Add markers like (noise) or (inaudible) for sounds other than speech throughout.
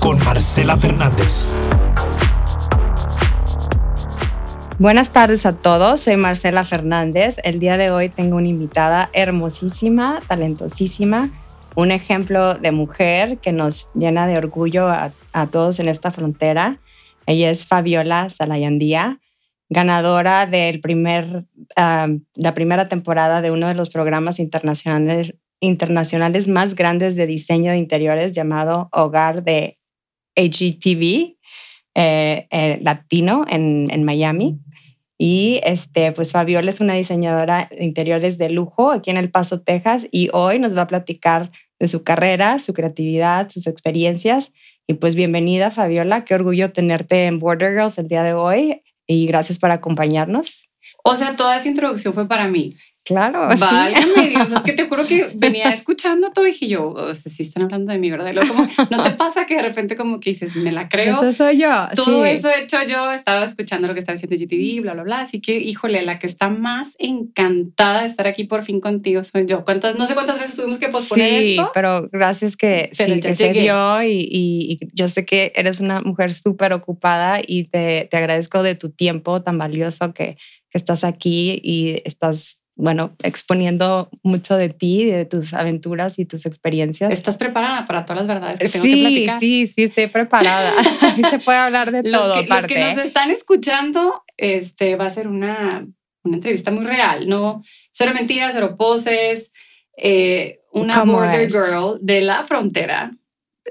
Con Marcela Fernández. Buenas tardes a todos, soy Marcela Fernández. El día de hoy tengo una invitada hermosísima, talentosísima, un ejemplo de mujer que nos llena de orgullo a, todos en esta frontera. Ella es Fabiola Salayandía, ganadora del primer, ah, la primera temporada de uno de los programas internacionales, internacionales más grandes de diseño de interiores llamado Hogar de HGTV eh, eh, Latino en, en Miami. Y este, pues Fabiola es una diseñadora de interiores de lujo aquí en El Paso, Texas, y hoy nos va a platicar de su carrera, su creatividad, sus experiencias. Y pues bienvenida, Fabiola. Qué orgullo tenerte en Border Girls el día de hoy y gracias por acompañarnos. O sea, toda esa introducción fue para mí. Claro. Válgame (laughs) Dios, es que te juro que venía escuchando todo y dije yo, o sea, sí están hablando de mí, ¿verdad? Y luego como, ¿no te pasa que de repente como que dices, me la creo? Eso soy yo. Todo sí. eso he hecho yo, estaba escuchando lo que estaba haciendo GTV, bla, bla, bla. Así que, híjole, la que está más encantada de estar aquí por fin contigo soy yo. ¿Cuántas, no sé cuántas veces tuvimos que posponer Sí, esto? pero gracias que, Pero sí, que se dio y, y- y yo sé que eres una mujer súper ocupada y te, te agradezco de tu tiempo tan valioso que, que estás aquí y estás, bueno, exponiendo mucho de ti, de tus aventuras y tus experiencias. ¿Estás preparada para todas las verdades que tengo sí, que platicar? sí, sí, estoy preparada. (laughs) (laughs) Aquí se puede hablar de los, todo, que, los que nos están escuchando, este va a ser una, una entrevista muy real, no cero mentiras, cero poses, eh, una ¿Cómo border es? girl de la frontera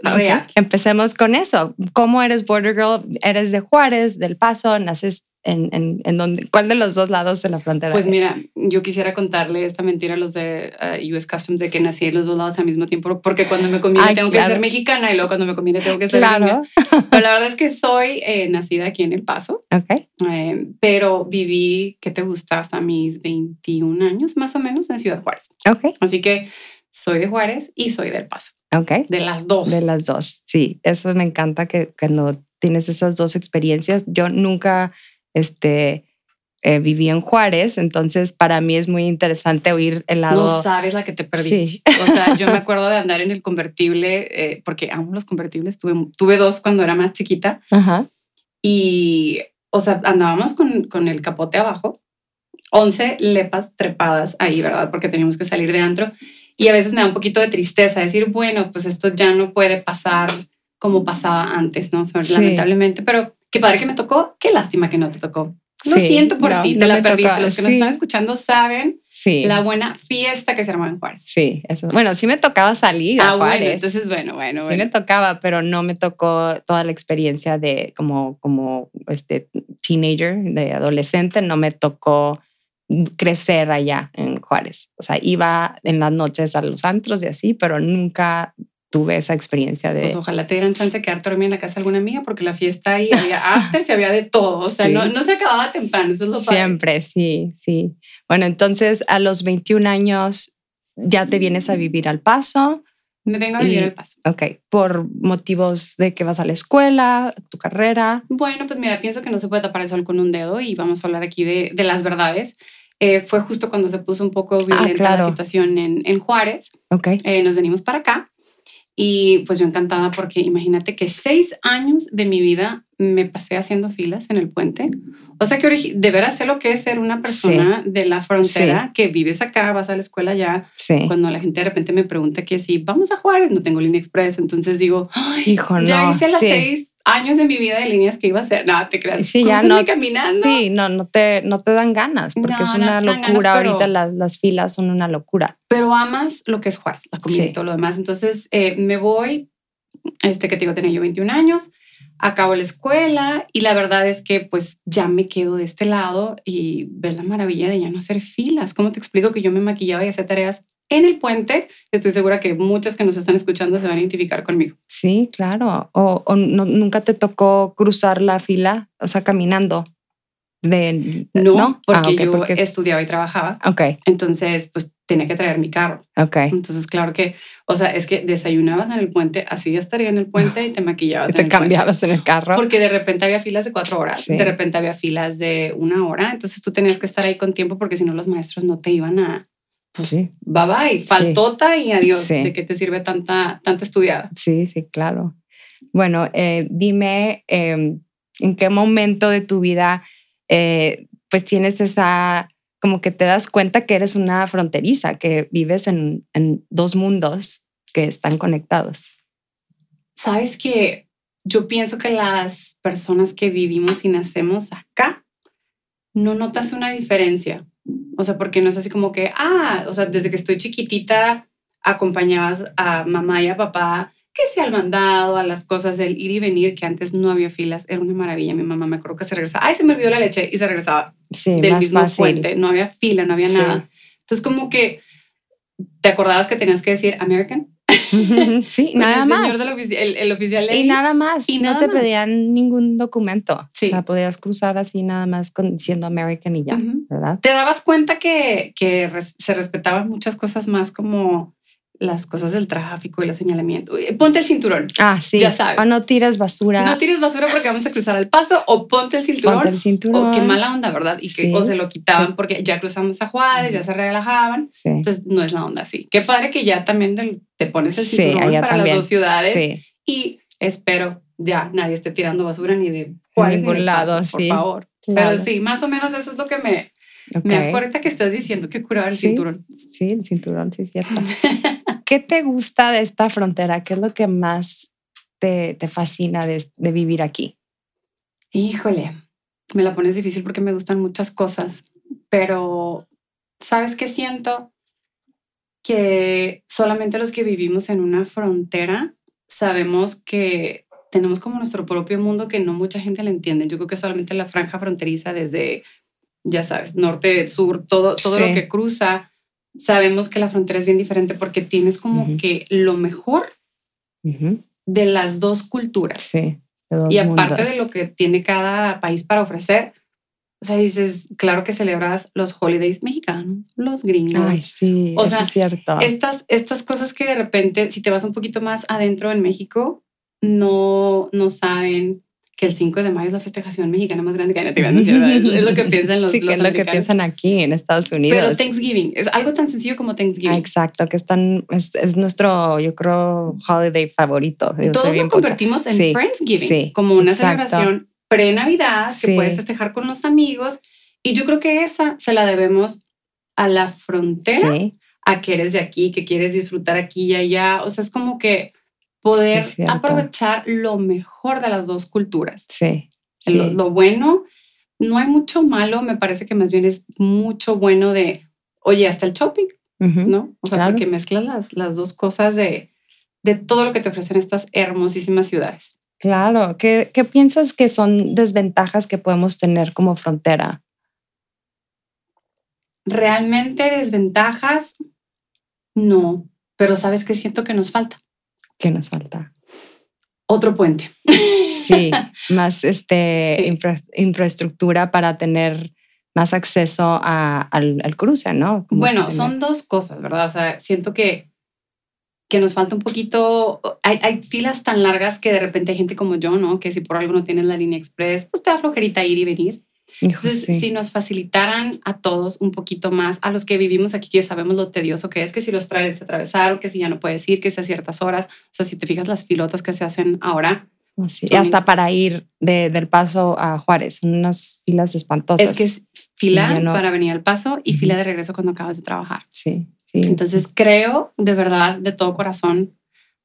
Ok, real. Empecemos con eso. ¿Cómo eres Border Girl? ¿Eres de Juárez, del Paso? ¿Naces en, en, en dónde? ¿Cuál de los dos lados de la frontera? Pues mira, yo quisiera contarle esta mentira a los de uh, US Customs de que nací en los dos lados al mismo tiempo, porque cuando me conviene Ay, tengo que claro. ser mexicana y luego cuando me conviene tengo que ser Claro. gringa. (laughs) Pero la verdad es que soy eh, nacida aquí en El Paso, Ok. eh, pero viví, ¿qué te gusta? Hasta mis 21 años más o menos en Ciudad Juárez. Ok. Así que soy de Juárez y soy del Paso, Ok. de las dos. De las dos. Sí, eso me encanta que cuando tienes esas dos experiencias. Yo nunca este, eh, viví en Juárez, entonces para mí es muy interesante oír el lado. No sabes la que te perdiste. Sí. O sea, yo me (laughs) acuerdo de andar en el convertible, eh, porque amo los convertibles. Tuve, tuve dos cuando era más chiquita Ajá. y, o sea, andábamos con, con el capote abajo, 11 lepas trepadas ahí, ¿verdad? Porque teníamos que salir de antro. Y a veces me da un poquito de tristeza decir, bueno, pues esto ya no puede pasar como pasaba antes, ¿no? O sea, Sí. Lamentablemente, pero qué padre que me tocó, qué lástima que no te tocó. Lo Sí, siento por no, ti, no te la me perdiste. tocó, Los que nos sí. están escuchando saben Sí. la buena fiesta que se armaba en Juárez. Sí, eso. Bueno, sí me tocaba salir a Ah, bueno, Juárez. entonces, bueno, bueno, Sí bueno. me tocaba, pero no me tocó toda la experiencia de como, como este teenager, de adolescente, no me tocó crecer allá en Juárez. O sea, iba en las noches a los antros y así, pero nunca tuve esa experiencia de... Pues ojalá te dieran chance de quedarte dormida en la casa de alguna amiga, porque la fiesta ahí había (laughs) after, se había de todo. O sea, Sí. no, no se acababa temprano, eso es lo padre. Siempre, sí, sí. Bueno, entonces a los 21 años ya te vienes a vivir al paso. Me vengo a vivir Y- al paso. Ok, por motivos de que vas a la escuela, tu carrera. Bueno, pues mira, pienso que no se puede tapar el sol con un dedo y vamos a hablar aquí de, de las verdades. Eh, fue justo cuando se puso un poco violenta la claro. situación en, en Juárez. Ok. Eh, nos venimos para acá y pues yo encantada porque imagínate que seis años de mi vida me pasé haciendo filas en el puente. O sea que de veras sé lo que es ser una persona de la frontera que vives acá, vas a la escuela ya. Sí. Cuando la gente de repente me pregunta que si vamos a Juárez, no tengo línea express, entonces digo, "Ay, Hijo, no. ya hice las sí. seis años de mi vida de líneas que iba a hacer. Nada, te creas. Sí, ya no. caminando. Sí, no, no te, no te dan ganas porque No, es no una ganas, locura. pero- Ahorita las, las filas son una locura. pero amas lo que es Juárez, la comida Sí. y todo lo demás. Entonces eh, me voy, este que te digo, tenía yo 21 años, acabo la escuela y la verdad es que pues ya me quedo de este lado y ves la maravilla de ya no hacer filas. ¿Cómo te explico que yo me maquillaba y hacía tareas en el puente, estoy segura que muchas que nos están escuchando se van a identificar conmigo. Sí, claro. O, o no- nunca te tocó cruzar la fila, o sea, caminando. De, No, Ah, porque ok, yo porque- estudiaba y trabajaba, Ok, entonces pues tenía que traer mi carro. ok. Entonces, claro que, o sea, es que desayunabas en el puente, así ya estaría en el puente y te (laughs) maquillabas. Y en te puente. cambiabas en el carro. Porque de repente había filas de cuatro horas, Sí. de repente había filas de una hora, entonces tú tenías que estar ahí con tiempo porque si no los maestros no te iban a, Sí, bye bye, faltota y adiós, Sí. de qué te sirve tanta, tanta estudiada. sí, sí, claro. Bueno, eh, dime eh, en qué momento de tu vida eh, pues tienes esa, como que te das cuenta que eres una fronteriza, que vives en, en dos mundos que están conectados. Sabes que yo pienso que las personas que vivimos y nacemos acá no notas una diferencia. O sea, porque no es así como que, ah, o sea, desde que estoy chiquitita acompañabas a mamá y a papá que se al mandado, a las cosas del ir y venir, que antes no había filas, era una maravilla. Mi mamá me acuerdo que se regresaba, ay, se me olvidó la leche y se regresaba Sí, del mismo fácil. puente, no había fila, no había Sí. nada. Entonces, como que te acordabas que tenías que decir American. (laughs) sí, nada el más. señor del ofici- el, el oficial de Y ahí. nada más. Y no nada te más. pedían ningún documento. Sí. O sea, podías cruzar así nada más con, siendo American y ya. ¿verdad? te dabas cuenta que, que res- se respetaban muchas cosas más como las cosas del tráfico y los señalamientos. Uy, Ponte el cinturón. Ah, sí. Ya sabes. O no tiras basura. No tires basura porque vamos a cruzar el paso o ponte el cinturón. Ponte el cinturón. O qué mala onda, ¿verdad? Y que Sí. o se lo quitaban porque ya cruzamos a Juárez, ya se relajaban. Sí. Entonces no es la onda así. Qué padre que ya también te pones el Sí, cinturón allá para también. las dos ciudades. sí. Y espero ya nadie esté tirando basura ni de Juárez ni ningún del lado, Paso, por sí. favor. claro. Pero sí, más o menos eso es lo que me, Ok. me acuerda que estás diciendo que curaba el Sí. cinturón. Sí, el cinturón, sí, es cierto. (laughs) ¿Qué te gusta de esta frontera? ¿Qué es lo que más te, te fascina de, de vivir aquí? Híjole, me la pones difícil porque me gustan muchas cosas, pero ¿sabes qué siento? Que solamente los que vivimos en una frontera sabemos que tenemos como nuestro propio mundo que no mucha gente le entiende. Yo creo que solamente la franja fronteriza desde, ya sabes, norte, sur, todo, todo Sí. lo que cruza, sabemos que la frontera es bien diferente porque tienes como Ujú. que lo mejor Ujú, de las dos culturas. Sí. dos Y aparte mundos. de lo que tiene cada país para ofrecer, o sea, dices, claro que celebras los holidays mexicanos, los gringos. Ay, sí, O sea, es cierto. Estas, estas cosas que de repente, si te vas un poquito más adentro en México, no, no saben que el 5 de mayo es la festejación mexicana más grande que hay. No te creas, no es es, es lo que (laughs) piensan los, sí, que los es lo que piensan aquí en Estados Unidos. Pero Thanksgiving es algo tan sencillo como Thanksgiving. Ah, exacto, que están, es, es nuestro, yo creo, holiday favorito. Yo Todos lo pocha. convertimos en Sí, Friendsgiving, sí, como una exacto. celebración pre-Navidad que puedes festejar con los amigos. Y yo creo que esa se la debemos a la frontera, Sí, a que eres de aquí, que quieres disfrutar aquí y allá. O sea, es como que poder Sí, aprovechar lo mejor de las dos culturas. sí, sí. Lo, lo bueno, no hay mucho malo, me parece que más bien es mucho bueno de, oye, hasta el shopping. ¿no? O sea, Claro. porque mezclas las, las dos cosas de, de todo lo que te ofrecen estas hermosísimas ciudades. Claro, ¿Qué, ¿qué piensas que son desventajas que podemos tener como frontera? Realmente desventajas, no, pero sabes que siento que nos falta ¿Qué nos falta? otro puente. Sí, (laughs) más este, Sí. infra- infraestructura para tener más acceso a- al, al cruce, ¿no? Como Bueno, tener- son dos cosas, ¿verdad? O sea, siento que, que nos falta un poquito, hay, hay filas tan largas que de repente hay gente como yo, ¿no? Que si por algo no tienes la línea express, pues te da flojerita ir y venir. Entonces, sí. si nos facilitaran a todos un poquito más, a los que vivimos aquí, que sabemos lo tedioso que es, que si los trailers se atravesaron, que si ya no puedes ir, que es a ciertas horas, o sea, si te fijas las filotas que se hacen ahora, sí. Y hasta para ir de- del paso a Juárez, son unas filas espantosas. es que es fila no- para venir al paso y fila de regreso cuando acabas de trabajar. Sí, sí. Entonces creo de verdad, de todo corazón,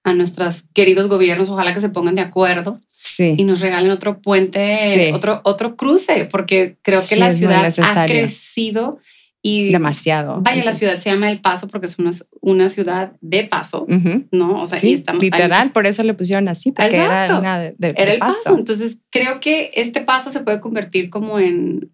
a nuestros queridos gobiernos, ojalá que se pongan de acuerdo sí. y nos regalen otro puente, Sí. otro, otro cruce, porque creo que Sí, la ciudad ha crecido y demasiado. vaya, la ciudad se llama El Paso porque es una, una ciudad de paso, Ujú. ¿no? O sea, y estamos literal, muchos- por eso le pusieron así, porque era Exacto. una de, de- era el paso. Entonces, creo que este paso se puede convertir como en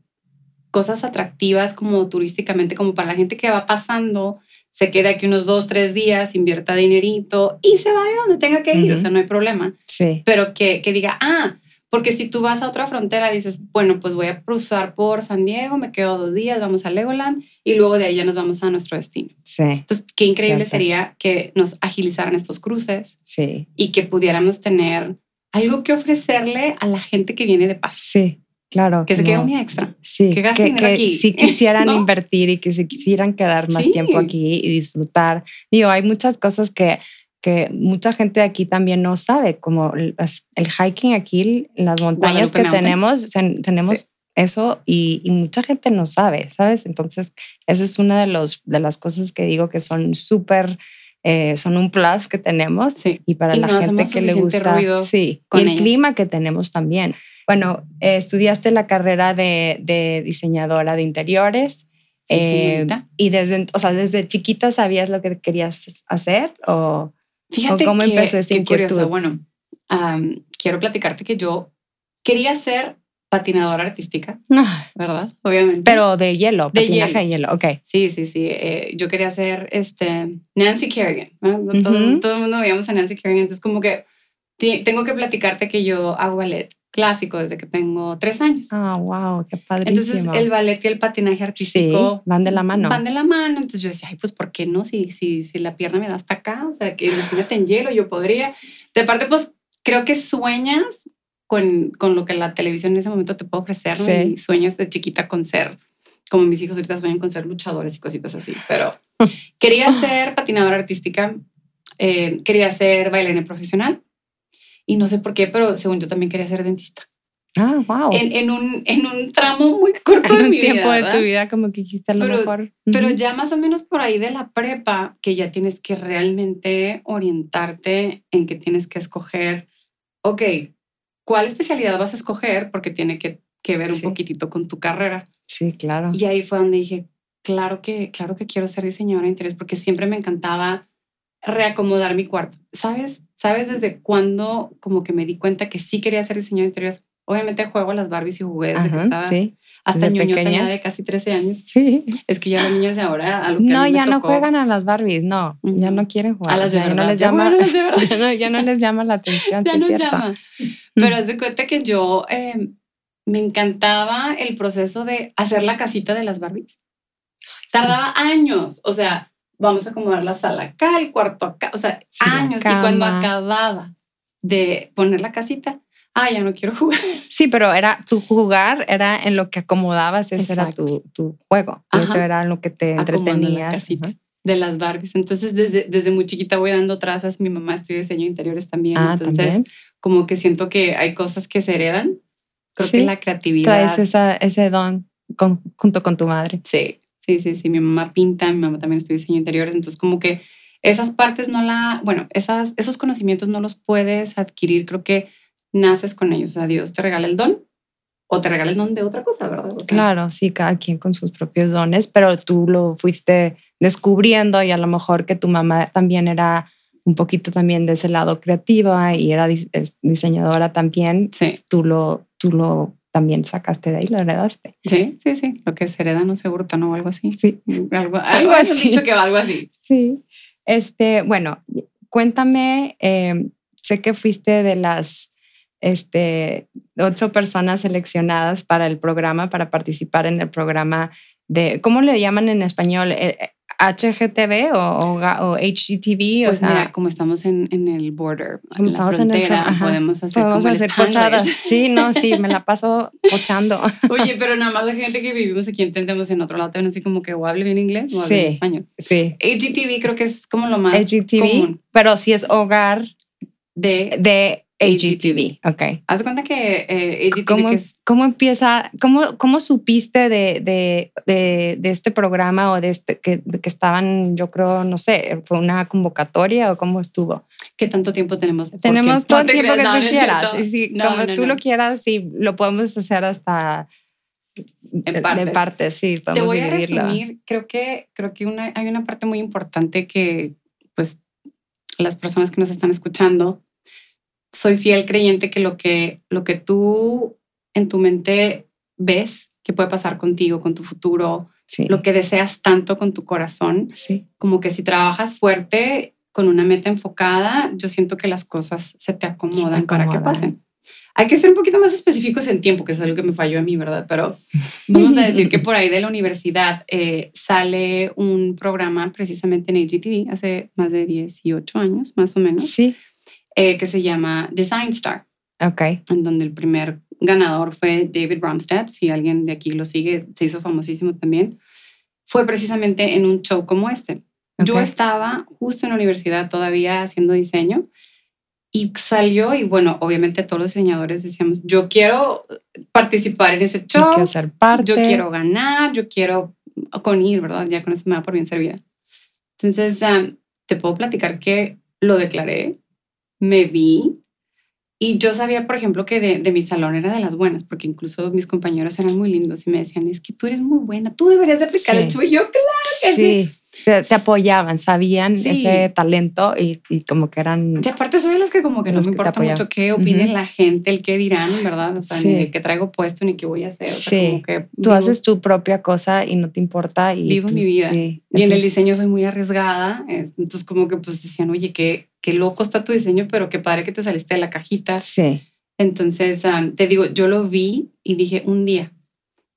cosas atractivas, como turísticamente, como para la gente que va pasando, se quede aquí unos dos, tres días, invierta dinerito y se vaya donde tenga que ir, o sea, no hay problema. Sí, Pero que, que diga, ah, porque si tú vas a otra frontera, dices, bueno, pues voy a cruzar por San Diego, me quedo dos días, vamos a Legoland y luego de ahí ya nos vamos a nuestro destino. sí, Entonces, qué increíble Cierto. sería que nos agilizaran estos cruces sí, y que pudiéramos tener algo que ofrecerle a la gente que viene de paso. sí, claro. Que se quede como- un día extra. Sí, que que, gaste dinero que aquí, si (laughs) quisieran ¿no? invertir y que se quisieran quedar más Sí. tiempo aquí y disfrutar. Digo, hay muchas cosas que, que mucha gente de aquí también no sabe, como el, el hiking aquí, las montañas Guadalupe que Mountain. tenemos, ten- tenemos Sí. eso y, y mucha gente no sabe, ¿sabes? Entonces, esa es una de, los, de las cosas que digo que son súper, eh, son un plus que tenemos Sí. y para Y la gente que le gusta. ruido sí, con y el clima que tenemos también. Bueno, eh, estudiaste la carrera de, de diseñadora de interiores. Sí, eh, y desde, o sea, desde chiquita sabías lo que querías hacer o Fíjate cómo que, empezó esa qué curioso. inquietud? Bueno, am, quiero platicarte que yo quería ser patinadora artística, ¿verdad? Obviamente. pero de hielo, De patinaje hielo. de hielo, ok. Sí, sí, sí. eh, yo quería ser este, Nancy Kerrigan. ¿no? todo, Ujú. todo el mundo veíamos a Nancy Kerrigan. Entonces, como que tengo que platicarte que yo hago ballet clásico desde que tengo tres años. Ah, wow, qué padrísimo. Entonces, el ballet y el patinaje artístico sí, van de la mano. van de la mano. Entonces, yo decía, ay, pues, ¿por qué no? Si, si, si la pierna me da hasta acá, o sea, que imagínate en hielo, yo podría. De parte, pues, creo que sueñas con, con lo que la televisión en ese momento te puede ofrecer, ¿no? Sí. Y sueñas de chiquita con ser, como mis hijos ahorita sueñan con ser luchadores y cositas así. Pero (laughs) quería ser patinadora artística, eh, quería ser bailarina profesional. Y no sé por qué, pero según yo también quería ser dentista. Ah, wow. En, en un, en un tramo muy (laughs) corto En de un mi tiempo vida. de tu vida como que dijiste a lo Pero- mejor. Pero Ujú. ya más o menos por ahí de la prepa, que ya tienes que realmente orientarte en que tienes que escoger, ok, ¿cuál especialidad vas a escoger? Porque tiene que, que ver un Sí. poquitito con tu carrera. Sí, claro. Y ahí fue donde dije, claro que, claro que quiero ser diseñadora de interiores porque siempre me encantaba reacomodar mi cuarto. ¿Sabes? ¿Sabes desde cuándo como que me di cuenta que sí quería ser diseñadora de interiores? Obviamente juego a las Barbies y jugué desde que Ajá, estaba sí, hasta desde ñoñota pequeña. ya de casi 13 años. sí. Es que ya las niñas de ahora, a lo que a No, mí me ya no tocó- juegan a las Barbies, no, ya Ujú. no quieren jugar. A las de ya no les ya llama, juegan a las de (laughs) verdad. ya no, ya no les llama la (laughs) atención, ya sí no es cierto. llama. Pero haz de cuenta que yo eh, me encantaba el proceso de hacer la casita de las Barbies. Tardaba años, o sea, vamos a acomodar la sala acá, el cuarto acá, o sea, Sí, años. Y cuando acababa de poner la casita, ah, ya no quiero jugar. Sí, pero era tu jugar, era en lo que acomodabas, ese era Exacto. tu, tu juego. Y eso Ajá. era en lo que te la casita. Ajá. de las Barbies. Entonces, desde, desde muy chiquita voy dando trazas. Mi mamá estudia diseño de interiores también. Ah, entonces, también. como que siento que hay cosas que se heredan. Creo Sí. que la creatividad. Traes esa, ese don con- junto con tu madre. Sí, sí, sí, sí. Mi mamá pinta, mi mamá también estudia diseño de interiores. Entonces, como que esas partes no la, bueno, esas, esos conocimientos no los puedes adquirir. Creo que naces con ellos. O sea, Dios te regala el don o te regala el don de otra cosa, ¿verdad? O sea, Claro, sí, cada quien con sus propios dones, pero tú lo fuiste descubriendo y a lo mejor que tu mamá también era un poquito también de ese lado creativa y era diseñadora también, Sí, tú lo, tú lo también sacaste de ahí, lo heredaste. sí, sí, sí. Lo que se hereda no se hurta, ¿no? O algo así. Sí. Algo, algo Algo así. dicho que va algo así. Sí. Este, bueno, cuéntame, eh, sé que fuiste de las este, ocho personas seleccionadas para el programa, para participar en el programa de, ¿cómo le llaman en español? Eh, HGTV o, o, o HGTV, Pues o sea, mira, como estamos en, en el border, Como en la estamos en el frontera, podemos hacer podemos como el hacer Spanglish. pochadas. Sí, no, sí, me la paso pochando. (laughs) Oye, pero nada más la gente que vivimos aquí entendemos en otro lado así como que o hable bien inglés o hable bien Sí. español. Sí, HGTV creo que es como lo más HGTV, común pero sí es hogar de... de HGTV. Ok. Haz de cuenta que eh, HGTV ¿Cómo, que es... cómo empieza, cómo, cómo supiste de, de, de, de este programa o de este que, que estaban, yo creo, no sé, fue una convocatoria o cómo estuvo? ¿Qué tanto tiempo tenemos? Tenemos todo no el tiempo que creas, no, tú no quieras. Y si, No, como no, tú no. lo quieras, sí, lo podemos hacer hasta de- de partes. partes, sí, Te voy a resumir, creo que, creo que una, hay una parte muy importante que, pues, las personas que nos están escuchando, soy fiel creyente que lo que, lo que tú en tu mente ves que puede pasar contigo, con tu futuro, Sí. lo que deseas tanto con tu corazón. sí. Como que si trabajas fuerte con una meta enfocada, yo siento que las cosas se te acomodan, para que pasen. Hay que ser un poquito más específicos en tiempo, que es algo que me falló a mí, ¿verdad? Pero vamos a decir que por ahí de la universidad eh, sale un programa precisamente en AGTV hace más de 18 años, más o menos, Sí, eh, que se llama Design Star, ok. en donde el primer ganador fue David Bromstead. Si alguien de aquí lo sigue, se hizo famosísimo también. Fue precisamente en un show como este. Yo estaba justo en la universidad todavía haciendo diseño y salió y bueno, obviamente todos los diseñadores decíamos, yo quiero participar en ese Yo show, quiero ser parte. yo quiero ganar, yo quiero con ir, ¿verdad? Ya con eso me da por bien servida. Entonces, um, te puedo platicar que lo declaré, me vi y yo sabía, por ejemplo, que de, de mi salón era de las buenas, porque incluso mis compañeros eran muy lindos y me decían, es que tú eres muy buena, tú deberías de aplicar el Sí. yo, claro que sí. Sí, te, te apoyaban, sabían Sí. ese talento y, y como que eran... Y aparte soy de las que como que no me importa mucho qué opine Ujú. la gente, el qué dirán, ¿verdad? O sea, Sí. ni de qué traigo puesto, ni qué voy a hacer. O sea, Sí. como que Tú vivo- haces tu propia cosa y no te importa. Y Vivo tú- mi vida. sí, Y en el diseño soy muy arriesgada. Entonces como que pues decían, oye, qué, qué loco está tu diseño, pero qué padre que te saliste de la cajita. Sí, Entonces, am, te digo, yo lo vi y dije, un día,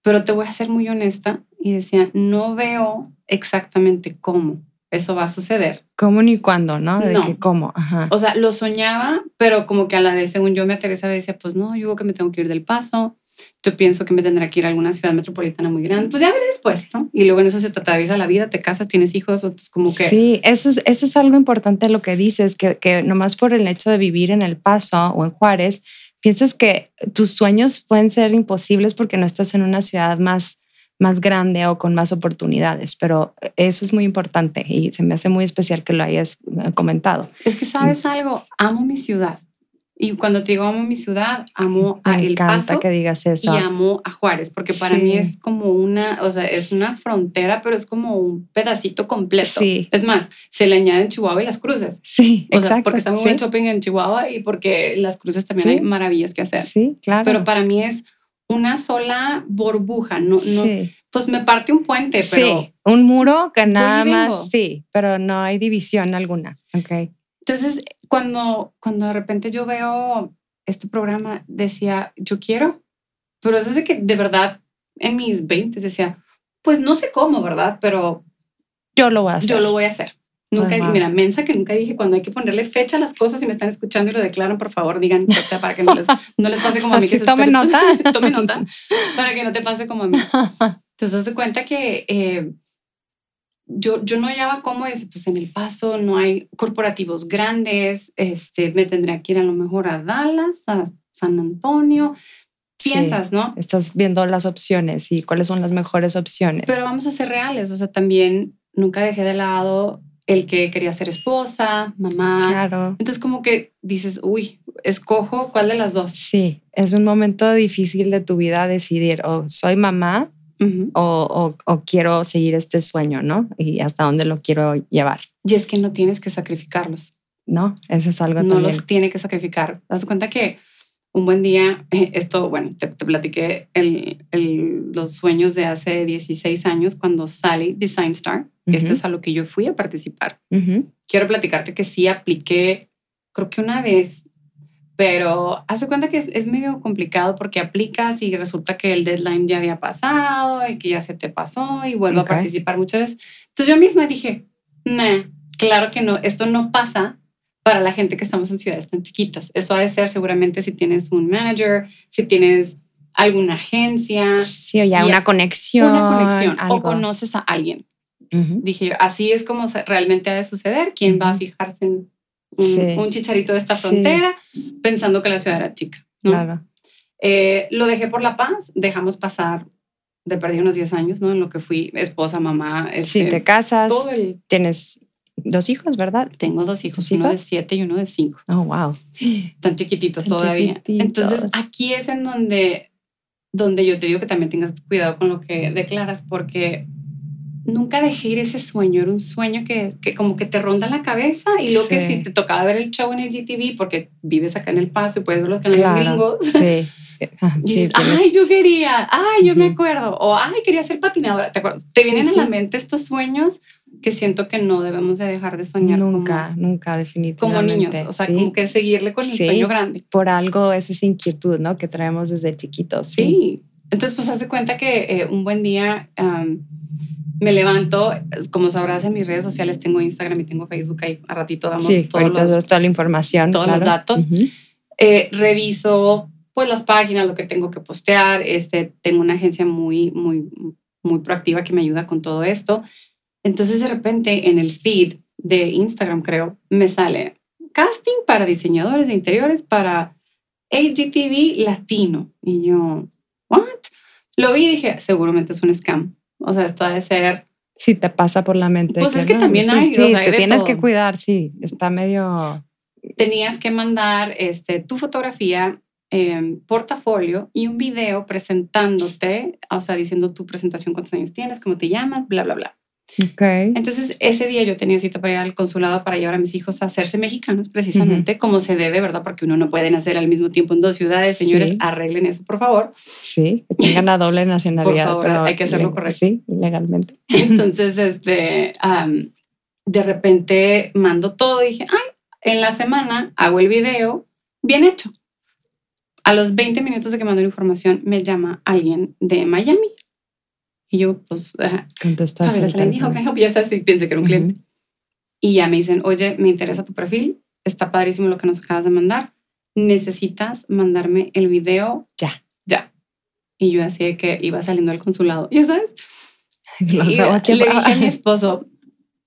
pero te voy a ser muy honesta. Y decía, no veo exactamente cómo eso va a suceder. cómo ni cuándo, ¿no? De No. que cómo, ajá. O sea, lo soñaba, pero como que a la vez, según yo me aterrizaba, decía, pues no, yo digo que me tengo que ir del paso. Yo pienso que me tendrá que ir a alguna ciudad metropolitana muy grande. Pues ya veré después, ¿no? Y luego en eso se te atraviesa la vida, te casas, tienes hijos, entonces como que... Sí, eso es, eso es algo importante lo que dices, que, que nomás por el hecho de vivir en El Paso o en Juárez, piensas que tus sueños pueden ser imposibles porque no estás en una ciudad más, más grande o con más oportunidades, pero eso es muy importante y se me hace muy especial que lo hayas eh, comentado. Es que sabes algo, amo mi ciudad. Y cuando te digo amo mi ciudad, amo a Me El encanta Paso que digas y eso. amo a Juárez, porque para Sí. mí es como una, o sea, es una frontera, pero es como un pedacito completo. Sí. Es más, se le añaden Chihuahua y las cruces. Sí, O sea, exacto. porque está muy sí. buen shopping en Chihuahua y porque las cruces también hay maravillas que hacer. Sí, claro. Pero para mí es una sola burbuja, no, no, sí. pues me parte un puente, pero Sí, un muro que nada más, sí, pero no hay división alguna. Ok. entonces cuando, cuando de repente yo veo este programa, decía, yo quiero, pero es desde que de verdad en mis 20 decía, pues no sé cómo, ¿verdad? Pero Yo lo voy a hacer. yo lo voy a hacer. Nunca, Ajá. mira, mensa que nunca dije cuando hay que ponerle fecha a las cosas, si me están escuchando y lo declaran, por favor, digan fecha para que no les, no les pase como a mí. Así que esperen- nota. (laughs) Tome nota para que no te pase como a mí. (laughs) Entonces, das de cuenta que eh, yo, yo no hallaba cómo es, pues en El Paso no hay corporativos grandes, este, me tendría que ir a lo mejor a Dallas, a San Antonio. Sí. Piensas, ¿no? Estás viendo las opciones y cuáles son las mejores opciones. Pero vamos a ser reales, o sea, también nunca dejé de lado el que quería ser esposa, mamá. claro. Entonces como que dices, uy, escojo cuál de las dos. Sí, es un momento difícil de tu vida decidir o soy mamá o, o- o quiero seguir este sueño, ¿no? Y hasta dónde lo quiero llevar, Y es que no tienes que sacrificarlos. ¿no? Eso es algo no también. los tiene que sacrificar. Das cuenta que un buen día, (laughs) esto, bueno, te, te platiqué el, el- los sueños de hace 16 años cuando sale Design Star, que este es a lo que yo fui a participar. Quiero platicarte que sí apliqué, creo que una vez, pero hace cuenta que es, es medio complicado porque aplicas y resulta que el deadline ya había pasado y que ya se te pasó y vuelvo a participar muchas veces. Entonces yo misma dije, nah, claro que no, esto no pasa para la gente que estamos en ciudades tan chiquitas. Eso ha de ser seguramente si tienes un manager, si tienes alguna agencia, Sí, o ya Sí, una conexión. una conexión algo. o conoces a alguien. Ujú. Dije yo, así es como realmente ha de suceder. ¿Quién va a fijarse en un, Sí. un chicharito de esta Sí. frontera pensando que la ciudad era chica? ¿no? Claro. Eh, lo dejé por la paz, dejamos pasar de perdí unos 10 años, ¿no? En lo que fui esposa, mamá. Sí, este, te casas, todo el- tienes dos hijos, ¿verdad? Tengo dos hijos, ¿Tus uno de hijos? 7 y uno de 5. Oh, wow. tan chiquititos Tan todavía. chiquititos. Entonces, aquí es en donde, donde yo te digo que también tengas cuidado con lo que declaras, porque nunca dejé ir ese sueño. Era un sueño que, que como que te ronda la cabeza y que Sí. si te tocaba ver el show en el GTV, porque vives acá en El Paso y puedes ver los canales Claro. gringos, Sí. (laughs) dices, ay, yo quería, ay, yo me acuerdo, o ay, quería ser patinadora, ¿te acuerdas? Te vienen a la mente estos sueños que siento que no debemos de dejar de soñar. Nunca, nunca, definitivamente. Como niños, o sea, como que seguirle con el sueño grande. Por algo es esa inquietud, ¿no? Que traemos desde chiquitos. Sí. Entonces, pues, hace cuenta que eh, un buen día me levanto, como sabrás en mis redes sociales tengo Instagram y tengo Facebook, ahí a ratito damos todos los, toda la información. Todos los datos. Eh, reviso pues las páginas, lo que tengo que postear. Este, tengo una agencia muy, muy, muy proactiva que me ayuda con todo esto. Entonces de repente en el feed de Instagram, creo, me sale casting para diseñadores de interiores para AGTV latino. Y yo, ¿what? Lo vi y dije, seguramente es un scam. O sea, esto ha de ser... Si te pasa por la mente. Pues es que también hay... Sí, te tienes que cuidar, sí. Está medio... Tenías que mandar este, tu fotografía, eh, portafolio y un video presentándote, o sea, diciendo tu presentación, cuántos años tienes, cómo te llamas, bla, bla, bla. Okay. Entonces, ese día yo tenía cita para ir al consulado para llevar a mis hijos a hacerse mexicanos, precisamente como se debe, ¿verdad? Porque uno no puede nacer al mismo tiempo en dos ciudades. Señores, arreglen eso, por favor. Sí, que tengan la doble nacionalidad. por favor, hay que hacerlo correcto. Sí, legalmente. (laughs) Entonces, este, de repente mando todo y dije, ay, en la semana hago el video bien hecho. A los 20 minutos de que mando la información, me llama alguien de Miami y yo, pues, contestaste. Se le dijo, que ya sabes, pensé que era un cliente. Y ya me dicen, oye, me interesa tu perfil, está padrísimo lo que nos acabas de mandar. Necesitas mandarme el video ya. Ya. Y yo así que iba saliendo al consulado, ¿ya sabes? (laughs) y le dije a mi esposo,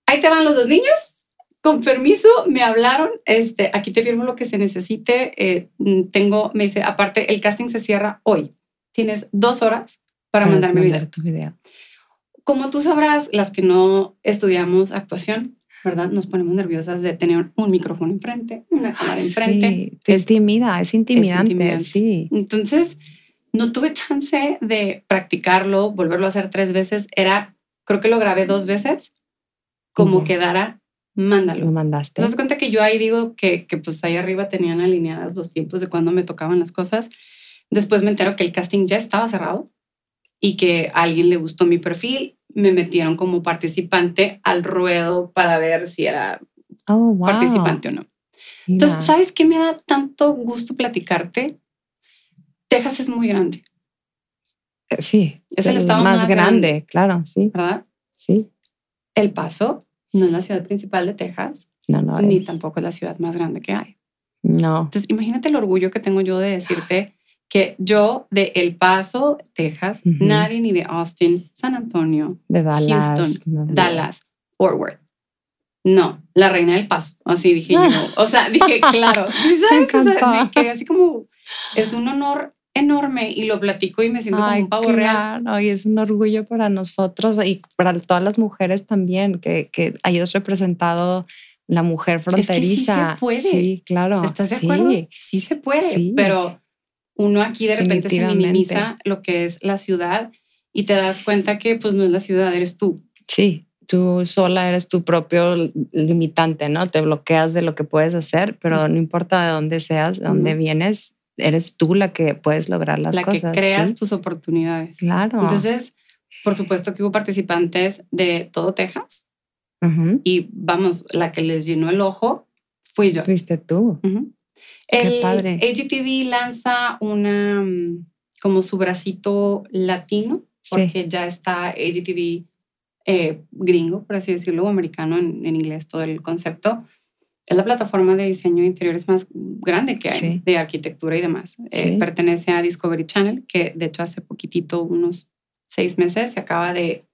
ahí te van los dos niños, con permiso, me hablaron, este, aquí te firmo lo que se necesite, eh, tengo, me dice, aparte, el casting se cierra hoy, tienes dos horas para, mandarme video. tu video. Como tú sabrás, las que no estudiamos actuación, ¿verdad? Nos ponemos nerviosas de tener un micrófono enfrente, una cámara enfrente. Sí, es, timida, es intimidante, sí. Entonces, no tuve chance de practicarlo, volverlo a hacer tres veces. Era, creo que lo grabé dos veces, como quedara, mándalo. Lo mandaste. ¿Te das cuenta que yo ahí digo que, que pues ahí arriba tenían alineadas los tiempos de cuando me tocaban las cosas? Después me entero que el casting ya estaba cerrado y que a alguien le gustó mi perfil, me metieron como participante al ruedo para ver si era oh, participante o no. Entonces, ¿sabes qué me da tanto gusto platicarte? Texas es muy grande. Eh, sí. Es el, estado más, grande, claro, sí. ¿Verdad? Sí. El Paso no es la ciudad principal de Texas, no, no ni tampoco es la ciudad más grande que hay. No. Entonces, imagínate el orgullo que tengo yo de decirte que yo de El Paso, Texas, nadie ni de Austin, San Antonio, de Dallas, Houston, Dallas, Fort Worth. No, la reina del paso. Así dije yo. (laughs) O sea, dije, claro. ¿Sabes? me quedé así como, es un honor enorme y lo platico y me siento como un pavo real. Y es un orgullo para nosotros y para todas las mujeres también que, que hayas representado la mujer fronteriza. Es que sí se puede. Sí, claro. ¿Estás de acuerdo? Sí, se puede, pero uno aquí de repente se minimiza lo que es la ciudad y te das cuenta que pues no es la ciudad, eres tú. Sí, tú sola eres tu propio limitante, ¿no? Te bloqueas de lo que puedes hacer, pero no importa de dónde seas, de dónde vienes, eres tú la que puedes lograr las cosas. La que creas tus oportunidades. Claro. Entonces, por supuesto que hubo participantes de todo Texas y vamos, la que les llenó el ojo fui yo. Fuiste tú. El AGTV lanza una mm, como su bracito latino, porque ya está AGTV eh, gringo, por así decirlo, o americano en, inglés, todo el concepto. Es la plataforma de diseño de interiores más grande que hay, de arquitectura y demás. Eh, pertenece a Discovery Channel, que de hecho hace poquitito, unos seis meses, se acaba de,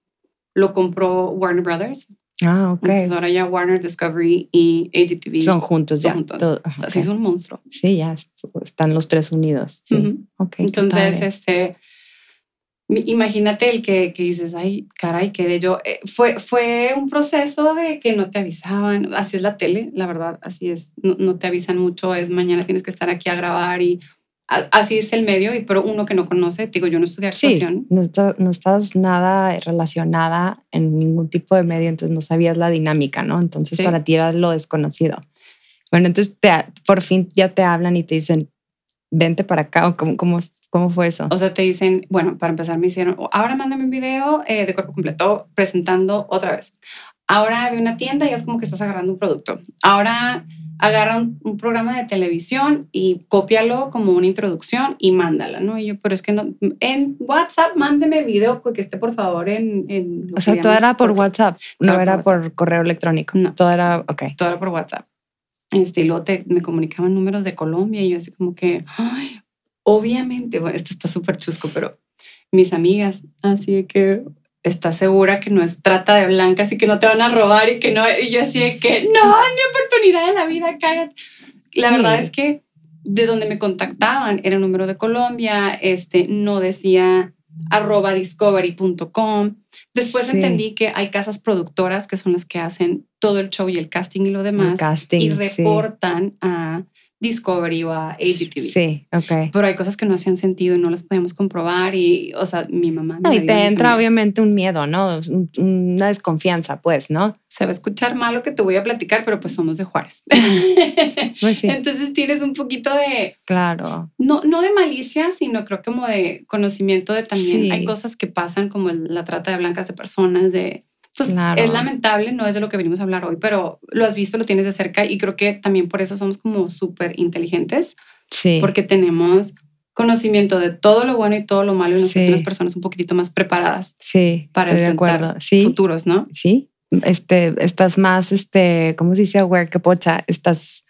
lo compró Warner Brothers Ah, ok. Entonces ahora ya Warner, Discovery y AGTV son juntos son ya. Juntos. o sea, sí es un monstruo. Sí, ya están los tres unidos. Sí. Entonces, este, imagínate el que, que, dices, ay, caray, que de yo. Eh, fue, fue un proceso de que no te avisaban. Así es la tele, la verdad, así es. No, no te avisan mucho, es mañana tienes que estar aquí a grabar y así es el medio, y pero uno que no conoce, digo, yo no estudié actuación. Sí, no, estás nada relacionada en ningún tipo de medio, entonces no sabías la dinámica, ¿no? Entonces para ti era lo desconocido. Bueno, entonces te, por fin ya te hablan y te dicen, vente para acá, o cómo, cómo, ¿Cómo fue eso? O sea, te dicen, bueno, para empezar me hicieron, ahora mándame un video eh, de cuerpo completo presentando otra vez. Ahora ve una tienda y es como que estás agarrando un producto. Ahora agarra un, programa de televisión y cópialo como una introducción y mándala, ¿no? Y yo, pero es que no, en WhatsApp mándeme video que esté por favor en... en o sea, todo era por WhatsApp, no era por, correo electrónico. No. Todo era, ok. Todo era por WhatsApp. Este, y luego te, me comunicaban números de Colombia y yo así como que, ay, obviamente, bueno, esto está súper chusco, pero mis amigas, así que, estás segura que no es trata de blancas y que no te van a robar y que no. Y yo así de que no, mi oportunidad de la vida, cállate. La verdad es que de donde me contactaban era un número de Colombia, este, no decía arroba discovery.com. Después entendí que hay casas productoras que son las que hacen todo el show y el casting y lo demás y reportan a Discovery o a AGTV. Sí, ok. Pero hay cosas que no hacían sentido y no las podíamos comprobar y, o sea, mi mamá... y te entra obviamente un miedo, ¿no? Una desconfianza, pues, ¿no? Se va a escuchar mal lo que te voy a platicar, pero pues somos de Juárez. (laughs) Pues sí. Entonces tienes un poquito de... Claro. No, no de malicia, sino creo como de conocimiento de también hay cosas que pasan como la trata de blancas de personas, de pues es lamentable, no es de lo que venimos a hablar hoy, pero lo has visto, lo tienes de cerca y creo que también por eso somos como súper inteligentes. Sí. Porque tenemos conocimiento de todo lo bueno y todo lo malo y nos sí. las personas un poquitito más preparadas. Sí. Para enfrentar futuros, ¿no? Sí. Este, estás más, este, ¿cómo se dice aware que pocha? Estás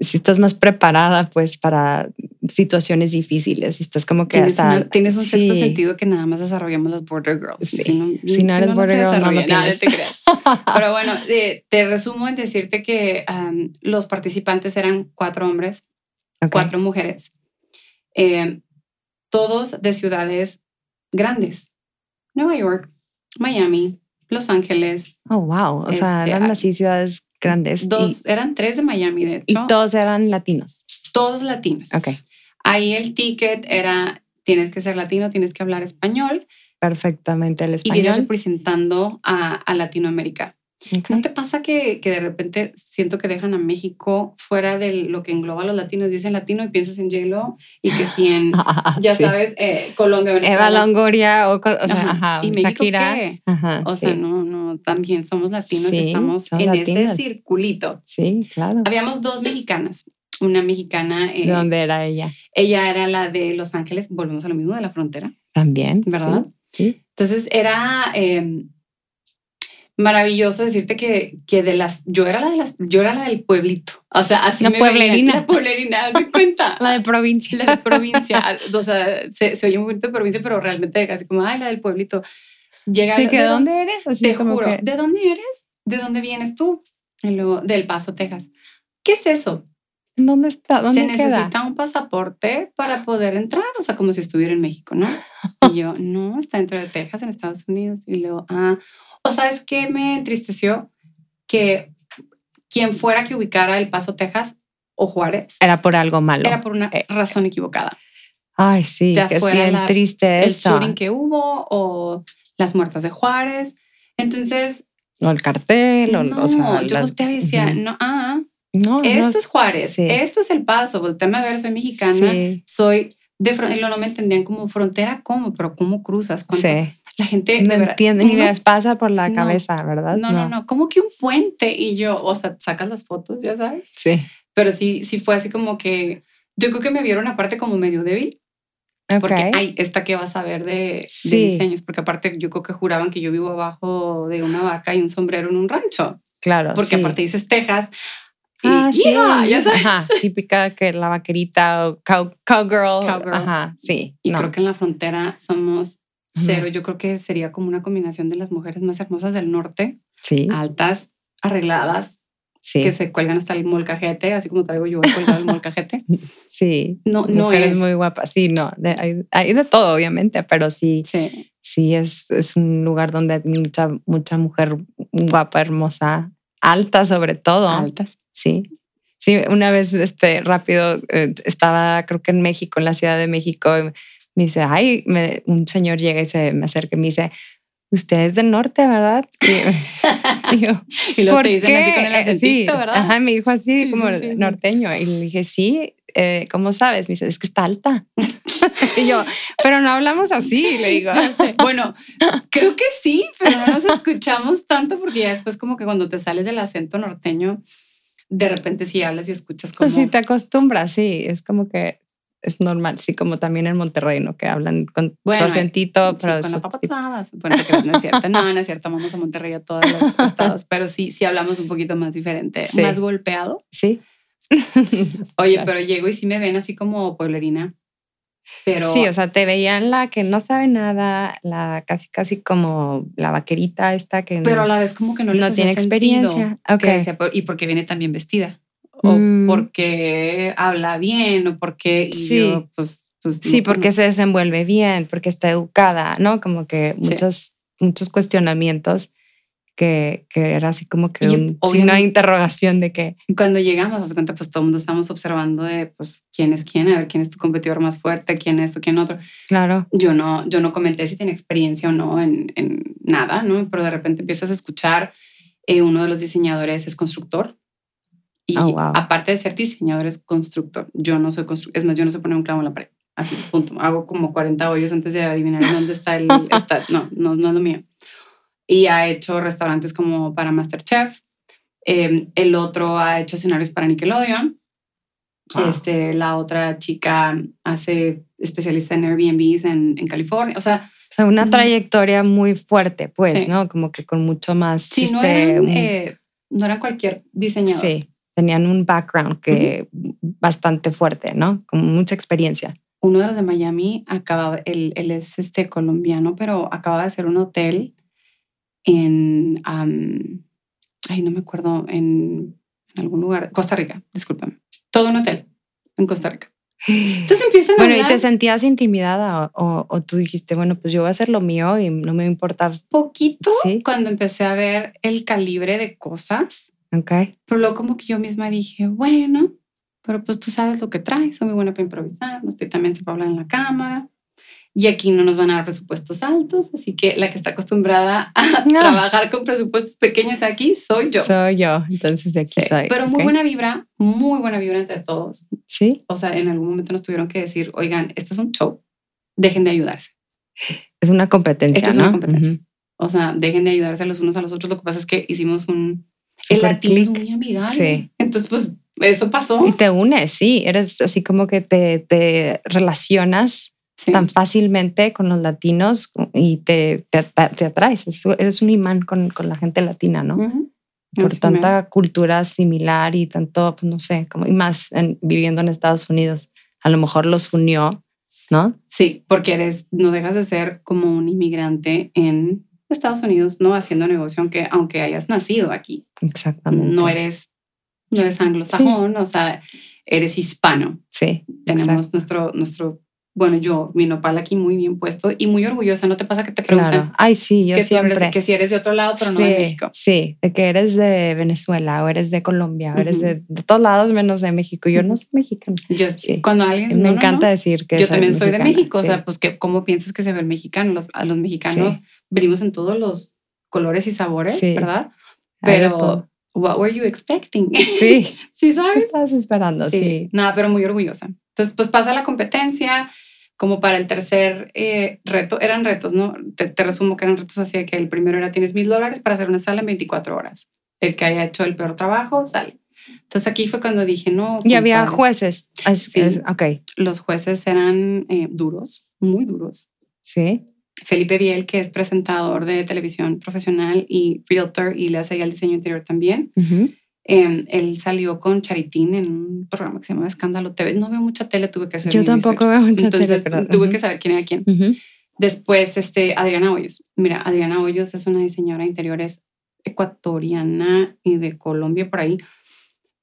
si estás más preparada pues para situaciones difíciles y estás como que tienes, tienes un sexto sentido que nada más desarrollamos las border girls. Si no, eres border girl no lo tienes. (laughs) pero bueno te resumo en decirte que los participantes eran cuatro hombres cuatro mujeres eh, todos de ciudades grandes. Nueva York Miami Los Ángeles. Oh wow. O sea este, eran así ciudades grandes. Dos, eran tres de Miami, de hecho. Y todos eran latinos. Todos latinos. Ok. Ahí el ticket era, tienes que ser latino, tienes que hablar español. Perfectamente el español. Y vienes representando a, a Latinoamérica. ¿No te pasa que, que, de repente siento que dejan a México fuera de lo que engloba a los latinos? Dicen latino y piensas en j y que si en, (laughs) ya sabes, eh, Colombia, Eva Longoria o, o sea, ajá. ¿Y México qué? o sea, no, no, también somos latinos y estamos en ese circulito. Sí, claro. Habíamos dos mexicanas. Una mexicana. Eh, ¿De dónde era ella? Ella era la de Los Ángeles, volvemos a lo mismo, de la frontera. También. ¿Verdad? Sí. Entonces era... Eh, maravilloso decirte que, que de las, yo era la de las, yo era la del pueblito. O sea, así la me pueblerina. la pueblerina, ¿se cuenta? (laughs) la de provincia. La de provincia. O sea, se, se oye muy bonito de provincia, pero realmente casi como, ay, la del pueblito. Llega sí, ¿de dónde eres? Así te juro, ¿de dónde eres? ¿De dónde vienes tú? Y luego, del Paso, Texas. ¿Qué es eso? ¿Dónde está? ¿Dónde Se necesita un pasaporte para poder entrar, o sea, como si estuviera en México, ¿no? Y yo, (laughs) no, está dentro de Texas, en Estados Unidos. Y luego, ah, o sabes qué me entristeció? Que quien fuera que ubicara El Paso, Texas o Juárez. Era por algo malo. Era por una eh, razón equivocada. Ay, sí, ya que fuera es bien triste el shooting que hubo o las muertas de Juárez. Entonces. O el cartel, o, o sea, yo volteaba y decía, no, ah, no, esto es Juárez, esto es El Paso, volteame a ver, soy mexicana, soy de frontera, no me entendían como frontera, ¿cómo? Pero ¿cómo cruzas? Sí. La gente no entiende ni les pasa por la cabeza, ¿verdad? No, no, no, como que un puente y yo, o sea, sacas las fotos, ya sabes. Sí. Pero sí, sí fue así como que yo creo que me vieron aparte como medio débil. Porque, ay, esta que vas a ver de, diseños, porque aparte yo creo que juraban que yo vivo abajo de una vaca y un sombrero en un rancho. Claro. Porque aparte dices Texas. Y, ah, sí. ya sabes. Ajá, típica que la vaquerita o cow, cowgirl. Cowgirl. Ajá, sí. Y creo que en la frontera somos cero. Yo creo que sería como una combinación de las mujeres más hermosas del norte. Sí. Altas, arregladas, sí. que se cuelgan hasta el molcajete, así como traigo yo colgado el molcajete. (laughs) Sí. No, no es. muy guapa. Sí, no. hay, hay, de todo, obviamente, pero sí. Sí. Sí, es, es un lugar donde hay mucha, mucha mujer guapa, hermosa, alta sobre todo. Altas. Sí. Sí, una vez, este, rápido, eh, estaba creo que en México, en la Ciudad de México, me dice, ay, un señor llega y se me acerca y me dice, usted es del norte, ¿verdad? (laughs) Y, y lo te dicen así con el acentito, ¿verdad? Ajá, me dijo así como norteño. Y le dije, sí, eh, ¿cómo sabes? Me dice, es que está alta. (laughs) y yo, pero no hablamos así, le digo. (laughs) Bueno, creo que sí, pero no nos escuchamos tanto porque ya después como que cuando te sales del acento norteño, de repente sí hablas y escuchas como... Pues sí, te acostumbras, sí, es como que es normal, sí, como también en Monterrey, ¿no? Que hablan con su acentito, pero... con la bueno, no es cierto, no, no es cierto, vamos a Monterrey a todos los (laughs) estados, pero sí, sí hablamos un poquito más diferente, más golpeado. Sí. (laughs) Oye, pero llego y sí me ven así como pueblerina. Pero... Sí, o sea, te veían la que no sabe nada, la casi casi como la vaquerita esta que Pero a la vez como que no, no tiene experiencia. Okay. y porque viene también vestida o mm. porque habla bien o porque sí. pues, pues, sí, porque se desenvuelve bien, porque está educada, ¿no? Como que muchos, muchos cuestionamientos que, que, era así como que un de interrogación de que... Cuando llegamos, a cuenta, pues todo el mundo estamos observando de, pues, quién es quién, a ver quién es tu competidor más fuerte, quién es esto, quién otro. Claro. Yo no, yo no comenté si tiene experiencia o no en, en nada, ¿no? Pero de repente empiezas a escuchar, eh, uno de los diseñadores es constructor, y oh, aparte de ser diseñador, es constructor. Yo no soy constructor. Es más, yo no sé poner un clavo en la pared. Así, punto. Hago como 40 hoyos antes de adivinar dónde está el... (laughs) está, no, no, no es lo mío. Y ha hecho restaurantes como para Masterchef. Eh, el otro ha hecho escenarios para Nickelodeon. Este, la otra chica hace especialista en Airbnbs en, en California. O sea, o sea, una trayectoria muy fuerte, pues, ¿no? Como que con mucho más. Sí, no, este, eran, eh, no era cualquier diseñador. Sí tenían un background que bastante fuerte, ¿no? Con mucha experiencia. Uno de los de Miami acaba, él, él es este colombiano, pero acaba de hacer un hotel en, ay, no me acuerdo, en, algún lugar, Costa Rica, discúlpame. Todo un hotel en Costa Rica. Entonces empiezan a Bueno, ¿y te sentías intimidada o, o, tú dijiste, bueno, pues yo voy a hacer lo mío y no me va a importar? Poquito, ¿Sí? cuando empecé a ver el calibre de cosas Okay. Pero luego como que yo misma dije, bueno, pero pues tú sabes lo que traes, soy muy buena para improvisar, no estoy también se puede hablar en la cama. Y aquí no nos van a dar presupuestos altos, así que la que está acostumbrada a (laughs) trabajar con presupuestos pequeños aquí soy yo. Soy yo, entonces de aquí soy. Pero muy buena vibra, muy buena vibra entre todos. Sí. O sea, en algún momento nos tuvieron que decir, oigan, esto es un show, dejen de ayudarse. Es una competencia. Esto es una competencia. O sea, dejen de ayudarse los unos a los otros. Lo que pasa es que hicimos un, el latino es muy amigable. Sí. Entonces, pues eso pasó. Y te unes, sí. Eres así como que te, te relacionas tan fácilmente con los latinos y te, te, te atraes. Eres un imán con, con, la gente latina, ¿no? Por tanta cultura similar y tanto, pues no sé, como, y más viviendo en Estados Unidos. A lo mejor los unió, ¿no? Sí, porque eres, no dejas de ser como un inmigrante en Estados Unidos, ¿no? Haciendo negocio, aunque, aunque hayas nacido aquí. Exactamente. No eres, no eres anglosajón, o sea, eres hispano. Sí. Tenemos nuestro, nuestro bueno, yo, mi nopal aquí muy bien puesto y muy orgullosa. ¿No te pasa que te preguntan? Claro. Ay, sí, yo que siempre. que si eres de otro lado, pero no de México. Sí, de que eres de Venezuela o eres de Colombia o eres de, de, todos lados menos de México. Yo no soy mexicana. Yo, cuando alguien... Me encanta decir que Yo también soy de México. O sea, pues, que, ¿cómo piensas que se ve el mexicano? Los, a los mexicanos venimos en todos los colores y sabores, ¿verdad? Pero... What were you expecting? Sí. (laughs) sí, ¿sabes? ¿Qué estabas esperando? sí. Nada, pero muy orgullosa. Entonces, pues pasa la competencia como para el tercer eh, reto, eran retos, ¿no? Te, resumo que eran retos así que el primero era tienes mil dólares para hacer una sala en 24 horas. El que haya hecho el peor trabajo sale. Entonces aquí fue cuando dije, no. Y había jueces. Sí. ok. Los jueces eran eh, duros, muy duros. Sí. Felipe Biel, que es presentador de televisión profesional y realtor y le hace ya el diseño interior también. Em, él salió con Charitín en un programa que se llama Escándalo TV. No veo mucha tele, tuve que hacer. Yo tampoco veo mucha Entonces, tele. Entonces tuve que saber quién era quién. Después, este, Adriana Hoyos. Mira, Adriana Hoyos es una diseñadora de interiores ecuatoriana y de Colombia por ahí,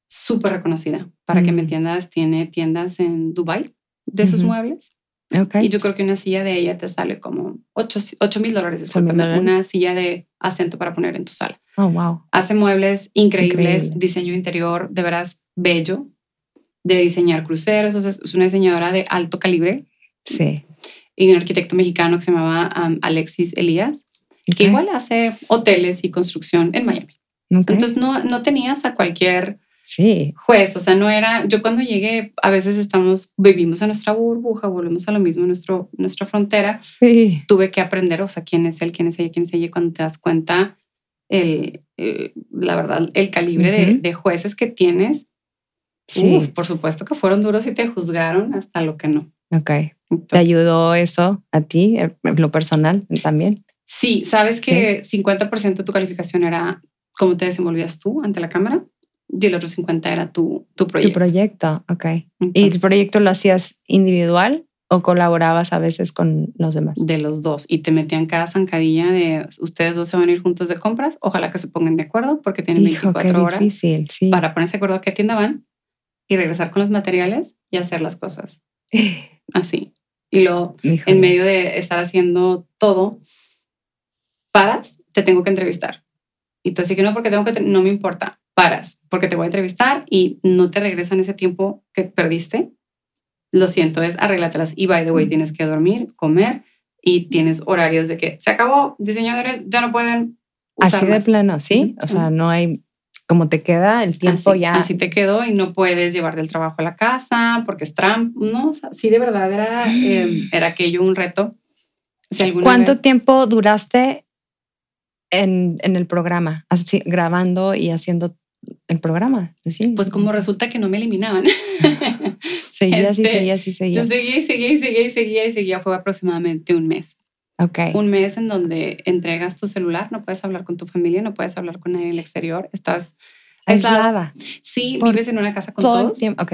súper reconocida. Para que me mm. entiendas, tiene tiendas en Dubai de sus muebles. Okay. Y yo creo que una silla de ella te sale como 8 mil dólares, discúlpame, una silla de acento para poner en tu sala. Oh, wow. Hace muebles increíbles, diseño interior de veras bello, de diseñar cruceros, o sea, es una diseñadora de alto calibre. Sí. Y un arquitecto mexicano que se llamaba um, Alexis Elías, que igual hace hoteles y construcción en Miami. Entonces no, no tenías a cualquier Sí. juez, o sea, no era, yo cuando llegué, a veces estamos, vivimos en nuestra burbuja, volvemos a lo mismo, nuestro, nuestra frontera, Sí. tuve que aprender, o sea, quién es él, quién es ella, quién es ella, cuando te das cuenta, el, el- la verdad, el calibre de, Ujú. de jueces que tienes, Sí. uf, por supuesto que fueron duros y te juzgaron hasta lo que no. Ok. ¿Te Entonces, ayudó eso a ti, en lo personal también? sí, sabes que 50% de tu calificación era cómo te desenvolvías tú ante la cámara y el otro 50% era tu, tu Tu proyecto. proyecto, ok. ¿Y el proyecto lo hacías individual o colaborabas a veces con los demás? de los dos y te metían cada zancadilla de ustedes dos se van a ir juntos de compras, ojalá que se pongan de acuerdo porque tienen Hijo, 24 qué horas difícil, sí. para ponerse de acuerdo a qué tienda van y regresar con los materiales y hacer las cosas (laughs) así. Y luego, en medio de estar haciendo todo, paras, te tengo que entrevistar. Y tú así que no, porque tengo que, no me importa, paras, porque te voy a entrevistar y no te regresan ese tiempo que perdiste. Lo siento, es arréglatelas. Y by the way, tienes que dormir, comer y tienes horarios de que se acabó, diseñadores ya no pueden usar Así de más. plano, sí. O sea, no hay, como te queda el tiempo así, ya. así te quedó y no puedes llevar del trabajo a la casa porque es Trump. No, o sea, sí, de verdad era, eh, (gasps) era aquello un reto. Si ¿Cuánto vez- tiempo duraste en, en el programa, así, grabando y haciendo el programa? Sí. Pues como resulta que no me eliminaban. (laughs) seguías y este, seguías y Yo seguías. seguía y seguía y seguía y seguía y seguía. Fue aproximadamente un mes. Ok. Un mes en donde entregas tu celular, no puedes hablar con tu familia, no puedes hablar con nadie en el exterior. Estás aislada. Aislada. Sí, Por vives en una casa con Todo todos, tiempo. Ok.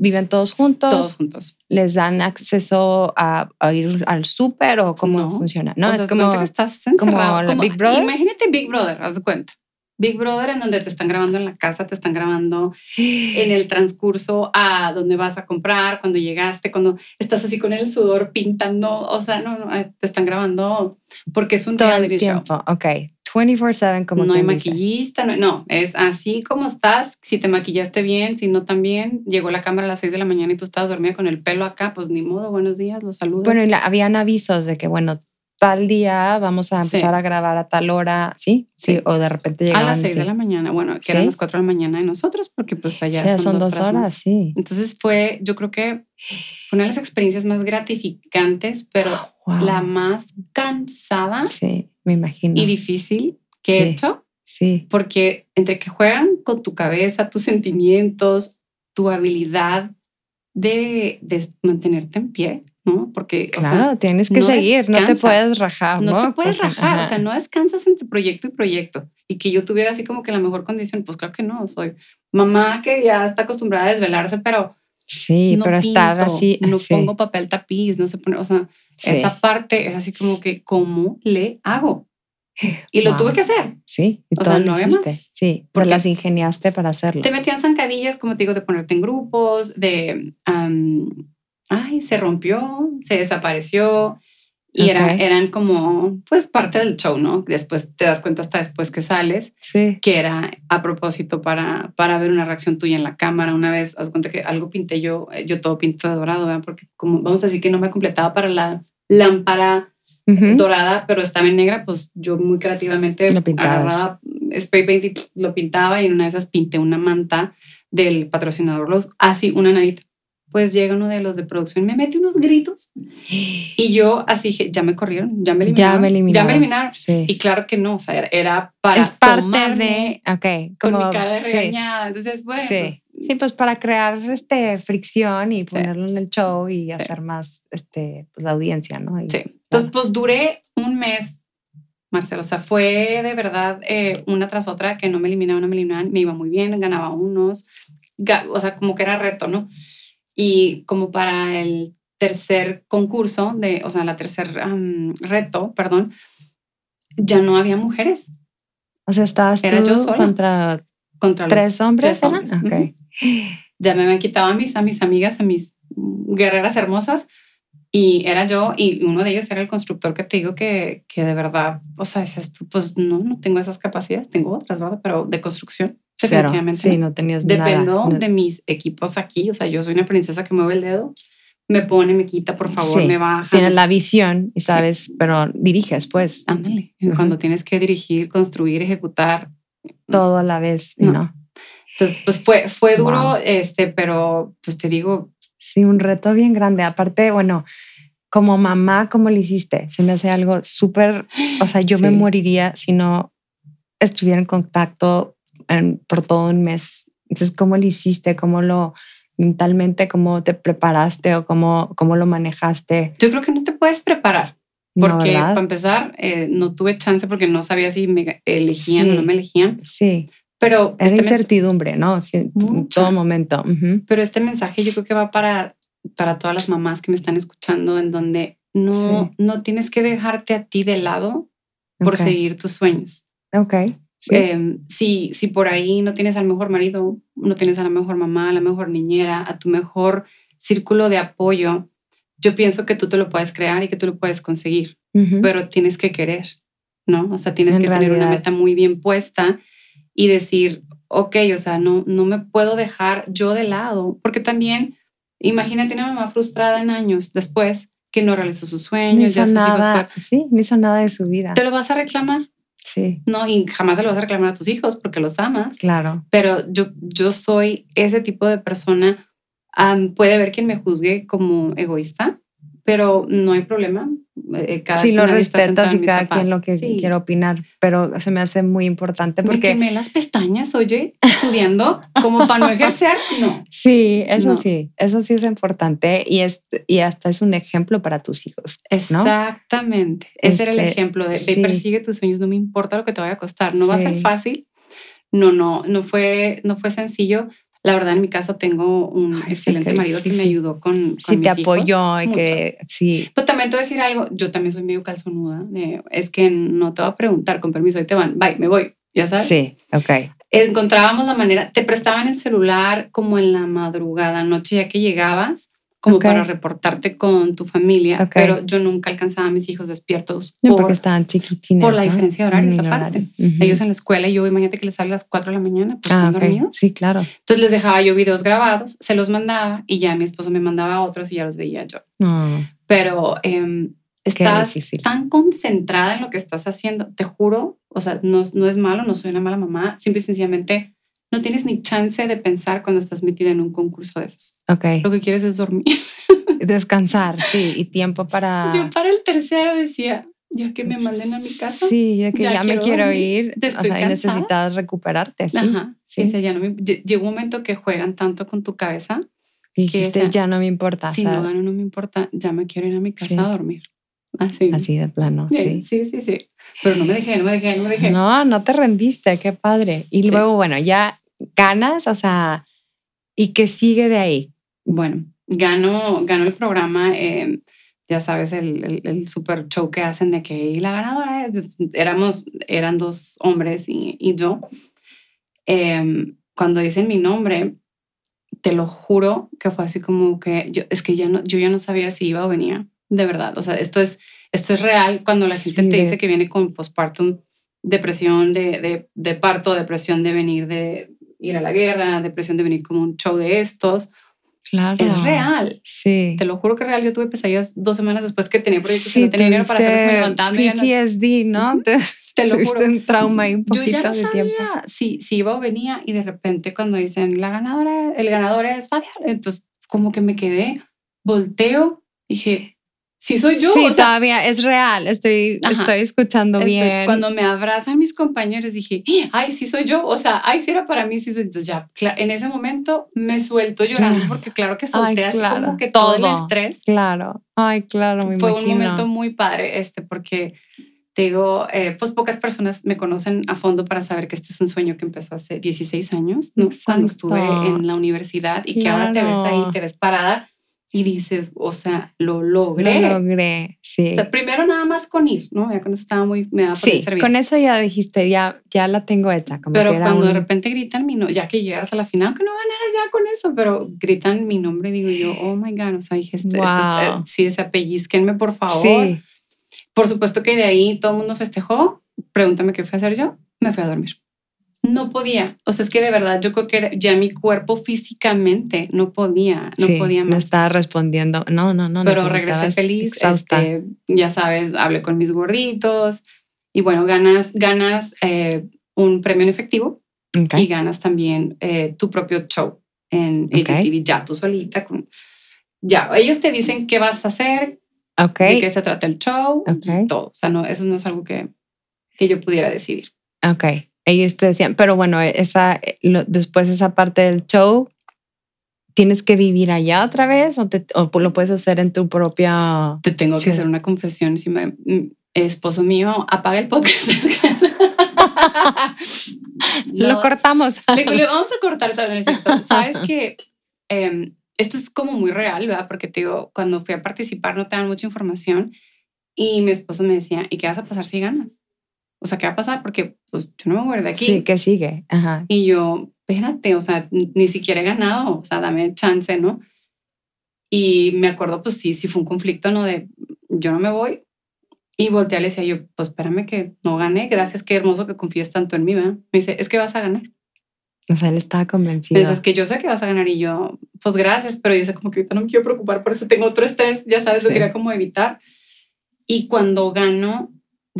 Viven todos juntos. todos juntos. les dan acceso a, a ir al súper o cómo No. funciona. No, o sea, es como que estás como encerrado. la Big Brother. Imagínate Big Brother, haz de cuenta. Big Brother en donde te están grabando en la casa, te están grabando (gasps) en el transcurso a donde vas a comprar, cuando llegaste, cuando estás así con el sudor pintando, o sea, no, no, eh, te están grabando porque es un todo el reality show. tiempo. Ok. 24/7 como no hay maquillista, no, no, es así como estás, si te maquillaste bien, si no también, llegó la cámara a las 6 de la mañana y tú estabas dormida con el pelo acá, pues ni modo, buenos días, los saludos. Bueno, y la- habían avisos de que, bueno, tal día vamos a empezar Sí. a grabar a tal hora, ¿sí? Sí. Sí. O de repente a llegaban. las 6 sí. de la mañana, bueno, que eran las 4 de la mañana de nosotros, porque pues allá son, dos, horas. más. horas, sí. Entonces fue, yo creo que fue una de las experiencias más gratificantes, pero Wow. la más cansada Sí, me imagino. y difícil que he hecho, Sí. porque entre que juegan con tu cabeza, tus sentimientos, tu habilidad de, de mantenerte en pie, ¿no? Porque, o sea, Claro, tienes que no seguir, no te descansas. puedes rajar, ¿no? no te puedes Porque- rajar, o ajá. sea, no descansas entre proyecto y proyecto. Y que yo tuviera así como que la mejor condición, pues claro que no, soy mamá que ya está acostumbrada a desvelarse, pero Sí, no pero estar pinto, así. no sí, pongo papel tapiz, no se pone, o sea, sí, esa parte era así como que, ¿cómo le hago? Y lo Wow. tuve que hacer. Sí, y o todo sea, no había más. Sí, pero Porque- las ingeniaste para hacerlo. Te metían zancadillas, como te digo, de ponerte en grupos, de, am, ay, se rompió, se desapareció. Y era- eran como, pues, parte del show, ¿no? Después te das cuenta hasta después que sales, Sí. que era a propósito para, para ver una reacción tuya en la cámara. Una vez, haz cuenta que algo pinté yo, eh, yo todo pinto de dorado, ¿verdad? Porque como vamos a decir que no me completaba para la lámpara Ujú. dorada, pero estaba en negra, pues yo muy creativamente Lo agarraba spray paint y lo pintaba y en una de esas pinté una manta del patrocinador Lowe's, así una nadita. Pues llega uno de los de producción, me mete unos gritos y yo así dije, ya me corrieron, ya me eliminaron. Ya me eliminaron. Ya me eliminaron. Sí. Y claro que no, o sea, era, para es parte de. Ok. con como- mi cara de sí, regañada. Entonces, bueno, Sí. pues, Sí, pues para crear este fricción y ponerlo en el show y hacer más este, pues, la audiencia, ¿no? Y- Sí. Entonces, pues duré un mes, Marcelo. O sea, fue de verdad eh, una tras otra que no me eliminaban, no me eliminaban. Me iba muy bien, ganaba unos. O sea, como que era reto, ¿no? Y como para el tercer concurso, de, o sea, la tercer am, reto, perdón, ya no había mujeres O sea, estabas Era tú yo sola. contra contra tres hombres. tres hombres. Ok. Ujú. Ya me habían quitado a mis, a mis amigas, a mis guerreras hermosas. Y era yo, y uno de ellos era el constructor que te digo que, que de verdad, o sea, dices tú, pues no, no tengo esas capacidades, tengo otras, ¿verdad? Pero de construcción, Definitivamente. Sí, no. tenías Dependo nada. No. de mis equipos aquí, o sea, yo soy una princesa que mueve el dedo, me pone, me quita, por favor, Sí, me baja. Tienes la visión y sabes, pero diriges, pues, Ándale, Ujú. cuando tienes que dirigir, construir, ejecutar, todo a la vez. No. No. Entonces, pues fue, fue duro, wow. este, pero pues te digo. Sí, un reto bien grande. Aparte, bueno, como mamá, ¿cómo le hiciste? Se me hace algo súper, o sea, yo sí. me moriría si no estuviera en contacto en, por todo un mes. Entonces, ¿cómo le hiciste? ¿Cómo lo mentalmente, cómo te preparaste o cómo, cómo lo manejaste? Yo creo que no te puedes preparar. Porque no, para empezar, eh, no tuve chance porque no sabía si me elegían sí. o no me elegían. Sí. Pero era este incertidumbre, ¿no? Sí, en todo momento. Uh -huh. Pero este mensaje yo creo que va para, para todas las mamás que me están escuchando, en donde no, sí. no tienes que dejarte a ti de lado por okay. seguir tus sueños. Ok. Sí. Eh, si, si por ahí no tienes al mejor marido, no tienes a la mejor mamá, a la mejor niñera, a tu mejor círculo de apoyo, yo pienso que tú te lo puedes crear y que tú lo puedes conseguir, uh -huh. pero tienes que querer, ¿no? O sea, tienes en que realidad. tener una meta muy bien puesta y decir, ok, o sea, no, no me puedo dejar yo de lado, porque también, imagínate una mamá frustrada en años después que no realizó sus sueños, ya sus nada, hijos. Sí, no hizo nada de su vida. ¿Te lo vas a reclamar? Sí. No, y jamás se lo vas a reclamar a tus hijos porque los amas. Claro. Pero yo, yo soy ese tipo de persona. Um, puede haber quien me juzgue como egoísta, pero no hay problema. Eh, cada sí, lo respetas y cada quien lo que sí. quiere opinar, pero se me hace muy importante porque... Me quemé las pestañas, oye, estudiando, como para no (laughs) ejercer, no. Sí, eso no. sí, eso sí es importante y, es, y hasta es un ejemplo para tus hijos. ¿no? Exactamente, ese este, era el este, ejemplo de, sí. persigue tus sueños, no me importa lo que te vaya a costar, no sí. va a ser fácil, no, no, no fue, no fue sencillo, la verdad, en mi caso tengo un Ay, excelente sí, marido que sí, me ayudó con, con sí, mis te apoyó y que sí. Pero también te voy a decir algo, yo también soy medio calzonuda, de, es que no te voy a preguntar, con permiso, ahí te van, bye, me voy, ya sabes. Sí, ok. Encontrábamos la manera, te prestaban el celular como en la madrugada, noche ya que llegabas, como okay. para reportarte con tu familia, okay. pero yo nunca alcanzaba a mis hijos despiertos por, porque estaban chiquitines. Por la diferencia de horarios, aparte. Uh -huh. Ellos en la escuela y yo, imagínate que les sale a las 4 de la mañana, pues ah, están okay. dormidos. Sí, claro. Entonces les dejaba yo videos grabados, se los mandaba y ya mi esposo me mandaba otros y ya los veía yo. Oh. Pero eh, estás tan concentrada en lo que estás haciendo, te juro, o sea, no, no es malo, no soy una mala mamá, simple y sencillamente no tienes ni chance de pensar cuando estás metida en un concurso de esos. Ok. Lo que quieres es dormir. (laughs) Descansar, sí, y tiempo para... (laughs) Yo para el tercero decía, ya que me manden a mi casa. Sí, ya que ya, ya quiero me quiero ir. Estoy o sea, necesitas recuperarte. ¿sí? Ajá. Sí, ya no me, llegó un momento que juegan tanto con tu cabeza. Dijiste, que, o sea, ya no me importa. Si ¿sabes? no gano, no me importa. Ya me quiero ir a mi casa sí. a dormir. Así. Así de plano. Sí. sí, sí, sí. Pero no me dejé, no me dejé, no me dejé. No, no te rendiste, qué padre. Y sí. luego, bueno, ya ganas, o sea, ¿y qué sigue de ahí? Bueno, gano, gano el programa, eh, ya sabes, el, el, el, super show que hacen de que y la ganadora es, éramos, eran dos hombres y, y yo. Eh, cuando dicen mi nombre, te lo juro que fue así como que yo, es que ya no, yo ya no sabía si iba o venía, de verdad. O sea, esto es, esto es real cuando la gente sí, te dice que viene con postpartum, depresión de, de, de parto, depresión de venir de ir a la guerra, depresión de venir como un show de estos. Claro. Es real. Sí. Te lo juro que es real. Yo tuve pesadillas dos semanas después que tenía proyectos sí, y no tenía dinero para hacerlos. Me levantaba PTSD, ¿no? Te, te lo juro. un trauma y un poquito Yo ya no de sabía tiempo. si, si iba o venía y de repente cuando dicen la ganadora, el ganador es Fabián, entonces como que me quedé, volteo, dije, Sí, soy yo. Sí, o sea, todavía es real. Estoy, ajá, estoy escuchando estoy, bien. Cuando me abrazan mis compañeros, dije, ay, sí soy yo. O sea, ay, sí era para mí, sí soy. Entonces ya, en ese momento me suelto llorando (laughs) porque claro que solté ay, claro, así como que todo, todo, el estrés. Claro. Ay, claro, me Fue imagino. un momento muy padre este porque digo, eh, pues pocas personas me conocen a fondo para saber que este es un sueño que empezó hace 16 años, ¿no? Cuando estuve en la universidad y claro. que ahora te ves ahí, te ves parada y dices, o sea, lo logré. Lo logré, sí. O sea, primero nada más con ir, ¿no? Ya con eso estaba muy, me daba por Sí, con eso ya dijiste, ya, ya la tengo hecha. Como pero cuando un... de repente gritan mi nombre, ya que llegas a la final, que no ganaras ya con eso, pero gritan mi nombre, digo yo, oh my God, o sea, dije, este, wow. esto, esto, sí, por favor. Sí. Por supuesto que de ahí todo el mundo festejó, pregúntame qué fui a hacer yo, me fui a dormir no podía. O sea, es que de verdad yo creo que ya mi cuerpo físicamente no podía, no sí, podía más. Me estaba respondiendo, no, no, no. Pero regresé feliz, este, ya sabes, hablé con mis gorditos y bueno, ganas, ganas eh, un premio en efectivo Okay. y ganas también eh, tu propio show en Ok. HGTV, ya tú solita. Con, ya, ellos te dicen qué vas a hacer, Ok. de qué se trata el show, y todo. O sea, no, eso no es algo que, que yo pudiera decidir. Ok. Ellos te decían, pero bueno, esa, lo- después esa parte del show, ¿tienes que vivir allá otra vez o, te- o lo puedes hacer en tu propia... Te tengo Sí. que hacer una confesión. Si me- mm, esposo mío, apaga el podcast. (laughs) Lo No, cortamos. le- le vamos a cortar también. Sabes que em, esto es como muy real, ¿verdad? Porque te digo, cuando fui a participar no te dan mucha información y mi esposo me decía, ¿y qué vas a pasar si ganas? O sea, ¿qué va a pasar? Porque pues yo no me voy de aquí. Sí, que sigue. Ajá. Y yo, espérate, o sea, ni siquiera he ganado, o sea, dame chance, ¿no? Y me acuerdo, pues sí, sí fue un conflicto, ¿no? De yo no me voy. Y volteé y le decía yo, pues espérame que no gané, gracias, qué hermoso que confíes tanto en mí, ¿verdad? Me dice, es que vas a ganar. O sea, él estaba convencido. es que yo sé que vas a ganar y yo, pues gracias, pero yo sé como que ahorita no me quiero preocupar, por eso tengo otro estrés, ya sabes, lo Sí. quería como evitar. Y cuando gano,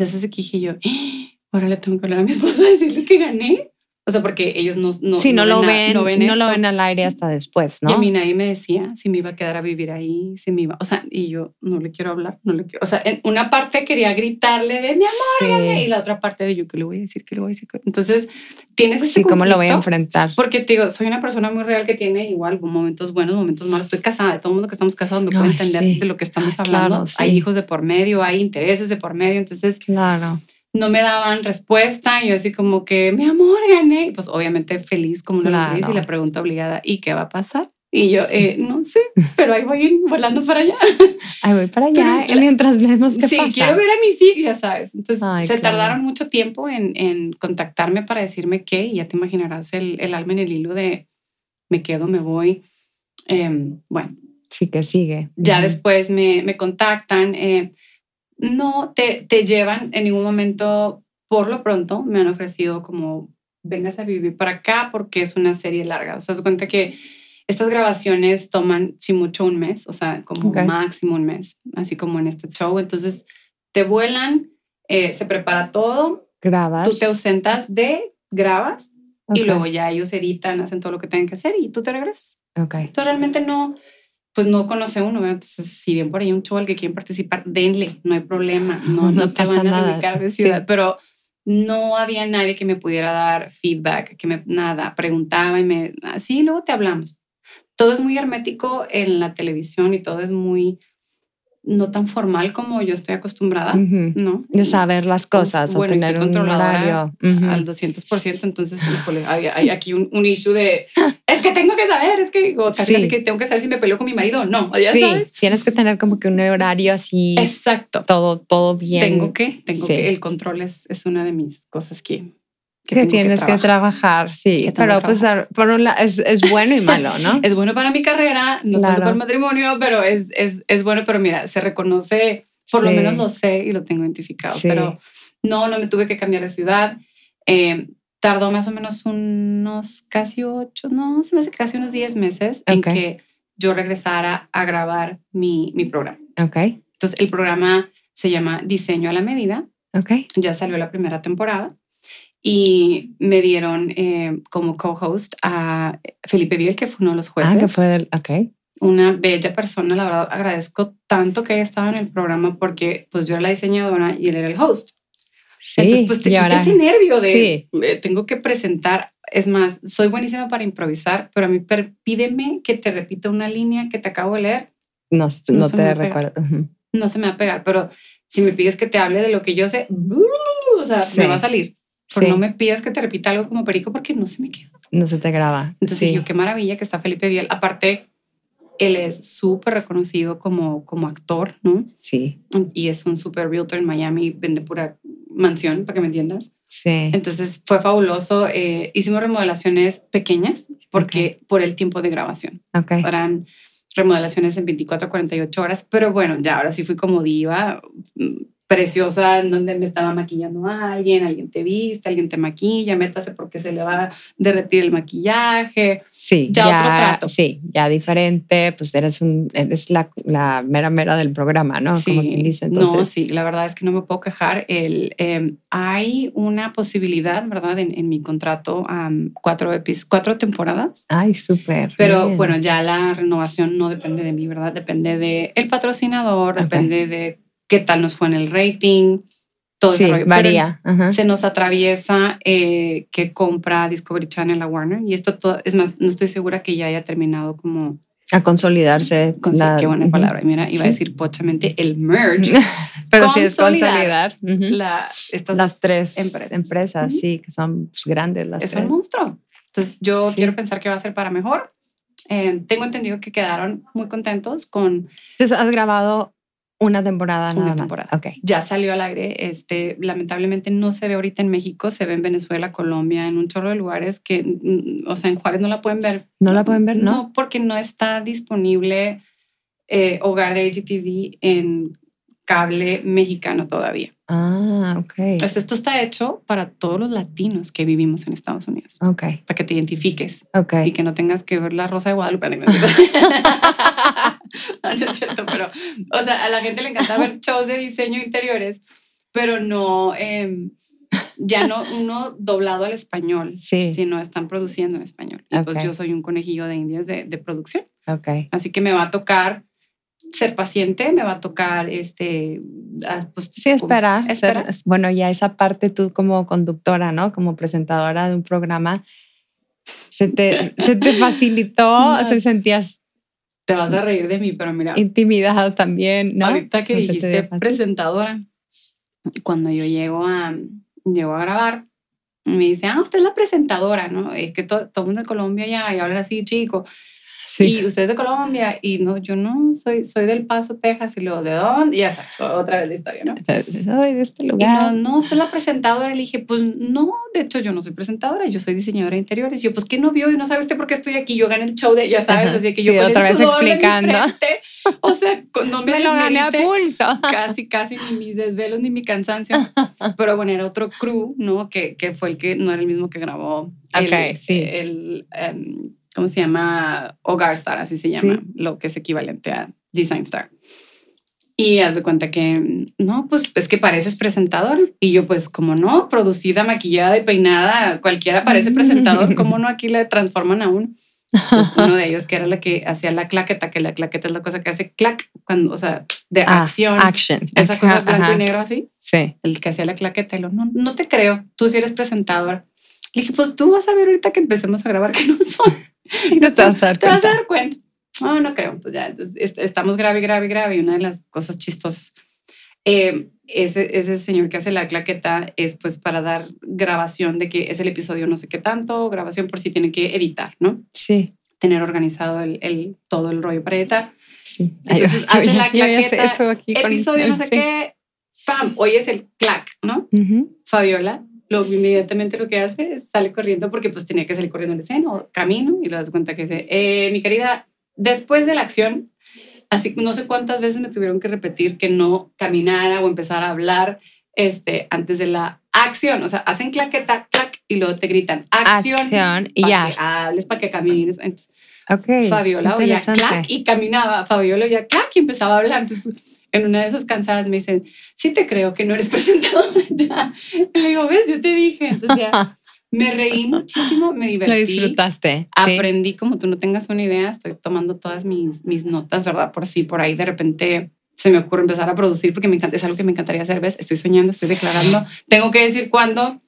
ese que dije yo, "Ah, ahora le tengo que hablar a mi esposa a decirle que gané. O sea, porque ellos no, no, sí, no, lo a- ven, no, lo ven al aire hasta después, Y a ¿no? mí nadie me decía si me iba a quedar a vivir ahí, si me iba, o sea, y yo no le quiero hablar, no le quiero, o sea, en una parte quería gritarle de mi amor y la otra parte de yo que le voy a decir, que le voy a decir. Entonces, tienes este sí, ¿cómo lo voy a conflicto, enfrentar? Porque te digo, soy una persona muy real que tiene igual momentos buenos, momentos malos. Estoy casada, de todo el mundo que estamos casados me puede entender sí. de lo que estamos Ay, hablando. claro, sí. Hay hijos de por medio, hay intereses de por medio, entonces Claro. no me daban respuesta. Y yo así como que, mi amor, gané. Y pues obviamente feliz como una Claro. lombriz y la pregunta obligada, ¿y qué va a pasar? Y yo, eh, no sé, pero ahí voy volando para allá. (laughs) Ay, voy para Pero allá y mientras vemos qué Sí, pasa. quiero ver a mis hijos, ya sabes. Entonces Ay, se claro. tardaron mucho tiempo en, en contactarme para decirme qué, y ya te imaginarás el, el alma en el hilo de me quedo, me voy. Em, bueno, Sí, que sigue. ya después me, me contactan. eh, no te, te llevan en ningún momento, por lo pronto, me han ofrecido como vengas a vivir para acá porque es una serie larga. O sea, se cuenta que estas grabaciones toman, si mucho, un mes, o sea, como máximo un mes, así como en este show. Entonces, te vuelan, eh, se prepara todo, Grabas. tú te ausentas de, grabas y luego ya ellos editan, hacen todo lo que tienen que hacer y tú te regresas. Ok. Entonces realmente no, pues no conoce uno, ¿verdad? Entonces, si bien por ahí un show al que quieren participar, denle, no hay problema, (laughs) no, No no, te van a nada, reubicar de sí. ciudad, pero no había nadie que me pudiera dar feedback, que me, nada, preguntaba y me, así, luego te hablamos. Todo es muy hermético en la televisión y todo es muy, no tan formal como yo estoy acostumbrada. ¿no? De saber las cosas Bueno, o y soy tener un horario. Ujú. al 200%, entonces, híjole, hay, hay aquí un, un issue de, (laughs) es que tengo que saber, es que, o casi, Sí. casi que tengo que saber si me peleo con mi marido o no, ya sí, sabes. tienes que tener como que un horario así, Exacto. todo, todo bien. Tengo que, tengo Sí. que, el control es, es una de mis cosas que, que, que tienes que trabajar. trabajar, sí. Que pero que pues por un lado es, es bueno y malo, ¿no? (laughs) Es bueno para mi carrera, no Claro. para el matrimonio, pero es, es, es bueno, pero mira, se reconoce, por lo Sí. menos lo sé y lo tengo identificado, Sí. pero no, no me tuve que cambiar de ciudad. Eh, tardó más o menos unos casi ocho, no, se me hace casi unos diez meses en Ok. que yo regresara a grabar mi, mi programa. Ok, Entonces, el programa se llama Diseño a la Medida, ok. ya salió la primera temporada y me dieron eh, como co-host a Felipe Biel, que fue uno de los jueces. Ah, que fue del, ok. Una bella persona, la verdad agradezco tanto que haya estado en el programa porque pues yo era la diseñadora y él era el host. Sí, Entonces pues te quita ahora- ese nervio de Sí. eh, tengo que presentar. Es más, soy buenísima para improvisar, pero a mí pídeme que te repita una línea que te acabo de leer No, no, me te recuerdo. No se me va a pegar, pero si me pides que te hable de lo que yo sé, (laughs) o sea, Sí. me va a salir. Pero Sí. no me pidas que te repita algo como perico porque no se me queda. No se te graba. Entonces sí. dije, qué maravilla que está Felipe Biel. Aparte, él es súper reconocido como, como actor, ¿no? Sí, Y es un super realtor en Miami, vende pura mansión, para que me entiendas. sí. Entonces fue fabuloso. Eh, hicimos remodelaciones pequeñas porque por el tiempo de grabación. Ok. Eran remodelaciones en 24 a 48 horas, pero bueno, ya ahora sí fui como diva. Preciosa en donde me estaba maquillando a alguien, alguien te viste, alguien te maquilla, métase porque se le va a derretir el maquillaje. Sí, Ya otro trato. Sí, ya diferente, pues eres, un, eres la, la mera mera del programa, ¿no? Sí, Como quien dice. no, Entonces, sí, la verdad es que no me puedo quejar. El, eh, hay una posibilidad, ¿verdad? En, en mi contrato, am, cuatro, epis- cuatro temporadas. Ay, súper. Pero bien. bueno, ya la renovación no depende de mí, ¿verdad? Depende de el patrocinador, depende de qué tal nos fue en el rating, todo sí, ese. Pero varía. ajá. se nos atraviesa eh, que compra Discovery Channel a Warner y esto todo, es más, no estoy segura que ya haya terminado como, A consolidarse. con la- qué buena ujú. palabra, mira, iba a Sí. decir pochamente el merge, (laughs) Pero sí es Consolidar. consolidar. ujú. la, estas las tres empresas. empresas, Ujú. sí, que son pues, grandes las es tres. un monstruo. Entonces yo Sí. quiero pensar que va a ser para mejor. Eh, tengo entendido que quedaron muy contentos con Entonces, has grabado una temporada Una nada más. temporada. Ok. ya salió al aire. Este, lamentablemente no se ve ahorita en México, se ve en Venezuela, Colombia, en un chorro de lugares que, mm, o sea, en Juárez no la pueden ver. ¿No la pueden ver? No. No, porque no está disponible eh, Hogar de IGTV en cable mexicano todavía. Ah, ok. Entonces, esto está hecho para todos los latinos que vivimos en Estados Unidos, Ok, para que te identifiques ok. y que no tengas que ver la Rosa de Guadalupe. (laughs) (laughs) No, (laughs) no, no es cierto, pero, o sea, a la gente le encanta ver shows de diseño interiores, pero no, em, ya no uno doblado al español, Sí. sino están produciendo en español. Y pues yo soy un conejillo de indias de, de producción, Ok. así que me va a tocar ser paciente, me va a tocar, este, ah, pues, Sí, esperar. Esperar. bueno, ya esa parte tú como conductora, ¿no? Como presentadora de un programa, se te, se te facilitó, (laughs) No. se sentías Te vas a reír de mí, pero mira, intimidado también, ¿no? Ahorita que ¿No se te dijiste presentadora, cuando yo llego a, llego a grabar, me dice, ah, usted es la presentadora, ¿no? Es que to- todo el mundo de Colombia ya, y hablan así, chico. Sí. Y usted es de Colombia, y no, yo no, soy, soy del Paso, Texas, y luego, ¿de dónde? Y ya sabes, toda- otra vez la historia, ¿no? Soy de este Y lugar. no, no, usted es la presentadora. Le dije, pues no, de hecho yo no soy presentadora, yo soy diseñadora de interiores. Y yo, pues, ¿qué no vio? Y no sabe usted por qué estoy aquí. Yo gané el show de, ya sabes, Ajá. así que yo Sí, con otra el vez sudor de mi explicando. frente, o sea, no me, (laughs) Me lo gané a pulso. casi, casi ni mis desvelos ni mi cansancio. (laughs) Pero bueno, era otro crew, ¿no? Que, que fue el que no era el mismo que grabó. el, Ok, sí. El, em, ¿cómo se llama? Hogar Star, así se llama, lo que es equivalente a Design Star. Y haz de cuenta que, no, pues es que pareces presentador. Y yo, pues, como no, producida, maquillada y peinada, cualquiera parece presentador, ¿cómo no aquí le transforman a uno? Pues uno de ellos que era la que hacía la claqueta, que la claqueta es la cosa que hace clac, cuando, o sea, de Ah, acción. Action. Esa cosa blanco ajá. y negro así, Sí. el que hacía la claqueta. Y lo, no, no te creo, tú sí eres presentador. Le dije, pues tú vas a ver ahorita que empecemos a grabar que no son. (laughs) Y no te vas a dar Te vas a cuenta. dar cuenta. No, no creo. Pues ya, est- estamos grave, grave, grave. Y una de las cosas chistosas, eh, ese, ese señor que hace la claqueta es pues para dar grabación de que es el episodio no sé qué tanto, grabación por si tiene que editar, ¿no? Sí. Tener organizado el, el- todo el rollo para editar. sí. Entonces, (laughs) Ay, hace yo- la claqueta, eso aquí con- Episodio no sé sí. qué, pam, hoy es el clac, ¿no? Ujú. Fabiola lo, inmediatamente lo que hace es sale corriendo porque pues tenía que salir corriendo en la escena o camino y lo das cuenta que dice, eh, mi querida, después de la acción, así que no sé cuántas veces me tuvieron que repetir que no caminara o empezar a hablar este, antes de la acción, o sea, hacen claqueta, clac, y luego te gritan acción, Acción y ya. que hables, para que camines. Entonces, Ok. Fabiola oía clac y caminaba, Fabiola oía clac y empezaba a hablar. Entonces, en una de esas cansadas me dicen, sí te creo que no eres (laughs) presentadora ya. Y le digo, ves, yo te dije. Entonces ya (laughs) me reí muchísimo, me Lo divertí. disfrutaste. sí. Aprendí como tú no tengas una idea, estoy tomando todas mis, mis notas, ¿verdad? Por así, por ahí de repente se me ocurre empezar a producir porque me encanta, es algo que me encantaría hacer, ¿ves? Estoy soñando, estoy declarando. Tengo que decir cuándo,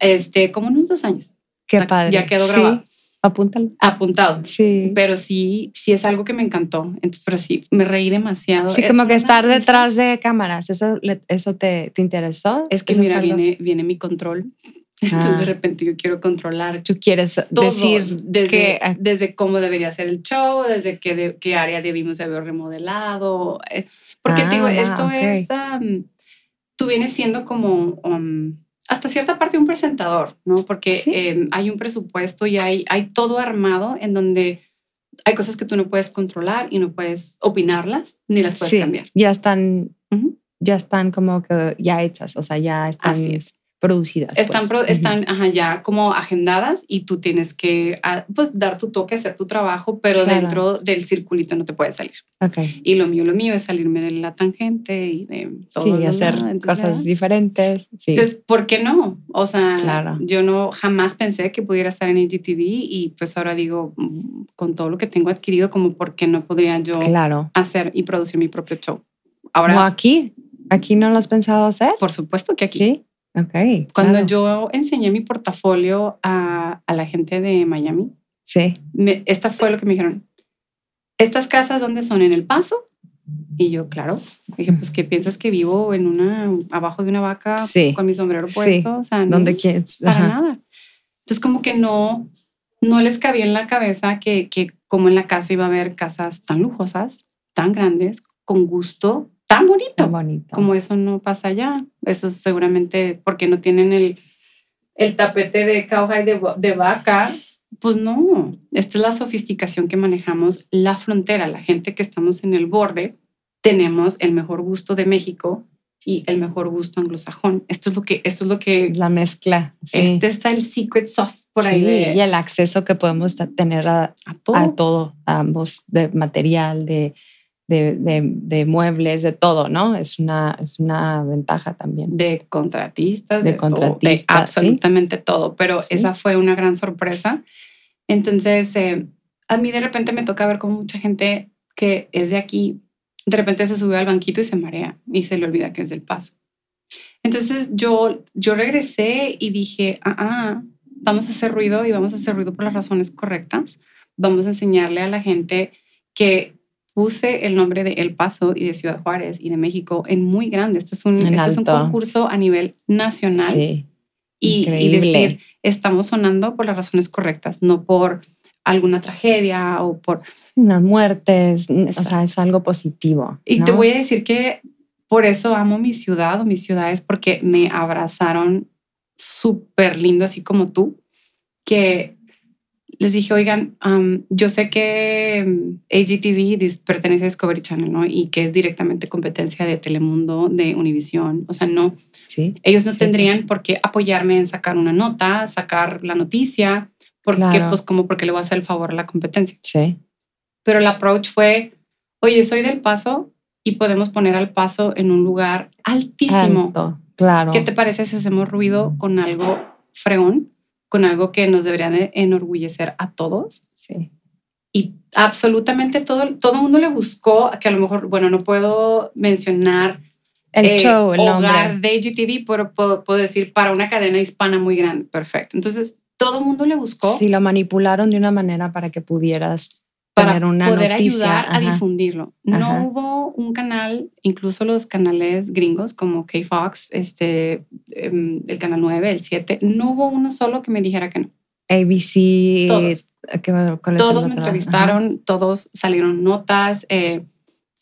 este, como unos dos años. Qué padre. ya quedó Sí, grabado. Apúntalo. Apuntado. Sí. Pero sí, sí es algo que me encantó. Entonces, pero sí, me reí demasiado. Sí, Es como que estar detrás de cámaras, ¿eso, eso te, te interesó? Es que ¿Eso mira, viene, viene mi control. (laughs) Entonces, Ah. de repente yo quiero controlar Tú quieres todo, decir desde, que... desde cómo debería ser el show, desde qué, de- qué área debimos haber remodelado. eh, Porque te digo, Ah, esto ok. es, am, tú vienes siendo como um, hasta cierta parte un presentador, ¿no? Porque Sí. em, hay un presupuesto y hay, hay todo armado en donde hay cosas que tú no puedes controlar y no puedes opinarlas ni las puedes sí, cambiar. ya están ya están como que ya hechas, o sea, ya están Así es. Producidas. Están, pues. pro- están ajá, ya como agendadas y tú tienes que ah, pues, dar tu toque, hacer tu trabajo, pero Claro. dentro del circulito no te puedes salir. Ujú. Ok. Y lo mío, lo mío es salirme de la tangente y de todo. Sí, hacer. Entonces, cosas diferentes. Sí. Entonces, ¿por qué no? O sea, Claro. yo no jamás pensé que pudiera estar en AGTV y pues ahora digo, mm, con todo lo que tengo adquirido, como por qué no podría yo claro. hacer y producir mi propio show. Ahora, ¿No aquí? ¿Aquí no lo has pensado hacer? por supuesto que aquí. Sí. Ok. Cuando claro. yo enseñé mi portafolio a, a la gente de Miami, Sí. me- esta fue lo que me dijeron. ¿Estas casas dónde son? ¿En El Paso? Y yo, claro. Dije, pues, ¿qué piensas que vivo en una, abajo de una vaca Sí. con mi sombrero Sí. puesto? O sea, no, ¿Dónde quieres? para Ajá. nada. Entonces, como que no, no les cabía en la cabeza que, que como en la casa iba a haber casas tan lujosas, tan grandes, con gusto, tan bonito Tan bonito. como eso no pasa allá. Eso es seguramente porque no tienen el, el tapete de cowhide de, de vaca. Pues no, esta es la sofisticación que manejamos la frontera. La gente que estamos en el borde tenemos el mejor gusto de México y el mejor gusto anglosajón. Esto es lo que, esto es lo que, La mezcla. Sí. este está el secret sauce por ahí de, Y el acceso que podemos tener a, a todo. a todo, a ambos, de material, de, de, de- de muebles, de todo, ¿no? Es una, es una ventaja también. de contratistas, De de, de contratistas, sí. absolutamente todo, pero esa fue una gran sorpresa. Entonces, eh, a mí de repente me toca ver como mucha gente que es de aquí, de repente se sube al banquito y se marea y se le olvida que es del paso. Entonces yo, yo regresé y dije, ah, ah, vamos a hacer ruido y vamos a hacer ruido por las razones correctas. Vamos a enseñarle a la gente que puse el nombre de El Paso y de Ciudad Juárez y de México en muy grande. Este es un, este es un concurso a nivel nacional Sí, y, y decir, estamos sonando por las razones correctas, no por alguna tragedia o por... unas muertes, o Exacto. sea, es algo positivo. Y te voy a decir que por eso amo mi ciudad o mis ciudades, porque me abrazaron súper lindo, así como tú, que les dije, oigan, yo sé que mm, AGTV pertenece a Discovery Channel, ¿no? Y que es directamente competencia de Telemundo, de Univision. O sea, no, Sí, ellos no Sí, tendrían por qué apoyarme en sacar una nota, sacar la noticia, porque Claro. pues como porque le voy a hacer el favor a la competencia. sí. Pero el approach fue, oye, soy del paso y podemos poner al paso en un lugar altísimo. Alto, claro. ¿Qué te parece si hacemos ruido con algo fregón, con algo que nos debería de enorgullecer a todos? Sí. Y absolutamente todo, todo el mundo le buscó, que a lo mejor, bueno, no puedo mencionar El eh, show, el hogar nombre. de IGTV, pero puedo, puedo decir para una cadena hispana muy grande. Perfecto. Entonces, todo el mundo le buscó Sí, lo manipularon de una manera para que pudieras para poner una poder noticia. ayudar a Ajá. difundirlo. Ajá. No hubo un canal, incluso los canales gringos como K-Fox, este, em, el canal 9, el 7, no hubo uno solo que me dijera que no. ABC. Todos. ¿qué- cuál es el Todos me entrevistaron, todos salieron notas. eh,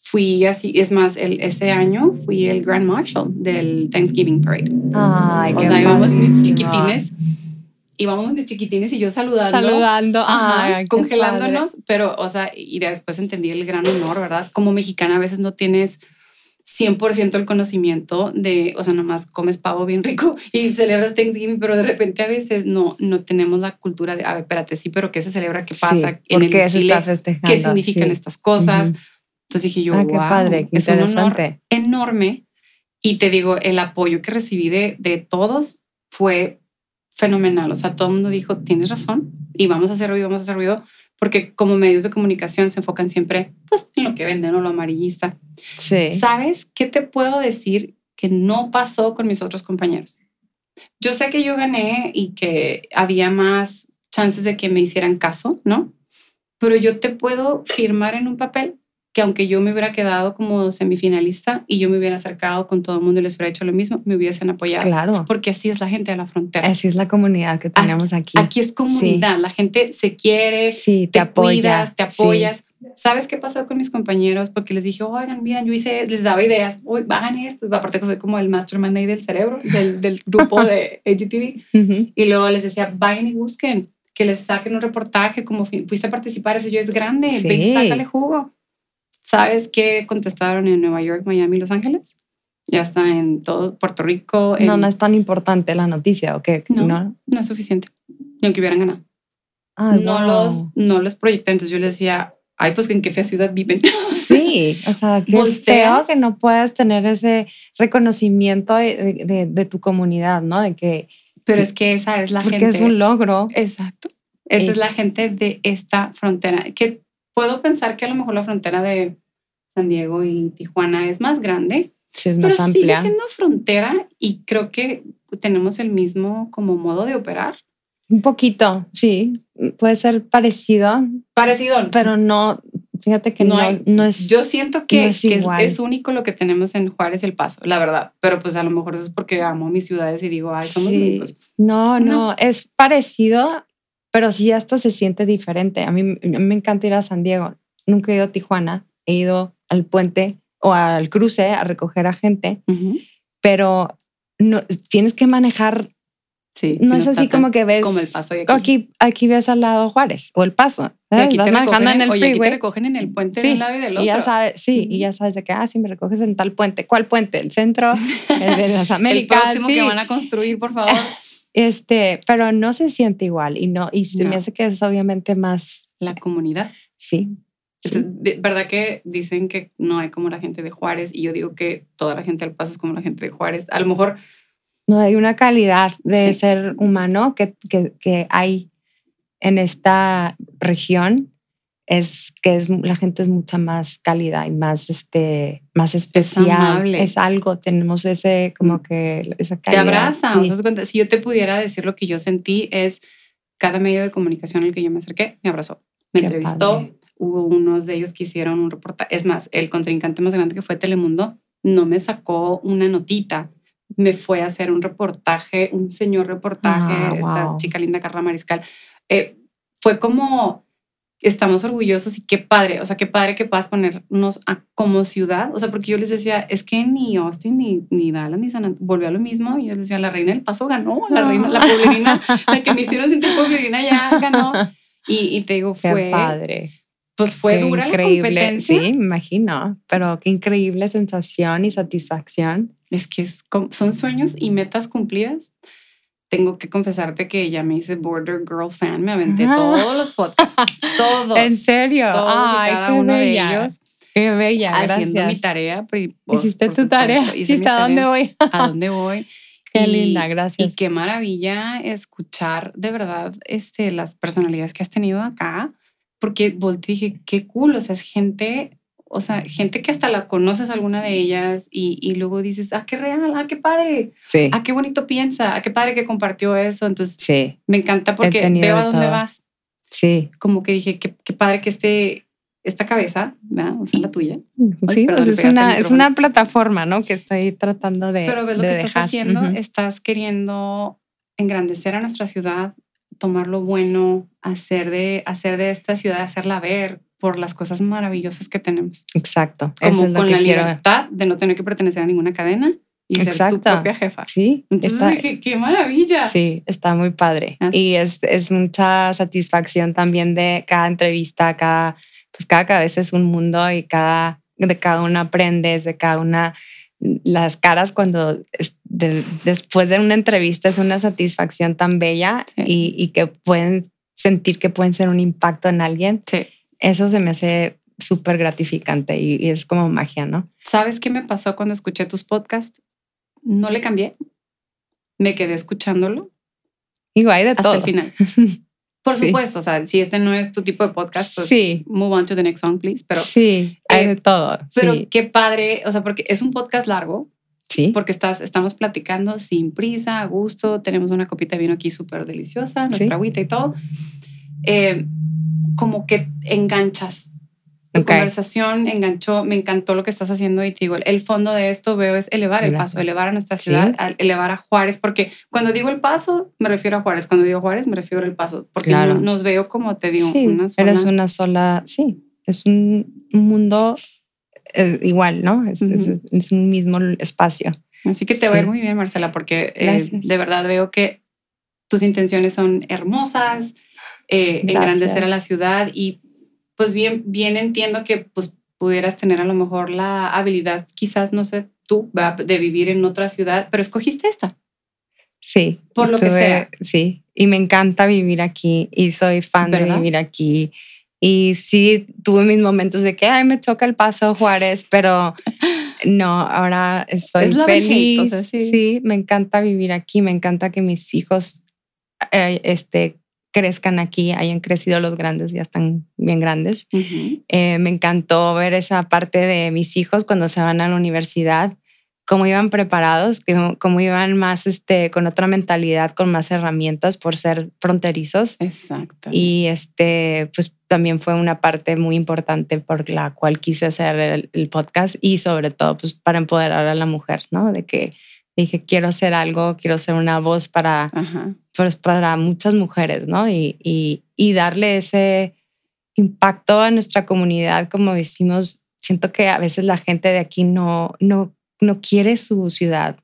fui así, es más, el, ese año fui el Grand Marshal del Thanksgiving Parade. Ajá. Ay, o sea, íbamos mis chiquitines, íbamos mis chiquitines y yo saludando. Saludando. Ajá, qué congelándonos, pero, o sea, y después entendí el gran honor, ¿verdad? Como mexicana a veces no tienes 100% el conocimiento de, o sea, nomás comes pavo bien rico (laughs) y celebras Thanksgiving, pero de repente a veces no, no tenemos la cultura de, a ver, espérate, sí, pero ¿qué se celebra? ¿Qué padre. pasa Sí, en el ¿por qué desfile? ¿Qué significan Sí. estas cosas? Ujú. Entonces dije yo, Ah, qué wow, padre, qué es un honor enorme. Y te digo, el apoyo que recibí de, de todos fue fenomenal. O sea, todo el mundo dijo, tienes razón y vamos a hacer ruido, vamos a hacer ruido, porque como medios de comunicación se enfocan siempre pues, en lo que venden o lo amarillista. Sí. ¿Sabes qué te puedo decir que no pasó con mis otros compañeros? Yo sé que yo gané y que había más chances de que me hicieran caso, ¿no? Pero yo te puedo firmar en un papel que aunque yo me hubiera quedado como semifinalista y yo me hubiera acercado con todo el mundo y les hubiera hecho lo mismo, me hubiesen apoyado. Claro. Porque así es la gente de la frontera. Así es la comunidad que tenemos aquí. Aquí es comunidad, la gente se quiere, sí, te, te, apoya. cuidas, te sí. apoyas. ¿Sabes qué pasó con mis compañeros? Porque les dije, oigan, miren, yo hice, les daba ideas, Uy, hagan esto. Aparte que soy como el mastermind ahí del cerebro, del, del grupo de (laughs) AGTV. Y luego les decía, vayan y busquen, que les saquen un reportaje, como fuiste a participar, eso yo es grande, ve Sí. y sácale jugo. ¿Sabes qué contestaron en Nueva York, Miami, Los Ángeles? ya está en todo Puerto Rico. No, en- no es tan importante la noticia, ¿o qué? No. no es suficiente. Ni aunque hubieran ganado. Ay, no, wow. los, no los proyecté. Entonces yo les decía, ay, pues en qué fea ciudad viven. (laughs) Sí, o sea, qué feo que no puedas tener ese reconocimiento de, de- de tu comunidad, ¿no? De que Pero es que esa es la porque gente. es un logro. Exacto. Esa es la gente de esta frontera. Que puedo pensar que a lo mejor la frontera de San Diego y Tijuana es más grande, Sí, es pero más sigue amplia. siendo frontera y creo que tenemos el mismo como modo de operar. Un poquito, sí. Puede ser parecido, Parecido. pero no, fíjate que No no, no es. Yo siento que, no es que es, es único lo que tenemos en Juárez El Paso, la verdad. Pero pues a lo mejor eso es porque amo mis ciudades y digo, ay, somos Sí. únicos. No, No. no, es parecido, pero sí hasta se siente diferente. A mí, a mí me encanta ir a San Diego. Nunca he ido a Tijuana, he ido al puente o al cruce a recoger a gente, Ujú. pero no, tienes que manejar, Sí, no es está así como que ves, como El Paso y aquí. aquí, aquí ves al lado Juárez o El Paso, Sí, aquí vas te manejando en el oye, aquí te recogen en el puente Sí, de un lado y del otro. Y ya sabes, sí, y Ujú. ya sabes de que, ah, sí, me recoges en tal puente. ¿Cuál puente? El centro, el de las (laughs) el Américas. próximo que van a construir, por favor. (laughs) Este, pero no se siente igual y no, y se No. me hace que es obviamente más, La comunidad. sí. Es verdad que dicen que no hay como la gente de Juárez y yo digo que toda la gente del Paso es como la gente de Juárez. A lo mejor No hay una calidad de Sí. ser humano que, que, que hay en esta región. Es que es, la gente es mucha más cálida y más, este, más especial. amable. Es algo, tenemos ese, como que, esa te calidad. abraza. sí. O sea, haz de cuenta, si yo te pudiera decir lo que yo sentí es cada medio de comunicación al que yo me acerqué me abrazó, me Qué entrevistó. padre. Hubo unos de ellos que hicieron un reportaje. Es más, el contrincante más grande que fue Telemundo no me sacó una notita. Me fue a hacer un reportaje, un señor reportaje, Ah, esta wow. chica linda Carla Mariscal. Eh, fue como, estamos orgullosos y qué padre, o sea, qué padre que puedas ponernos a- como ciudad, o sea, porque yo les decía, es que ni Austin, ni, ni Dallas, ni San Antonio, volvió a lo mismo, y yo les decía, la reina del paso ganó, la No. reina, la pueblerina, la que me hicieron sentir pueblerina ya ganó, (laughs) y, y te digo, Qué fue, padre. pues fue Qué dura la increíble. competencia, Sí, me imagino, pero qué increíble sensación y satisfacción. es que es son sueños y metas cumplidas. Tengo que confesarte que ya me hice Border Girl fan, me aventé Ajá. todos los podcasts, (laughs) todos, ¿En serio? todos y Ay, cada qué uno bella, de ellos. Qué bella, haciendo gracias. mi tarea. por- Hiciste por tu tarea. supuesto, mi ¿Hasta dónde voy? ¿A (laughs) dónde voy? Qué Y- linda, gracias. Y qué maravilla escuchar de verdad este, las personalidades que has tenido acá, porque volteé y dije, qué cool, o sea, es gente, o sea, gente que hasta la conoces alguna de ellas y, y luego dices, ah, qué real, ah, qué padre, Sí, ah, qué bonito piensa, ah, qué padre que compartió eso. Entonces, sí, me encanta porque veo a de dónde todo. vas. sí. Como que dije, qué, qué padre que este, esta cabeza, ¿verdad? o sea, la tuya, Sí, perdón, pues es una, es una plataforma, ¿no? Que estoy tratando de. Pero ves lo que estás dejar. haciendo, Ujú. estás queriendo engrandecer a nuestra ciudad, tomar lo bueno, hacer de, hacer de esta ciudad, hacerla ver por las cosas maravillosas que tenemos. Exacto. Eso Como es lo con que la quiero. libertad de no tener que pertenecer a ninguna cadena y ser tu Exacto. propia jefa. Sí, Entonces está, dije, qué maravilla. sí, está muy padre. Así. Y es, es mucha satisfacción también de cada entrevista, cada, pues cada cabeza es un mundo y cada, de cada una aprendes, de cada una, las caras cuando de- después de una entrevista es una satisfacción tan bella Sí. y, y que pueden sentir que pueden ser un impacto en alguien. Sí. Eso se me hace súper gratificante y, y es como magia, ¿no? ¿Sabes qué me pasó cuando escuché tus podcasts? No le cambié. Me quedé escuchándolo Igual de hasta todo. el final. (laughs) Por Sí. supuesto, o sea, si este no es tu tipo de podcast, pues sí, move on to the next song, please. Pero, sí, hay eh, de todo. pero sí, qué padre, o sea, porque es un podcast largo, sí. porque estás, estamos platicando sin prisa, a gusto, tenemos una copita de vino aquí súper deliciosa, nuestra agüita y todo. Eh, como que enganchas. Tu Ok. conversación enganchó, me encantó lo que estás haciendo y te digo, el fondo de esto veo es elevar el Gracias. paso, elevar a nuestra Sí. ciudad, a- elevar a Juárez, porque cuando digo el paso, me refiero a Juárez, cuando digo Juárez, me refiero al paso, porque Claro. no- nos veo como te digo, sí, una sola. eres una sola, sí, es un un mundo eh, igual, ¿no? Es, es- Ujú. es un mismo espacio. Así que te va a ir Sí. muy bien, Marcela, porque eh, de verdad veo que tus intenciones son hermosas, eh, engrandecer a la ciudad y pues bien, bien entiendo que pues pudieras tener a lo mejor la habilidad, quizás, no sé, tú, de vivir en otra ciudad, pero escogiste esta. Sí. Por lo que sea. Sí, y me encanta vivir aquí y soy fan de vivir aquí. Y sí, tuve mis momentos de que, ay, me toca el paso Juárez, pero (laughs) no, ahora estoy feliz. sí. me encanta vivir aquí, me encanta que mis hijos eh, este, crezcan aquí, hayan crecido los grandes, ya están bien grandes. Eh, me encantó ver esa parte de mis hijos cuando se van a la universidad cómo iban preparados, cómo iban más este, con otra mentalidad, con más herramientas por ser fronterizos. Exacto. Y este, pues también fue una parte muy importante por la cual quise hacer el, podcast y sobre todo pues para empoderar a la mujer, ¿no? De que dije, quiero hacer algo, quiero ser una voz para, pues, para muchas mujeres, ¿no? Y, y, y darle ese impacto a nuestra comunidad, como decimos, siento que a veces la gente de aquí no, no no quiere su ciudad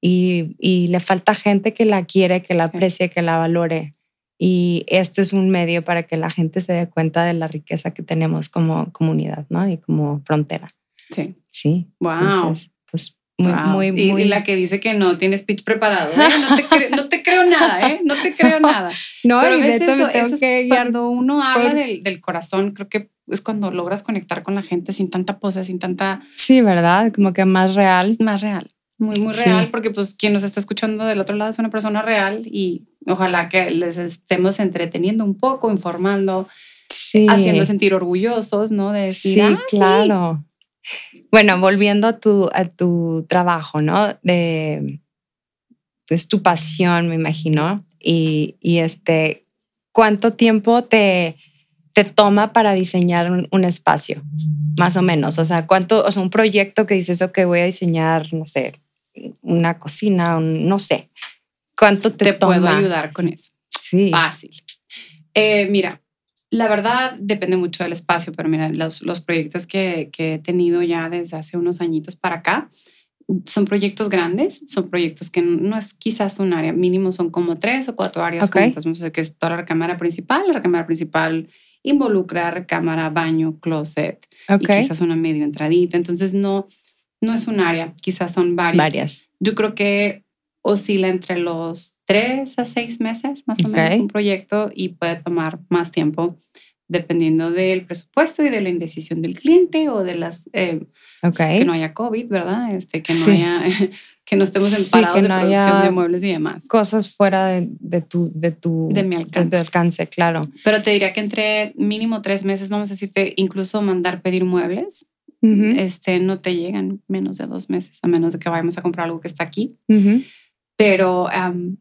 y, le falta gente que la quiere, que la aprecie, que la valore. Y este es un medio para que la gente se dé cuenta de la riqueza que tenemos como comunidad, ¿no? Y como frontera. Sí. Sí. Wow. pues muy, muy, muy. Y, la que dice que no tiene speech preparado. ¿eh? No, te creo nada, ¿eh? No te creo (laughs) nada. No, Pero a veces eso, es cuando uno habla del, del, corazón, creo que es cuando logras conectar con la gente sin tanta pose, sin tanta... Sí, ¿verdad? Como que más real. Más real. Muy, muy real, porque pues quien nos está escuchando del otro lado es una persona real y ojalá que les estemos entreteniendo un poco, informando, haciendo sentir orgullosos, ¿no? De decir, sí, ah, claro. Bueno, volviendo a tu, a tu trabajo, ¿no? De, es tu pasión, me imagino. Y, y este, ¿cuánto tiempo te, te toma para diseñar un, espacio? Más o menos. O sea, ¿cuánto, o sea, un proyecto que dices, ok, voy a diseñar, no sé, una cocina, no sé. ¿Cuánto te, toma? Te puedo ayudar con eso. Sí. Fácil. Eh, mira, la verdad depende mucho del espacio, pero mira, los, los proyectos que, que, he tenido ya desde hace unos añitos para acá son proyectos grandes, son proyectos que no es quizás un área, mínimo son como tres o cuatro áreas juntas. Vamos a decir que es toda la cámara principal, la cámara principal involucrar cámara, baño, closet y quizás una medio entradita. Entonces no, no es un área, quizás son varias. Varias. Yo creo que oscila entre los tres a seis meses más o menos un proyecto y puede tomar más tiempo dependiendo del presupuesto y de la indecisión del cliente o de las eh, que no haya COVID, ¿verdad? Este, que no haya (laughs) que no estemos en parados de producción de muebles y demás. Cosas fuera de, de, tu de tu de mi alcance. De alcance, claro. Pero te diría que entre mínimo tres meses, vamos a decirte, incluso mandar pedir muebles, este, no te llegan menos de dos meses, a menos de que vayamos a comprar algo que está aquí pero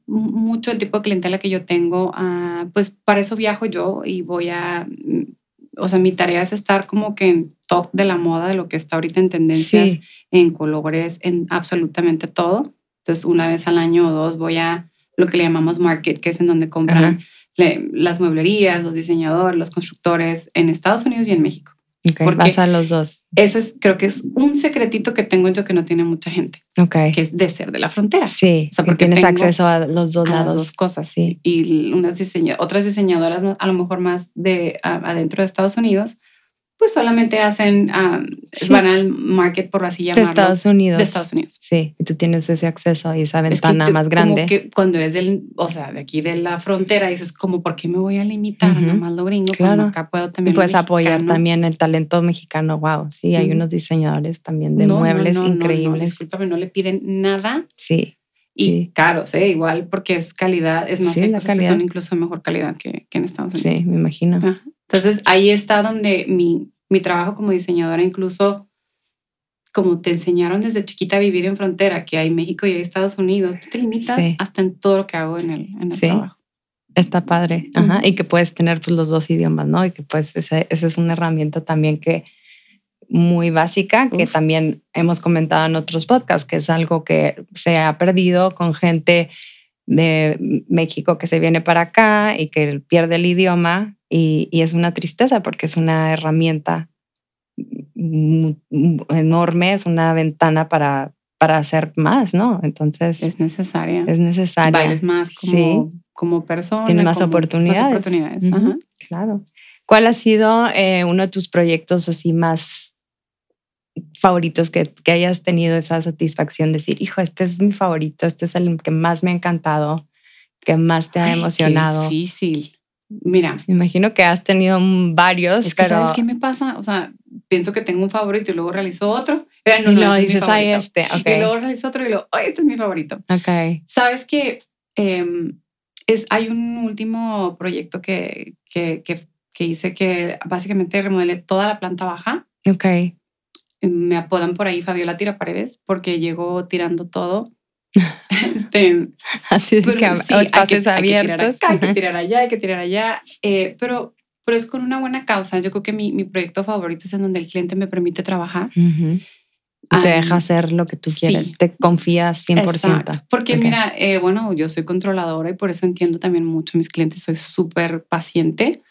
mucho el tipo de clientela que yo tengo, uh, pues para eso viajo yo y voy a, mm, o sea, mi tarea es estar como que en top de la moda, de lo que está ahorita en tendencias, en colores, en absolutamente todo. Entonces, una vez al año o dos voy a lo que le llamamos market, que es en donde compran las mueblerías, los diseñadores, los constructores en Estados Unidos y en México. Okay, vas a los dos. Ese es, creo que es un secretito que tengo yo que no tiene mucha gente. Okay. Que es de ser de la frontera. Sí. O sea, porque tienes acceso a los dos lados. Las dos cosas, sí. Y unas otras diseñadoras, a lo mejor más de adentro de Estados Unidos, pues solamente hacen, van al market, por así llamarlo. De Estados Unidos. De Estados Unidos. Sí, y tú tienes ese acceso y esa ventana más grande. Como que cuando eres del, o sea, de aquí de la frontera, dices como, ¿por qué me voy a limitar a nada más lo gringo? Claro. acá puedo también. Y puedes apoyar también el talento mexicano. Wow, sí, hay unos diseñadores también de muebles increíbles. No, discúlpame, no le piden nada. Sí. Y caros, ¿eh? igual, porque es calidad, es más, sí, la calidad. son incluso mejor calidad que, que en Estados Unidos. Sí, me imagino. Entonces ahí está donde mi, mi trabajo como diseñadora, incluso como te enseñaron desde chiquita a vivir en frontera, que hay México y hay Estados Unidos, tú te limitas hasta en todo lo que hago en el, en el trabajo. Está padre. Ajá. Y que puedes tener pues, los dos idiomas, ¿no? Y que pues esa, es una herramienta también que muy básica, que también hemos comentado en otros podcasts, que es algo que se ha perdido con gente de México que se viene para acá y que pierde el idioma y, es una tristeza porque es una herramienta enorme, es una ventana para, para hacer más, ¿no? Entonces... Es necesaria. Es necesaria. Bailes más como, como persona. Tiene más oportunidades. Más oportunidades. Claro. ¿Cuál ha sido eh, uno de tus proyectos así más favoritos que, que hayas tenido esa satisfacción de decir, hijo, este es mi favorito, este es el que más me ha encantado, que más te ha Ay, qué emocionado? difícil. Mira, Me imagino que has tenido varios, es que pero ¿sabes qué me pasa? O sea, pienso que tengo un favorito y luego realizo otro. Eh, no, no, ese es mi dices, favorito". este, Y luego realizo otro y luego, ay, este es mi favorito. ok. Sabes que em, es, hay un último proyecto que, que, que, que hice que básicamente remodelé toda la planta baja. Ok, Me apodan por ahí Fabiola Tira Paredes porque llegó tirando todo. (laughs) este, así de pero que sí, hay espacios hay que tirar abiertos. acá, hay que tirar allá, hay que tirar allá. eh, pero, pero es con una buena causa. Yo creo que mi, mi proyecto favorito es en donde el cliente me permite trabajar. Ujú. Y te Am, deja hacer lo que tú sí. quieres, te confías 100%. Exacto. Porque Ok. mira, eh, bueno, yo soy controladora y por eso entiendo también mucho a mis clientes. Soy súper paciente.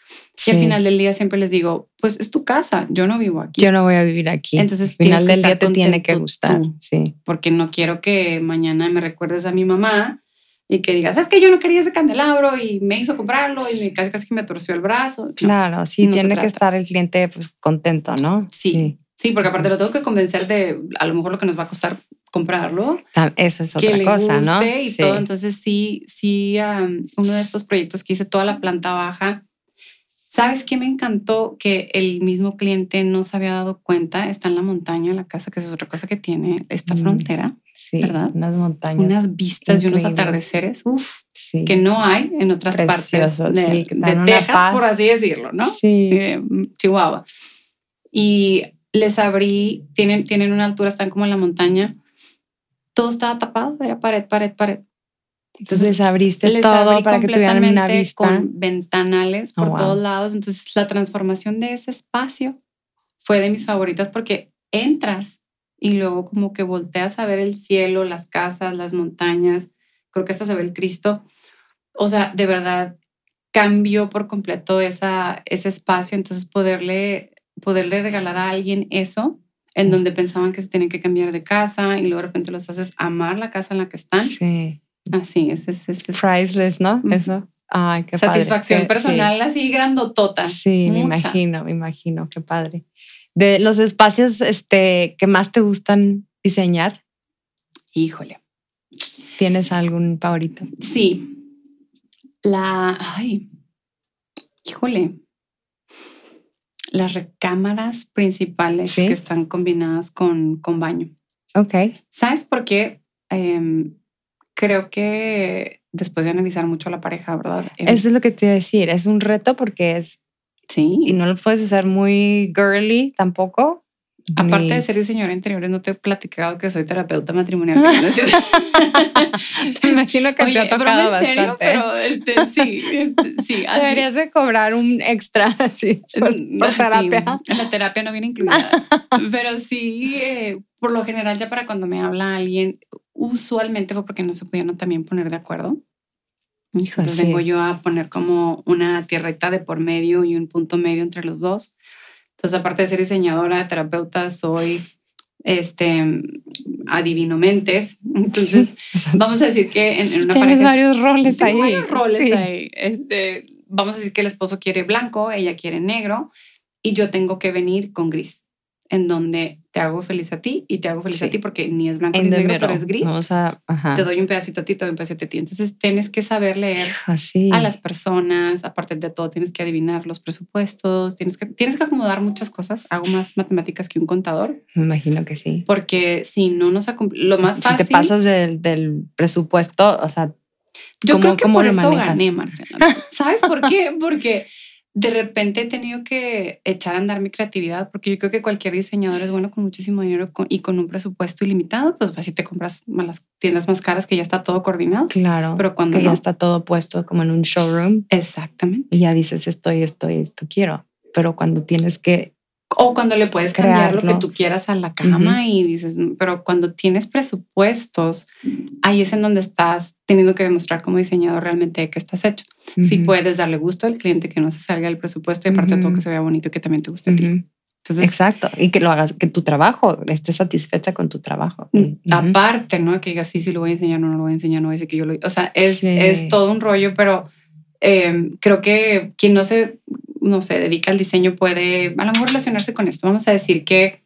Y al Sí. final del día siempre les digo, pues es tu casa, yo no vivo aquí. Yo no voy a vivir aquí. Entonces, al final que del día te tiene que gustar. tú. Sí. Porque no quiero que mañana me recuerdes a mi mamá y que digas, es que yo no quería ese candelabro y me hizo comprarlo y me- casi casi que me torció el brazo. No. Claro, sí, no tiene que estar el cliente pues contento, ¿no? Sí. Sí, porque aparte lo tengo que convencer de a lo mejor lo que nos va a costar comprarlo. Esa es que otra le cosa, ¿no? guste y Sí. todo. Entonces sí, sí, am, uno de estos proyectos que hice toda la planta baja. ¿Sabes qué me encantó? Que el mismo cliente no se había dado cuenta. Está en la montaña, la casa, que es otra cosa que tiene esta Mm, frontera. Sí, ¿verdad? Unas montañas. Unas vistas y unos atardeceres, uf, sí. que no hay en otras Precioso, partes de, sí, de Texas, paz. por así decirlo, ¿no? Sí. Eh, Chihuahua. Y les abrí, tienen, tienen una altura, están como en la montaña. Todo estaba tapado, era pared, pared, pared. Entonces les abriste les todo abrí para que tuvieran una vista. con ventanales por Oh, wow. todos lados. Entonces, la transformación de ese espacio fue de mis favoritas porque entras y luego como que volteas a ver el cielo, las casas, las montañas. Creo que hasta se ve el Cristo. O sea, de verdad cambió por completo esa, ese espacio. Entonces, poderle, poderle regalar a alguien eso en donde pensaban que se tenían que cambiar de casa y luego de repente los haces amar la casa en la que están. Sí. Así es, es, es, es- Priceless, ¿no? Eso. Ay, qué padre. satisfacción sí. personal así grandotota. Sí, me imagino, me imagino, qué padre. De los espacios este, que más te gustan diseñar, Híjole. ¿tienes algún favorito? Sí. La. Ay. Híjole. Las recámaras principales Sí. que están combinadas con, con baño. Ok. ¿Sabes por qué? Em, creo que después de analizar mucho a la pareja, ¿verdad? Eso es lo que te iba a decir. Es un reto porque es, sí. y no lo puedes hacer muy girly tampoco. Aparte ni- de ser diseñadora interiores, no te he platicado que soy terapeuta matrimonial. Me (laughs) (laughs) imagino que te Oye, ha tocado en serio, bastante. pero este, sí, este, sí, (laughs) así. Deberías de cobrar un extra así por, por sí, terapia. la terapia no viene incluida. Pero sí, eh, por lo general, ya para cuando me habla alguien, usualmente fue porque no se pudieron también poner de acuerdo. Entonces sí. vengo yo a poner como una tierrita de por medio y un punto medio entre los dos. Entonces, aparte de ser diseñadora, terapeuta, soy este adivino mentes. (laughs) Entonces, Sí, vamos a decir que en, en una tienes pareja varios roles ahí. varios roles sí. ahí. Este, vamos a decir que el esposo quiere blanco, ella quiere negro y yo tengo que venir con gris, en donde te hago feliz a ti y te hago feliz a Sí. ti porque ni es blanco In ni the negro, pero es gris. Vamos a, ajá. Te doy un pedacito a ti, te doy un pedacito a ti. Entonces tienes que saber leer Así. a las personas, aparte de todo, tienes que adivinar los presupuestos, tienes que, tienes que acomodar muchas cosas. Hago más matemáticas que un contador, Me imagino que sí. porque si no nos lo más si fácil. te pasas del, del presupuesto, o sea, Yo ¿Cómo- creo que por eso manejas? gané, Marcela. ¿Sabes por qué? Porque de repente he tenido que echar a andar mi creatividad, porque yo creo que cualquier diseñador es bueno con muchísimo dinero y con un presupuesto ilimitado, pues así te compras las tiendas más caras que ya está todo coordinado. claro. Pero cuando que ya está todo puesto como en un showroom Exactamente. y ya dices esto y esto y esto quiero. Pero cuando tienes que, O cuando le puedes cambiar lo que Crearlo. tú quieras a la cama y dices, "Mm", pero cuando tienes presupuestos, ahí es en donde estás teniendo que demostrar como diseñador realmente de qué estás hecho. Si Ujú, puedes darle gusto al cliente, que no se salga del presupuesto y aparte de todo que se vea bonito y que también te guste a ti. Entonces, Exacto. Y que lo hagas, que tu trabajo, estés satisfecha con tu trabajo. mm, aparte, ¿no? Que digas, sí, sí lo voy a enseñar, no, no lo voy a enseñar, no voy a decir que yo lo... O sea, es, Sí. es todo un rollo, pero eh, creo que quien no se, no se dedica al diseño puede a lo mejor relacionarse con esto. Vamos a decir que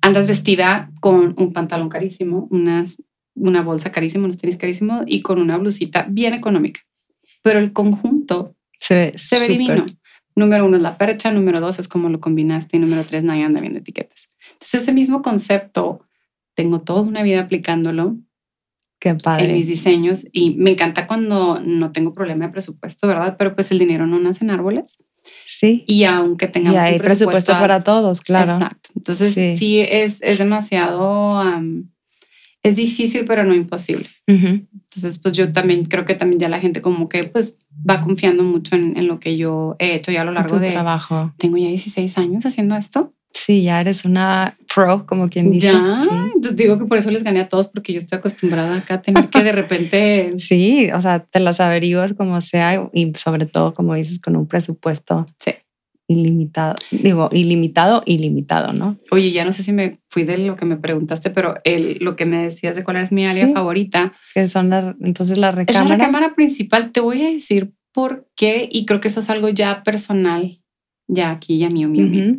andas vestida con un pantalón carísimo, unas, una bolsa carísima, unos tenis carísimos y con una blusita bien económica. Pero el conjunto Se ve, se ve divino. Número uno es la percha, número dos es cómo lo combinaste y número tres nadie anda viendo etiquetas. Entonces ese mismo concepto, tengo toda una vida aplicándolo Qué padre. en mis diseños y me encanta cuando no tengo problema de presupuesto, ¿verdad? Pero pues el dinero no nace en árboles Sí. y aunque Y tengamos hay un presupuesto a- para todos, claro. Exacto. Entonces Sí. sí, es, es demasiado, am, es difícil pero no imposible. Ujú. Entonces pues yo también creo que también ya la gente como que pues va confiando mucho en, en lo que yo he hecho ya a lo largo Tu de... trabajo. Tengo ya 16 años haciendo esto. Sí, ya eres una pro, como quien dice. Ya, Sí. entonces digo que por eso les gané a todos porque yo estoy acostumbrada acá a tener que de repente... (laughs) Sí, o sea, te las averiguas como sea y sobre todo, como dices, con un presupuesto Sí. ilimitado. Digo, ilimitado, ilimitado, ¿no? Oye, ya no sé si me fui de lo que me preguntaste, pero el, lo que me decías de cuál es mi área Sí. favorita Que son las, entonces la es la recámara. recámara principal. Te voy a decir por qué y creo que eso es algo ya personal, ya aquí, ya mío, mío, mío.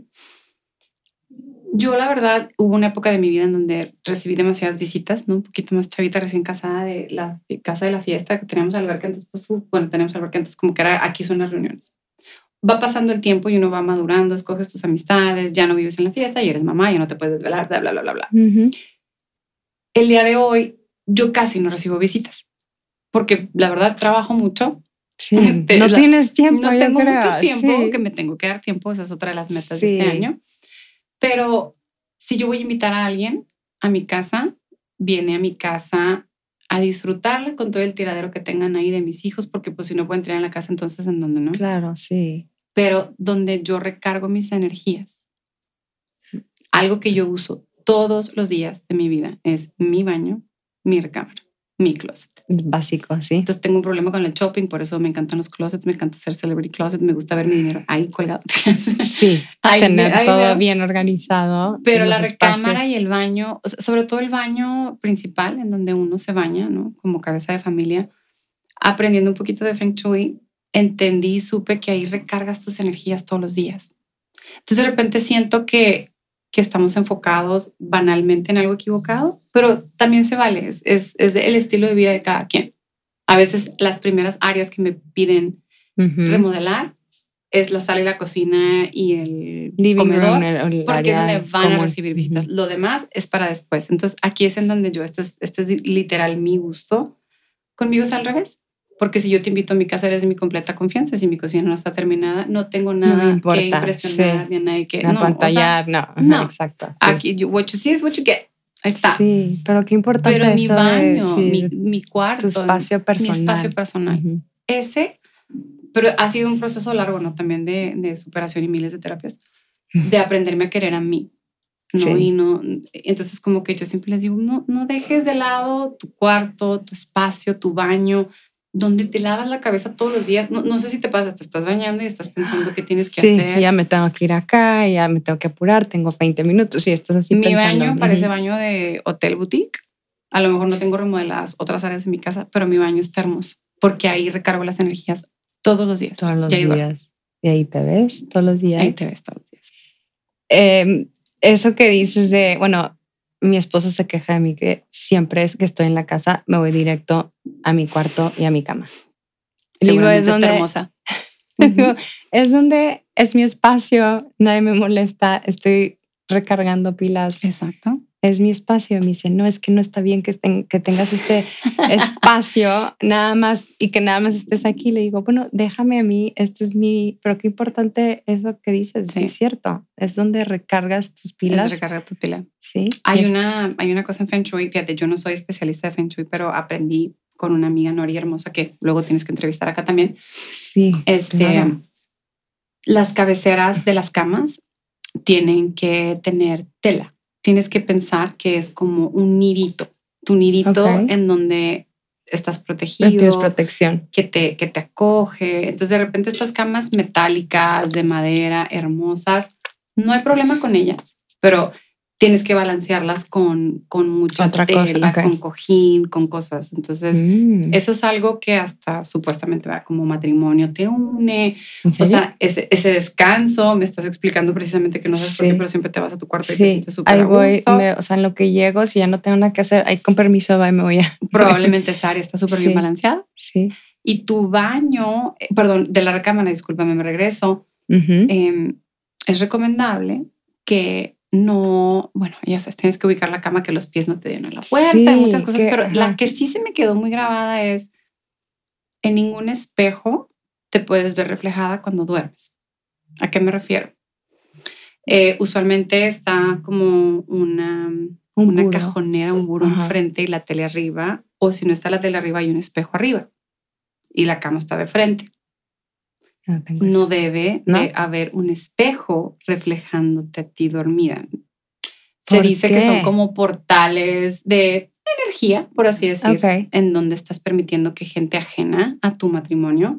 Yo, la verdad, hubo una época de mi vida en donde recibí demasiadas visitas, ¿no? Un poquito más chavita, recién casada de la casa de la fiesta que teníamos alberca antes, pues, uh, bueno, tenemos alberca antes, como que era aquí son las reuniones. Va pasando el tiempo y uno va madurando, escoges tus amistades, ya no vives en la fiesta y eres mamá, ya no te puedes desvelar, bla, bla, bla, bla, bla. Ujú. El día de hoy, yo casi no recibo visitas, porque la verdad trabajo mucho, Sí. (laughs) Este, no la- tienes tiempo. no tengo creo, mucho tiempo, sí. que me tengo que dar tiempo, esa es otra de las metas de este Sí. año. Pero si yo voy a invitar a alguien a mi casa, viene a mi casa a disfrutarla con todo el tiradero que tengan ahí de mis hijos, porque pues si no pueden entrar en la casa, entonces en dónde no. Claro, sí. Pero donde yo recargo mis energías. Algo que yo uso todos los días de mi vida es mi baño, mi recámara, mi closet. Básico, sí. Entonces tengo un problema con el shopping, por eso me encantan los closets, me encanta hacer celebrity closet, me gusta ver mi dinero ahí colgado. (laughs) Sí, Ahí- tener ahí todo veo. bien organizado. Pero la recámara espacios. y el baño, sobre todo el baño principal, en donde uno se baña, ¿no? Como cabeza de familia, aprendiendo un poquito de Feng Shui, entendí y supe que ahí recargas tus energías todos los días. Entonces de repente siento que, que estamos enfocados banalmente en algo equivocado, pero también se vale, es, es, es el estilo de vida de cada quien. A veces las primeras áreas que me piden remodelar es la sala y la cocina y el Living comedor room, el- el porque es donde van a recibir visitas. Lo demás es para después. Entonces, aquí es en donde yo, este es, este es literal mi gusto. Conmigo es al revés. Porque si yo te invito a mi casa, eres de mi completa confianza. Si mi cocina no está terminada, no tengo nada importa, que impresionar sí. ni a nadie que... A no, o sea, pantallar, no, no. exacto. sí. aquí, you- what you see is what you get. Ahí está. Sí, pero qué importante Pero mi de- baño, sí, mi, mi cuarto, tu espacio mi personal. espacio personal. Ujú. Ese, pero ha sido un proceso largo, ¿no? También de, de superación y miles de terapias, de aprenderme a querer a mí. ¿no? Sí. Y no, entonces como que yo siempre les digo, no, no dejes de lado tu cuarto, tu espacio, tu baño, donde te lavas la cabeza todos los días. No, no sé si te pasa, te estás bañando y estás pensando qué tienes que Sí, hacer. ya me tengo que ir acá, ya me tengo que apurar, tengo 20 minutos y estás así Mi pensando, baño parece ujú. baño de hotel boutique. A lo mejor no tengo remodeladas otras áreas de mi casa, pero mi baño está hermoso porque ahí recargo las energías todos los días. todos los días. Y ahí te ves todos los días. Ahí te ves todos los días. Eh, eso que dices de, bueno, mi esposo se queja de mí que siempre es que estoy en la casa, me voy directo a mi cuarto y a mi cama. Digo, es está donde, hermosa. (laughs) digo, es donde es mi espacio, nadie me molesta, estoy recargando pilas, Exacto. Es mi espacio. Me dice, no, es que no está bien que, estén- que tengas este (laughs) espacio nada más y que nada más estés aquí. Le digo, bueno, déjame a mí, este es mi, pero qué importante eso que dices, sí, Sí. es cierto, es donde recargas tus pilas. Es recarga tu pila. Sí. Hay es- una, hay una cosa en Feng Shui, fíjate, yo no soy especialista de Feng Shui, pero aprendí con una amiga Nori hermosa que luego tienes que entrevistar acá también. Sí. Este, claro. Las cabeceras de las camas tienen que tener tela. Tienes que pensar que es como un nidito, tu nidito en donde estás protegido, tienes protección. que te, que te acoge. Entonces, de repente, estas camas metálicas, de madera, hermosas, no hay problema con ellas, pero tienes que balancearlas con, con mucha Otra cosa, tela, ok. con cojín, con cosas. Entonces, Mm, eso es algo que hasta supuestamente va como matrimonio te une. ¿en O sea, ese, ese descanso, me estás explicando precisamente que no sabes por qué, Sí. pero siempre te vas a tu cuarto y te Sí, sientes súper ahí a voy, gusto. me- o sea, en lo que llego, si ya no tengo nada que hacer, ahí con permiso, va y me voy a... (laughs) Probablemente esa área está súper bien Sí. balanceada. Sí. Y tu baño, eh, perdón, de la recámara, discúlpame, me regreso. Ujú. eh, es recomendable que no, bueno, ya sabes, tienes que ubicar la cama que los pies no te den a la puerta, Sí, hay muchas cosas, que- pero la que sí se me quedó muy grabada es en ningún espejo te puedes ver reflejada cuando duermes. ¿A qué me refiero? Eh, usualmente está como una, Un una buró. cajonera, un buró Ajá. enfrente y la tele arriba, o si no está la tele arriba, hay un espejo arriba y la cama está de frente No tengo no debe ¿No? de haber un espejo reflejándote a ti dormida. Se ¿Por dice que son como portales de energía, por así decir, en donde estás permitiendo que gente ajena a tu matrimonio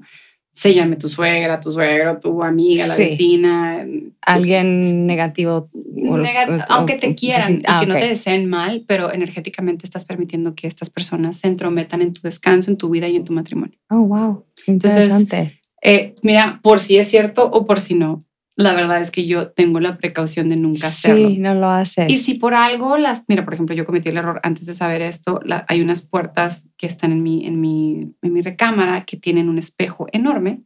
se llame tu suegra, tu suegro, tu amiga, la Sí. vecina. Alguien negativo. o- nega- o- aunque te quieran sí. Ah, y que no ok. te deseen mal, pero energéticamente estás permitiendo que estas personas se entrometan en tu descanso, en tu vida y en tu matrimonio. Oh, wow. Entonces, Interesante. Eh, mira, por si es cierto o por si no, la verdad es que yo tengo la precaución de nunca hacerlo. Sí, no lo haces. Y si por algo las, mira, por ejemplo, yo cometí el error antes de saber esto, la- hay unas puertas que están en mi, en mi, en mi recámara que tienen un espejo enorme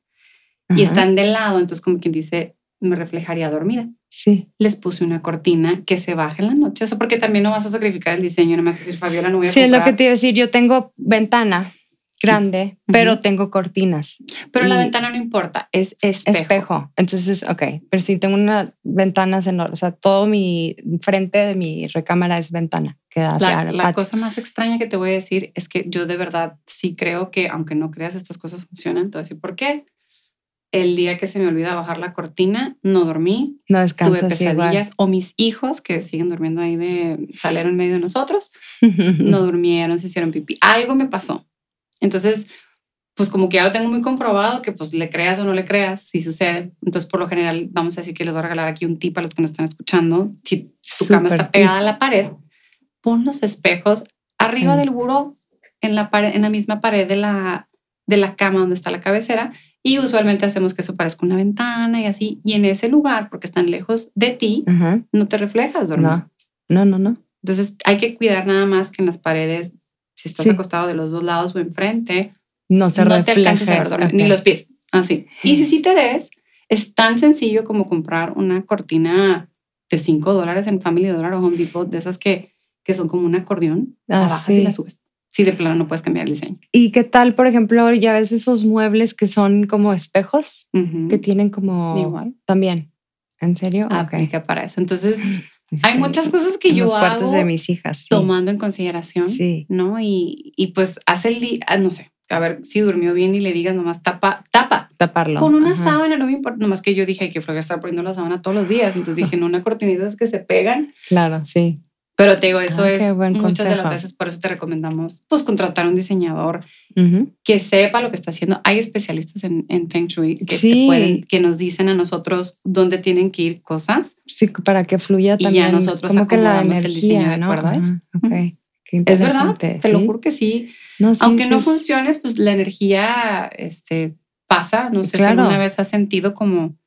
y están de lado, entonces como quien dice, me reflejaría dormida. Sí. Les puse una cortina que se baja en la noche, o sea, porque también no vas a sacrificar el diseño, no me vas a decir, Fabiola, no voy a Sí, es lo que comprar". te iba a decir. Yo tengo ventana grande, Ujú. pero tengo cortinas. Pero la y- ventana no importa, es espejo. Espejo. Entonces, ok. Pero sí tengo unas ventanas enormes. O sea, todo mi frente de mi recámara es ventana. Que da hacia La, la cosa más extraña que te voy a decir es que yo de verdad sí creo que, aunque no creas, estas cosas funcionan. Te voy a decir por qué. El día que se me olvida bajar la cortina, no dormí, No tuve descansas igual. pesadillas. O mis hijos, que siguen durmiendo ahí de salero en medio de nosotros, (laughs) no durmieron, se hicieron pipí. Algo me pasó. Entonces, pues como que ya lo tengo muy comprobado, que pues le creas o no le creas, si sucede. Entonces, por lo general, vamos a decir que les voy a regalar aquí un tip a los que nos están escuchando. Si tu cama está pegada a la pared, pon los espejos arriba Mm. del buró, en la, pared, en la misma pared de la, de la cama donde está la cabecera. Y usualmente hacemos que eso parezca una ventana y así. Y en ese lugar, porque están lejos de ti, no te reflejas dormir. No, no, no, no. Entonces hay que cuidar nada más que en las paredes, si estás Sí. acostado de los dos lados o enfrente, No se no te alcances a ver ni los pies, así. Y si sí te ves, es tan sencillo como comprar una cortina de 5 dólares en Family Dollar o Home Depot, de esas que, que son como un acordeón, Ah, la bajas y sí. la subes. Si de plano no puedes cambiar el diseño. ¿Y qué tal, por ejemplo, ya ves esos muebles que son como espejos? Que tienen como... Igual. También. ¿En serio? Aplica para eso. Entonces, (laughs) hay muchas cosas que En yo los cuartos hago de mis hijas. sí. tomando en consideración. Sí. ¿no? Y, y pues hace el día, ah, no sé, a ver si durmió bien y le digas nomás tapa, tapa. Taparlo. Con una Ajá. sábana no me importa, nomás que yo dije "Ay, que flojera estar poniendo la sábana todos los días, entonces dije, no, una cortinita es que se pegan, Claro, sí. Pero te digo, eso Ah, es muchas de las veces, por eso te recomendamos, pues contratar un diseñador que sepa lo que está haciendo. Hay especialistas en, en Feng Shui que, te pueden, que nos dicen a nosotros dónde tienen que ir cosas. Sí, para que fluya Y ya también. nosotros como que la acomodamos el energía, diseño de ¿no? Es verdad, te lo juro que sí. No, sí, Aunque no funcione, pues la energía este, pasa. No sé si alguna vez has sentido como,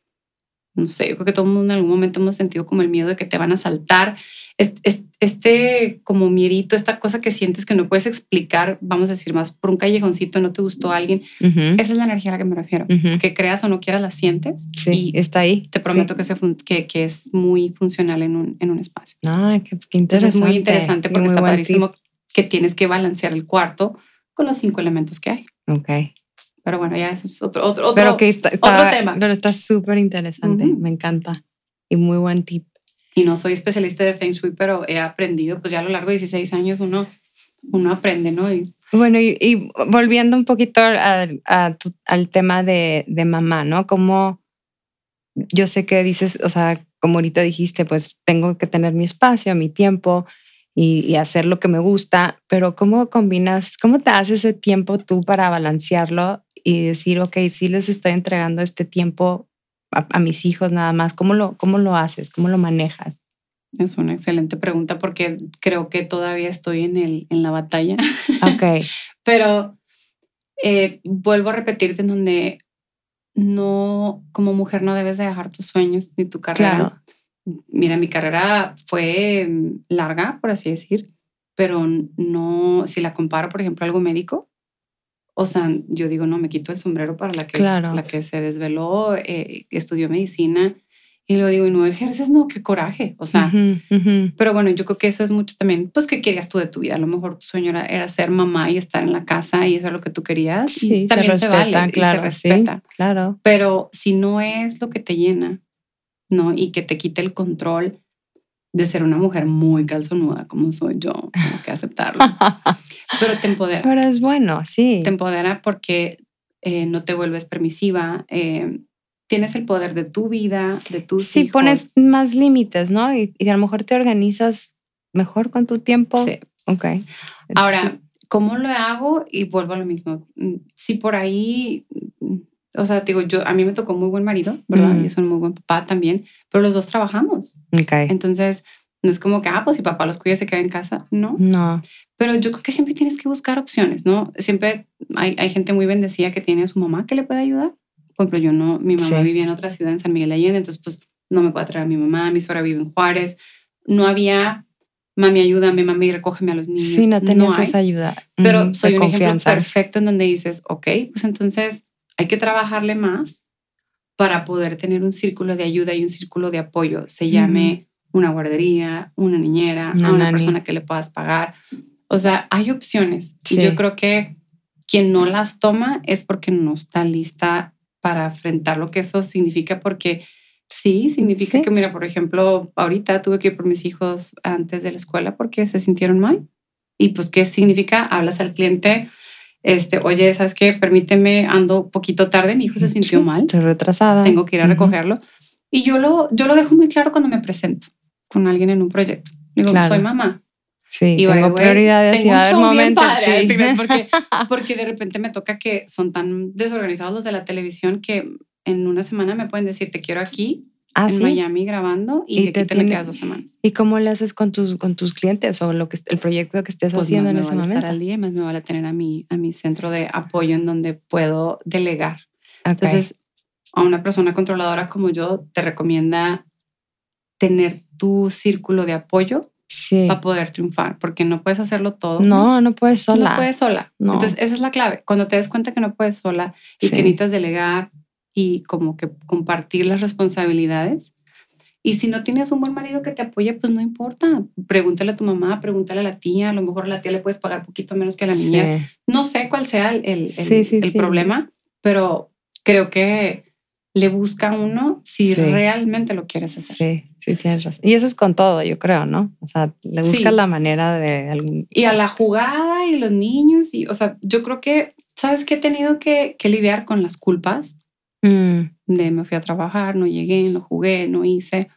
no sé, yo creo que todo el mundo en algún momento hemos sentido como el miedo de que te van a saltar. Este, este como miedito, esta cosa que sientes que no puedes explicar, vamos a decir más, por un callejoncito no te gustó alguien. Ujú, Esa es la energía a la que me refiero. Que creas o no quieras, la sientes. Sí, Y está ahí. te prometo Sí. que, se fun- que, que es muy funcional en un, en un espacio. Ah, qué, qué Entonces interesante. es muy interesante porque muy está padrísimo que tienes que balancear el cuarto con los cinco elementos que hay. Ok. Pero bueno, ya eso es otro, otro, otro, Pero que está, está- tema. Pero está súper interesante. Me encanta. Y muy buen tip. Y no soy especialista de Feng Shui, pero he aprendido, pues ya a lo largo de 16 años uno, uno aprende, ¿no? Y, Bueno, y, y volviendo un poquito a- a tu- al tema de, de mamá, ¿no? Como yo sé que dices, o sea, como ahorita dijiste, pues tengo que tener mi espacio, mi tiempo y, y hacer lo que me gusta, pero ¿cómo combinas, cómo te haces ese tiempo tú para balancearlo y decir, ok, sí les estoy entregando este tiempo a, a mis hijos nada más? ¿Cómo lo, ¿Cómo lo haces? ¿Cómo lo manejas? Es una excelente pregunta porque creo que todavía estoy en, el, en la batalla. Ok. (laughs) Pero eh, vuelvo a repetirte en donde no, como mujer no debes de dejar tus sueños ni tu carrera. Claro. Mira, mi carrera fue mm, larga, por así decir, pero no, si la comparo, por ejemplo, a algo médico, o sea, yo digo, no, me quito el sombrero para la que, Claro. la que se desveló, eh, estudió medicina, y luego digo, y no ejerces, no, qué coraje, o sea, pero bueno, yo creo que eso es mucho también, pues, ¿qué querías tú de tu vida? A lo mejor tu sueño era, era ser mamá y estar en la casa y eso es lo que tú querías. Sí, y también se, vale respeta, y se claro, respeta. Sí, claro. Pero si no es lo que te llena, ¿no? Y que te quite el control de ser una mujer muy calzonuda como soy yo, tengo que aceptarlo. (laughs) Pero te empodera. Pero es bueno, sí. Te empodera porque eh, no te vuelves permisiva. eh, tienes el poder de tu vida, de tus Sí, hijos. pones más límites, ¿no? Y, y a lo mejor te organizas mejor con tu tiempo. Sí. Ok. Ahora, ¿cómo lo hago? Y vuelvo a lo mismo. Mm, Si por ahí, mm, o sea, digo, yo, a mí me tocó muy buen marido, ¿verdad? Mm. Y es un muy buen papá también, pero los dos trabajamos. Ok. Entonces, no es como que, ah, pues si papá los cuida, se queda en casa, no. No. Pero yo creo que siempre tienes que buscar opciones, ¿no? Siempre hay, hay gente muy bendecida que tiene a su mamá que le puede ayudar. Por ejemplo, yo no, mi mamá Sí. vivía en otra ciudad, en San Miguel de Allende, entonces pues no me puedo traer a mi mamá, mi suegra vive en Juárez. No había, mami, ayúdame, mami, recógeme a los niños. Sí, no tenías hay. esa ayuda. Pero Ujú, soy un ejemplo confianza. perfecto en donde dices, ok, pues entonces hay que trabajarle más para poder tener un círculo de ayuda y un círculo de apoyo. Se llame una guardería, una niñera, a una nani. persona que le puedas pagar. O sea, hay opciones. Sí. Y yo creo que quien no las toma es porque no está lista para enfrentar lo que eso significa, porque sí, significa Sí. que, mira, por ejemplo, ahorita tuve que ir por mis hijos antes de la escuela porque se sintieron mal. Y pues, ¿qué significa? Hablas al cliente, este, oye, ¿sabes qué? Permíteme, ando poquito tarde, mi hijo se sintió mal, Estoy retrasada. tengo que ir a recogerlo. Y yo lo, yo lo dejo muy claro cuando me presento con alguien en un proyecto. Digo, Claro. soy mamá. Sí, Y tengo prioridades tengo un bien padre, porque, (laughs) porque de repente me toca que son tan desorganizados los de la televisión que en una semana me pueden decir, te quiero aquí ah, en sí. Miami grabando y, Y aquí te te, me quedas dos semanas. ¿Y cómo le haces con tus, con tus clientes o lo que, el proyecto que estés Pues haciendo más en me ese vale momento? estar al día y más me vale tener a mi, a mi centro de apoyo en donde puedo delegar. Ok. Entonces, a una persona controladora como yo te recomienda tener tu círculo de apoyo sí. para poder triunfar, porque no puedes hacerlo todo. No, no puedes sola. No puedes sola. No. Entonces, esa es la clave. Cuando te des cuenta que no puedes sola y Sí. que necesitas delegar y como que compartir las responsabilidades. Y si no tienes un buen marido que te apoye, pues no importa. Pregúntale a tu mamá, pregúntale a la tía. A lo mejor a la tía le puedes pagar poquito menos que a la Sí. niñera. No sé cuál sea el, el- Sí, sí, el problema, pero creo que le busca uno si realmente lo quieres hacer. Sí, sí, tienes razón. Y eso es con todo, yo creo, ¿no? O sea, le Sí. buscas la manera de algún... Y a la jugada y los niños. Y, o sea, yo creo que, ¿sabes qué? He tenido que, que lidiar con las culpas Mm, de me fui a trabajar, no llegué, no jugué, no hice.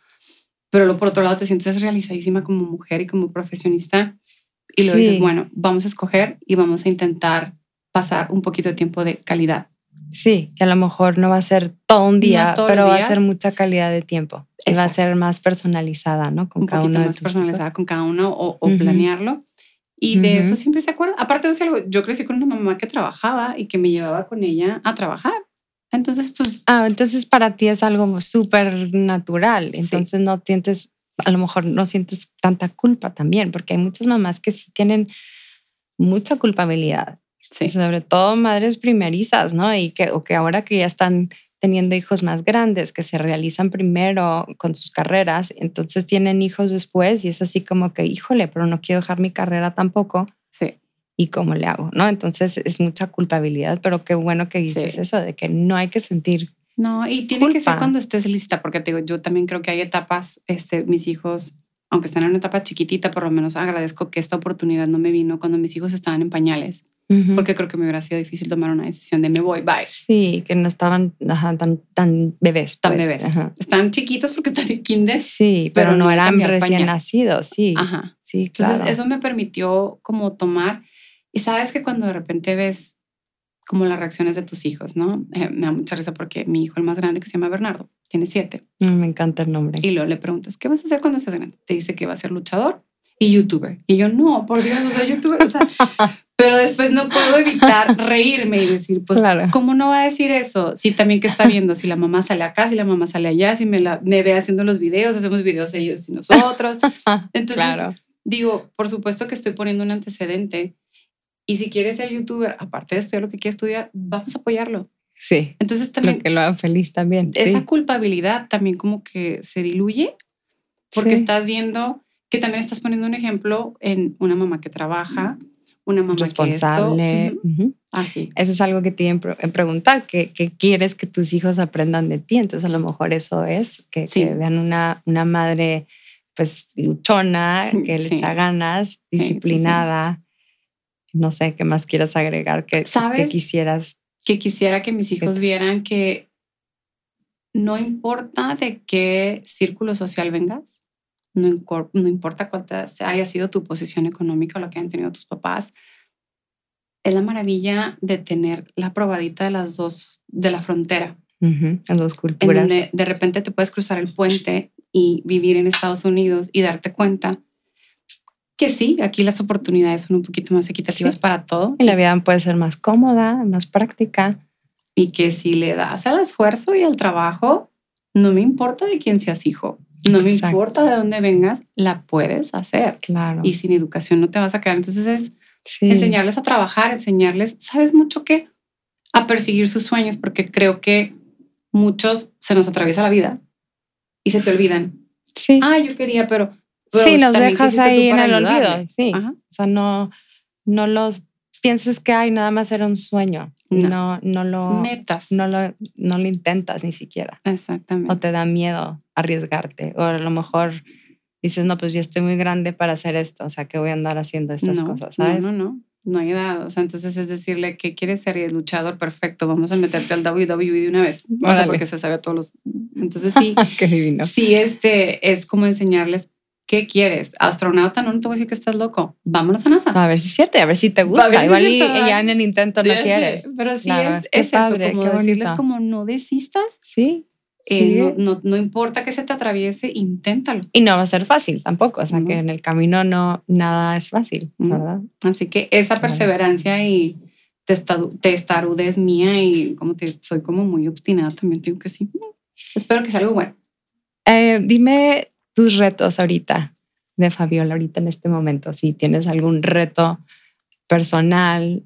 Pero lo, por otro lado te sientes realizadísima como mujer y como profesionista. Y lo Sí. dices, bueno, vamos a escoger y vamos a intentar pasar un poquito de tiempo de calidad. sí, que a lo mejor no va a ser todo un No día, todos pero va a ser mucha calidad de tiempo. Y va a ser más personalizada, ¿no? Con un cada uno de más tus personalizada con cada uno o, o Ujú. planearlo. Y de Ujú. eso siempre se acuerda. Aparte de algo, yo crecí con una mamá que trabajaba y que me llevaba con ella a trabajar. Entonces, pues, Ah, entonces para ti es algo súper natural. Entonces no sientes, a lo mejor no sientes tanta culpa también, porque hay muchas mamás que sí tienen mucha culpabilidad, sí. sobre todo madres primerizas, ¿no? Y que, o que ahora que ya están teniendo hijos más grandes, que se realizan primero con sus carreras, entonces tienen hijos después y es así como que, híjole, pero no quiero dejar mi carrera tampoco. ¿Y cómo le hago? ¿No? Entonces es mucha culpabilidad, pero qué bueno que dices Sí. eso, de que no hay que sentir No, y tiene que ser Culpa. cuando estés lista, porque te digo, yo también creo que hay etapas, este, mis hijos, aunque están en una etapa chiquitita, por lo menos agradezco que esta oportunidad no me vino cuando mis hijos estaban en pañales, Ujú. porque creo que me hubiera sido difícil tomar una decisión de me voy, bye. Sí, que no estaban ajá, tan, tan bebés. Tan pues, bebés. ajá. Están chiquitos porque están en kinder. Sí, pero, Pero no eran recién pañal. nacidos, sí. Ajá. Sí, claro. Entonces, eso me permitió como tomar, y sabes que cuando de repente ves como las reacciones de tus hijos, ¿no? Eh, me da mucha risa porque mi hijo, el más grande, que se llama Bernardo, tiene siete. Me encanta el nombre. Y luego le preguntas, ¿qué vas a hacer cuando seas grande? Te dice que va a ser luchador y youtuber. Y yo, no, por Dios, o sea, youtuber, o sea, (laughs) pero después no puedo evitar reírme y decir, pues, ¿cómo no va a decir eso? Si también que está viendo, si la mamá sale acá, si la mamá sale allá, si me, la, me ve haciendo los videos, hacemos videos ellos y nosotros. (laughs) Entonces, digo, por supuesto que estoy poniendo un antecedente y si quieres ser youtuber, aparte de estudiar lo que quiere estudiar, vamos a apoyarlo. Sí. Entonces también... que lo haga feliz también. Esa culpabilidad también como que se diluye porque estás viendo que también estás poniendo un ejemplo en una mamá que trabaja, una mamá responsable. Que esto, Ah, sí. Eso es algo que tienen que preguntar, que, quieres que tus hijos aprendan de ti. Entonces a lo mejor eso es, que, vean una, una madre pues luchona, que le echa ganas, disciplinada no sé qué más quieras agregar que, ¿Sabes? que quisieras. Que quisiera que mis hijos vieran que no importa de qué círculo social vengas, no, no importa cuál haya sido tu posición económica o lo que hayan tenido tus papás, es la maravilla de tener la probadita de las dos, de la frontera. en dos culturas. En donde de repente te puedes cruzar el puente y vivir en Estados Unidos y darte cuenta que sí, aquí las oportunidades son un poquito más equitativas para todo. Y la vida puede ser más cómoda, más práctica. Y que si le das al esfuerzo y al trabajo, no me importa de quién seas hijo, no me importa de dónde vengas, la puedes hacer. Claro. Y sin educación no te vas a quedar. Entonces es enseñarles a trabajar, enseñarles, ¿sabes mucho qué? A perseguir sus sueños, porque creo que muchos se nos atraviesa la vida y se te olvidan. Sí. Ah, yo quería, pero sí, los dejas ahí en el olvido, sí. O sea, no, no los pienses que hay nada más era un sueño. No, no, lo metas. No lo, no lo intentas ni siquiera. Exactamente. O te da miedo arriesgarte. O a lo mejor dices, no, pues ya estoy muy grande para hacer esto. O sea, que voy a andar haciendo estas cosas, ¿sabes? No, no, no. No hay edad. O sea, entonces es decirle que quieres ser el luchador perfecto. Vamos a meterte al WWE de una vez. O sea, porque se sabe a todos los. Entonces sí. (laughs) Qué divino. Sí, este es como enseñarles ¿Qué quieres? Astronauta, no, no te voy a decir que estás loco. Vámonos a NASA. A ver si es cierto, a ver si te gusta. Igual y ya en el intento no quieres. pero sí es, es eso, como decirles como no desistas. Sí. Eh, no, no, importa que se te atriese, inténtalo. Y no va a ser fácil tampoco, o sea que en el camino no, nada es fácil, ¿verdad? Así que esa perseverancia y testarudez mía y como te soy como muy obstinada también, tengo que sí. Espero que sea algo bueno. Eh, dime tus retos ahorita de Fabiola, ahorita en este momento? Si tienes algún reto personal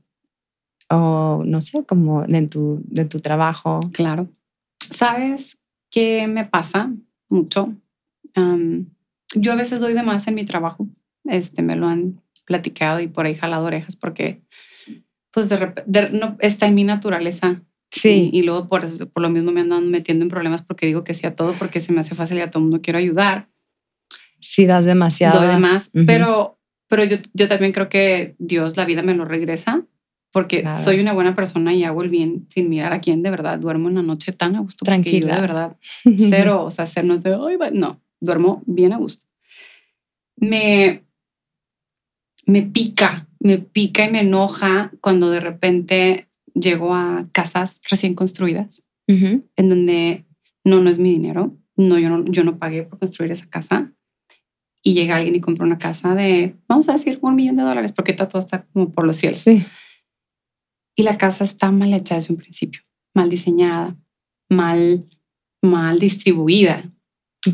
o no sé, como de tu, de tu trabajo. Claro. ¿Sabes qué me pasa mucho? yo a veces doy de más en mi trabajo. Este, me lo han platicado y por ahí jalado orejas porque pues de, repente no, está en mi naturaleza. Sí. Y, luego por, por lo mismo me andan metiendo en problemas porque digo que sí a todo porque se me hace fácil y a todo el mundo quiero ayudar si das demasiado. Doy de más, pero, pero yo, yo también creo que Dios la vida me lo regresa porque soy una buena persona y hago el bien sin mirar a quién de verdad. Duermo una noche tan a gusto. Tranquila. de verdad, (laughs) cero, o sea, hacernos de, hoy no, duermo bien a gusto. Me, me pica, me pica y me enoja cuando de repente llego a casas recién construidas, en donde no, no es mi dinero, no yo, no, yo no pagué por construir esa casa, y llega alguien y compra una casa de, vamos a decir, un millón de dólares, porque todo está como por los cielos. Sí. Y la casa está mal hecha desde un principio, mal diseñada, mal, mal distribuida.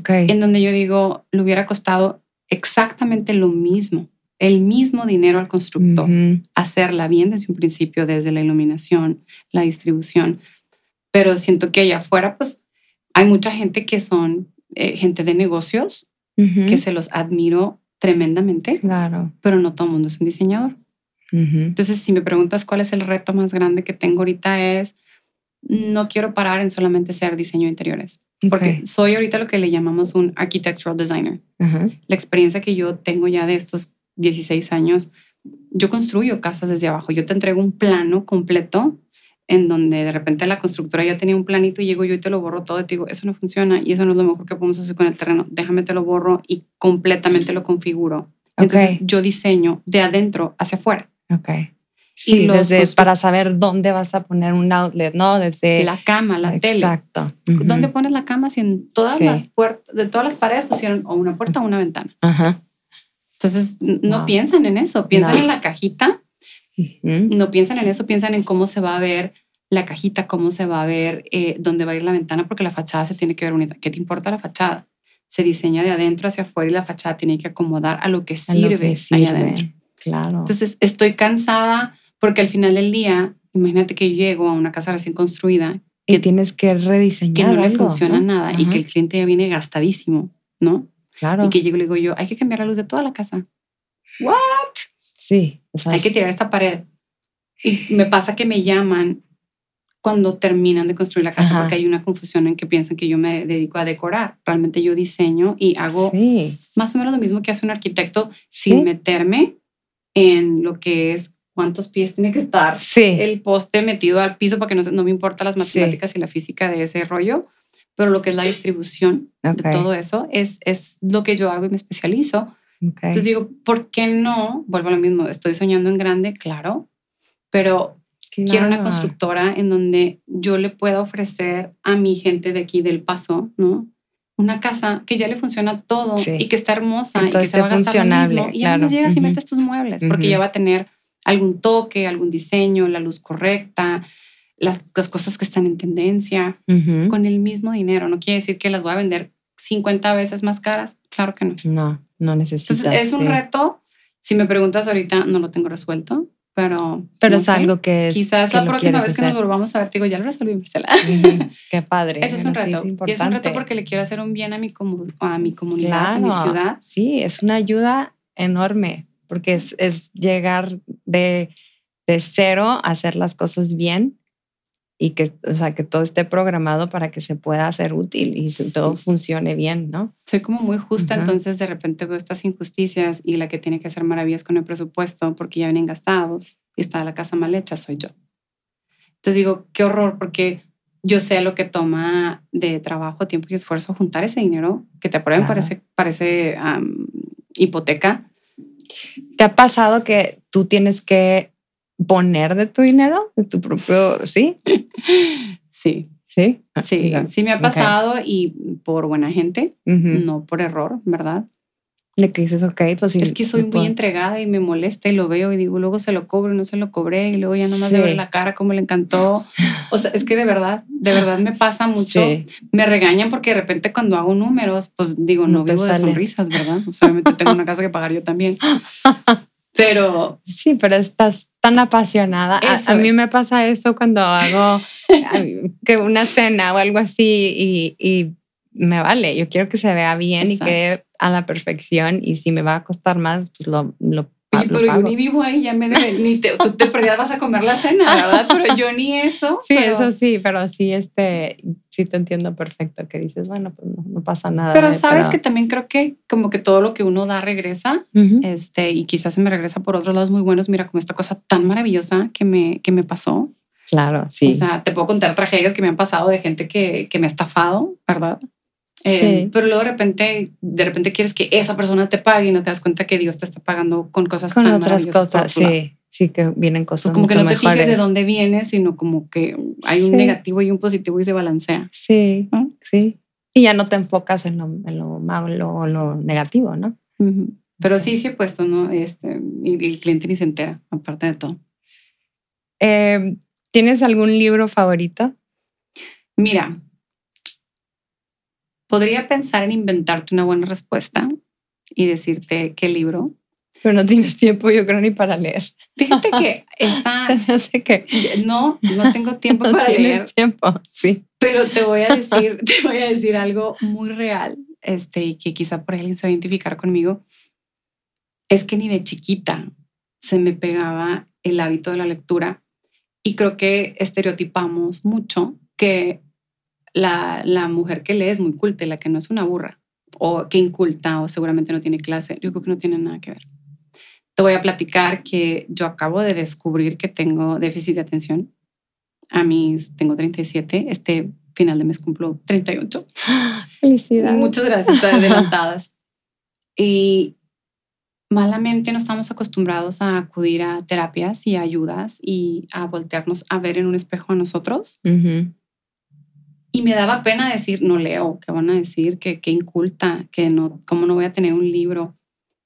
Okay. En donde yo digo, le hubiera costado exactamente lo mismo, el mismo dinero al constructor, hacerla bien desde un principio, desde la iluminación, la distribución. Pero siento que allá afuera, pues, hay mucha gente que son eh, gente de negocios que se los admiro tremendamente, claro. pero no todo el mundo es un diseñador. Entonces, si me preguntas cuál es el reto más grande que tengo ahorita es, no quiero parar en solamente ser diseño de interiores, porque soy ahorita lo que le llamamos un architectural designer. La experiencia que yo tengo ya de estos 16 años, yo construyo casas desde abajo, yo te entrego un plano completo en donde de repente la constructora ya tenía un planito y llego yo y te lo borro todo y te digo, eso no funciona y eso no es lo mejor que podemos hacer con el terreno, déjame te lo borro y completamente lo configuro. Entonces yo diseño de adentro hacia afuera. Okay. Sí, los desde para saber dónde vas a poner un outlet, ¿no? Desde La cama, la tele. Exacto. ¿Dónde Ujú. pones la cama si en todas las puertas, de todas las paredes pusieron o una puerta o una ventana? Ajá. Entonces, no piensan en eso, piensan No. en la cajita, No piensan en eso, piensan en cómo se va a ver la cajita, cómo se va a ver, eh, dónde va a ir la ventana, porque la fachada se tiene que ver bonita. ¿Qué te importa la fachada? Se diseña de adentro hacia afuera y la fachada tiene que acomodar a lo que lo sirve, que ahí sirve. adentro. Claro. Entonces, estoy cansada porque al final del día, imagínate que yo llego a una casa recién construida y tienes que rediseñar. que no le funciona ¿no? nada y que el cliente ya viene gastadísimo, ¿no? Claro. Y que llego y le digo yo, hay que cambiar la luz de toda la casa. ¿What? Sí. o sea, Hay que tirar esta pared. Y me pasa que me llaman cuando terminan de construir la casa Ajá. porque hay una confusión en que piensan que yo me dedico a decorar. Realmente yo diseño y hago Sí. más o menos lo mismo que hace un arquitecto sin Sí. meterme en lo que es cuántos pies tiene que estar Sí. el poste metido al piso porque no, no me importa las matemáticas y la física de ese rollo, pero lo que es la distribución de todo eso es, es lo que yo hago y me especializo. Ok. Entonces digo, ¿por qué no? Vuelvo a lo mismo, estoy soñando en grande, claro, pero quiero una constructora en donde yo le pueda ofrecer a mi gente de aquí del paso, ¿no? Una casa que ya le funciona todo Sí. y que está hermosa y que se va a gastar lo mismo. Y ya claro. no llegas y metes tus muebles porque ya va a tener algún toque, algún diseño, la luz correcta, las, las cosas que están en tendencia, con el mismo dinero. No quiere decir que las voy a vender 50 veces más caras. Claro que no. No, no necesitas. Entonces, es un reto. Si me preguntas ahorita, no lo tengo resuelto, pero. Pero no es sé. algo que. Quizás que la próxima vez que nos volvamos a ver, te digo, ya lo resolví, Marcela. Qué (laughs) padre. Ese es un sí, reto. y es un reto porque le quiero hacer un bien a mi, comu- a mi comunidad, a mi ciudad. Sí, es una ayuda enorme porque es, es llegar de, de cero a hacer las cosas bien y que, o sea, que todo esté programado para que se pueda hacer útil y que todo Sí. funcione bien, ¿no? Soy como muy justa, Ajá. entonces de repente veo estas injusticias y la que tiene que hacer maravillas con el presupuesto porque ya vienen gastados y está la casa mal hecha, soy yo. Entonces digo, qué horror, porque yo sé lo que toma de trabajo, tiempo y esfuerzo juntar ese dinero que te aprueben Claro. parece, parece am, hipoteca. ¿Te ha pasado que tú tienes que poner de tu dinero, de tu propio, sí? Sí, Sí, sí, Ya. sí me ha pasado y por buena gente, Ujú. no por error, ¿verdad? De que dices, ok, pues sí. es que soy muy puedo. entregada y me molesta y lo veo y digo, luego se lo cobro y no se lo cobré y luego ya nomás de Sí. ver la cara como le encantó. O sea, es que de verdad, de verdad me pasa mucho. Sí, Me regañan porque de repente cuando hago números, pues digo, no, No vivo de sale. sonrisas, ¿verdad? O sea, obviamente tengo una casa que pagar yo también. (laughs) Pero sí, pero estás tan apasionada. A, a mí es. me pasa eso cuando hago (laughs) que una cena o algo así y, y me vale. Yo quiero que se vea bien y Exacto. quede a la perfección y si me va a costar más, pues lo, lo, Oye, pero yo ni vivo ahí, ya me debe, ni te, tú te perdías, vas a comer la cena, ¿verdad? Pero yo ni eso. (laughs) Sí, pero, eso sí, pero sí, este, sí te entiendo perfecto que dices, bueno, pues no, no pasa nada. Pero eh, sabes que también creo que como que todo lo que uno da regresa, este, y quizás se me regresa por otros lados muy buenos. Mira, como esta cosa tan maravillosa que me, que me pasó. Claro, sí. O sea, te puedo contar tragedias que me han pasado de gente que, que me ha estafado, ¿verdad? Eh, Sí. pero luego de repente, de repente quieres que esa persona te pague y no te das cuenta que Dios te está pagando con cosas Con tan otras cosas, sí, sí que vienen cosas Pues como que no te fijes de dónde viene, sino como que hay un Sí. negativo y un positivo y se balancea. Sí, ¿no? sí. Y ya no te enfocas en lo, en lo malo o lo negativo, ¿no? Pero sí, sí he puesto, ¿no? Este, y, y el cliente ni se entera, aparte de todo. Eh, ¿Tienes algún libro favorito? Mira, podría pensar en inventarte una buena respuesta y decirte qué libro. Pero no tienes tiempo, yo creo, ni para leer. Fíjate que (laughs) está, que no, no tengo tiempo (laughs) no para tienes leer, tiempo. Sí. pero te voy a decir, (laughs) te voy a decir algo muy real, este, y que quizá por alguien se va a identificar conmigo. Es que ni de chiquita se me pegaba el hábito de la lectura y creo que estereotipamos mucho que la, la mujer que lee es muy culta y la que no es una burra o que inculta o seguramente no tiene clase. Yo creo que no tiene nada que ver. Te voy a platicar que yo acabo de descubrir que tengo déficit de atención. A mis, tengo 37, este final de mes cumplo 38. (gasps) Felicidades. Muchas gracias, (laughs) adelantadas. Y malamente no estamos acostumbrados a acudir a terapias y ayudas y a voltearnos a ver en un espejo a nosotros. Y me daba pena decir, no leo, ¿qué van a decir? Que, que inculta, que no, ¿cómo no voy a tener un libro?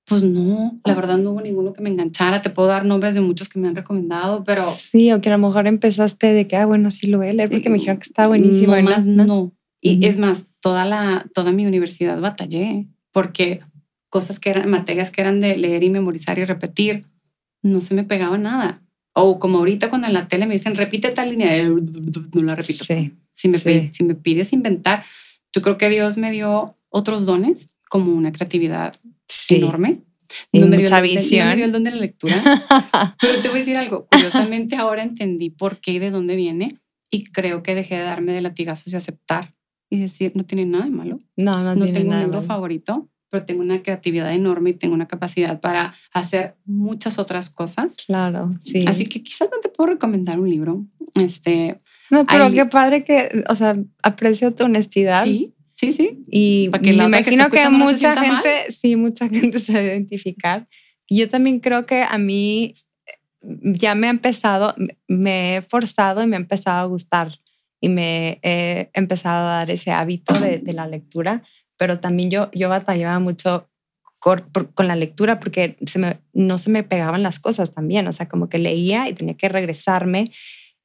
Pues no, la verdad no hubo ninguno que me enganchara. Te puedo dar nombres de muchos que me han recomendado, pero... Sí, o que a lo mejor empezaste de que, ah, bueno, sí lo voy a leer porque me dijeron que está buenísimo. No, más no. Y es más, toda, la, toda mi universidad batallé porque cosas que eran, materias que eran de leer y memorizar y repetir, no se me pegaba nada. O como ahorita cuando en la tele me dicen, repite tal línea, no la repito. Si, me, si me pides inventar, yo creo que Dios me dio otros dones, como una creatividad enorme. No me, dio el, visión. no me dio el don de la lectura. (laughs) pero te voy a decir algo. Curiosamente ahora entendí por qué y de dónde viene y creo que dejé de darme de latigazos y aceptar y decir, no tiene nada de malo. No, no, no tengo un libro favorito, pero tengo una creatividad enorme y tengo una capacidad para hacer muchas otras cosas. Claro, sí. Así que quizás no te puedo recomendar un libro. Este, no, pero qué padre que, o sea, aprecio tu honestidad. Sí, sí, sí. Y me imagino que, mucha gente, sí, mucha (laughs) gente se va a identificar. Yo también creo que a mí ya me ha empezado, me he forzado y me ha empezado a gustar y me he empezado a dar ese hábito de, la lectura, pero también yo, yo batallaba mucho con, la lectura porque se me, no se me pegaban las cosas también, o sea, como que leía y tenía que regresarme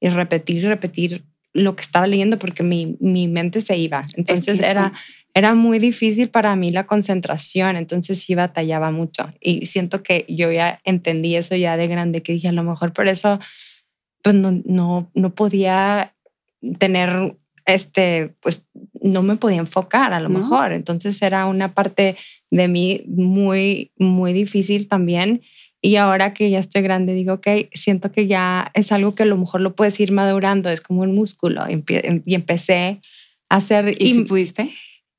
y repetir y repetir lo que estaba leyendo porque mi, mi mente se iba. Entonces era, era muy difícil para mí la concentración, entonces sí batallaba mucho. Y siento que yo ya entendí eso ya de grande, que dije, a lo mejor por eso pues no, no, no podía tener, este, pues no me podía enfocar a lo mejor. Entonces era una parte de mí muy, muy difícil también. Y ahora que ya estoy grande, digo, ok, siento que ya es algo que a lo mejor lo puedes ir madurando, es como un músculo. Em, y empecé a hacer... ¿Y, si pudiste?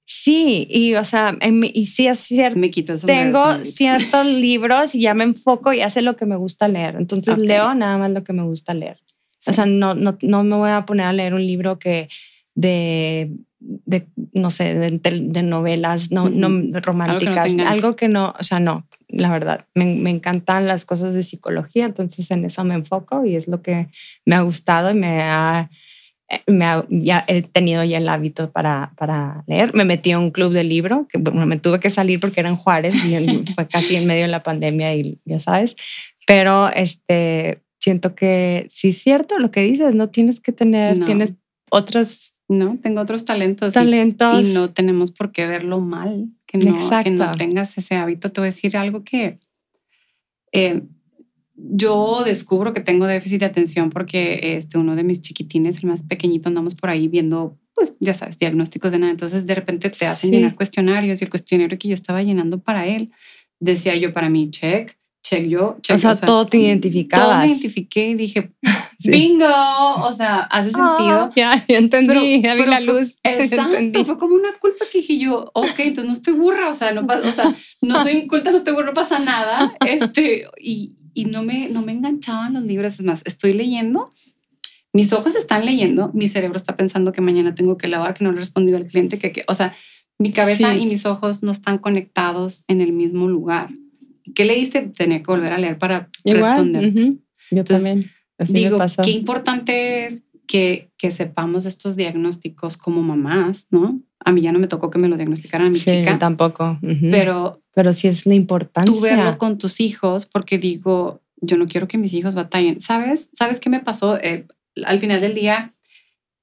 Sí, y o sea, y sí es cierto. Me quito Tengo ciertos libros y ya me enfoco y hace lo que me gusta leer. Entonces leo nada más lo que me gusta leer. O sea, no, no, no, me voy a poner a leer un libro que de, de no sé, de, novelas no, no románticas, algo que, no, o sea, no, la verdad, me, me, encantan las cosas de psicología, entonces en eso me enfoco y es lo que me ha gustado y me ha, me ya he tenido ya el hábito para, para leer. Me metí a un club de libro, que bueno, me tuve que salir porque era en Juárez y (laughs) fue casi en medio de la pandemia y ya sabes, pero este, siento que sí es cierto lo que dices, no tienes que tener, tienes otros... No, tengo otros talentos. Talentos. Y, no tenemos por qué verlo mal, que no, que no tengas ese hábito. Te voy a decir algo que eh, yo descubro que tengo déficit de atención porque este, uno de mis chiquitines, el más pequeñito, andamos por ahí viendo, pues ya sabes, diagnósticos de nada. Entonces de repente te hacen llenar cuestionarios y el cuestionario que yo estaba llenando para él, decía yo para mí, check, check yo, check. O sea, todo te identificabas. Todo me identifiqué y dije, (laughs) bingo, o sea, hace ah, sentido. ya, ya entendí, ya vi la luz. Exacto, fue como una culpa que dije yo, ok, entonces no estoy burra, o sea, no, o sea, no soy inculta, no estoy burra, no pasa nada. Este, y, y no, me, no me enganchaban los libros, es más, estoy leyendo. Mis ojos están leyendo, mi cerebro está pensando que mañana tengo que lavar, que no le he respondido al cliente, que, que o sea, mi cabeza y mis ojos no están conectados en el mismo lugar. ¿Qué leíste? Tenía que volver a leer para responder. Yo también. digo, qué importante es que, que, sepamos estos diagnósticos como mamás, ¿no? A mí ya no me tocó que me lo diagnosticaran a mi sí, chica. tampoco. Pero, pero sí es la importancia. Tú verlo con tus hijos, porque digo, yo no quiero que mis hijos batallen. ¿Sabes? ¿Sabes qué me pasó? Eh, al final del día,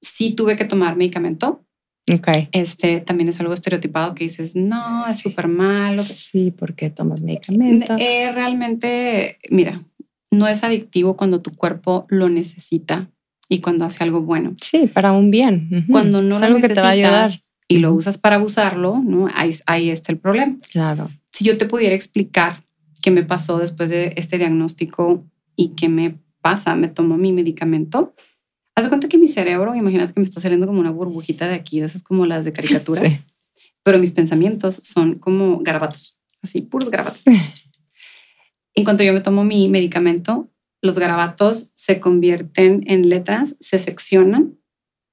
sí tuve que tomar medicamento Okay. Este también es algo estereotipado que dices, no, es súper malo. Sí, porque tomas medicamento. Eh, realmente, mira, no es adictivo cuando tu cuerpo lo necesita y cuando hace algo bueno. Sí, para un bien. Cuando no lo necesitas y lo usas para abusarlo, ¿no? Ahí, ahí está el problema. Claro. Si yo te pudiera explicar qué me pasó después de este diagnóstico y qué me pasa, me tomo mi medicamento, Haz de cuenta que mi cerebro, imagínate que me está saliendo como una burbujita de aquí, de esas como las de caricatura. Sí. Pero mis pensamientos son como garabatos, así, puros garabatos. (laughs) en cuanto yo me tomo mi medicamento, los garabatos se convierten en letras, se seccionan,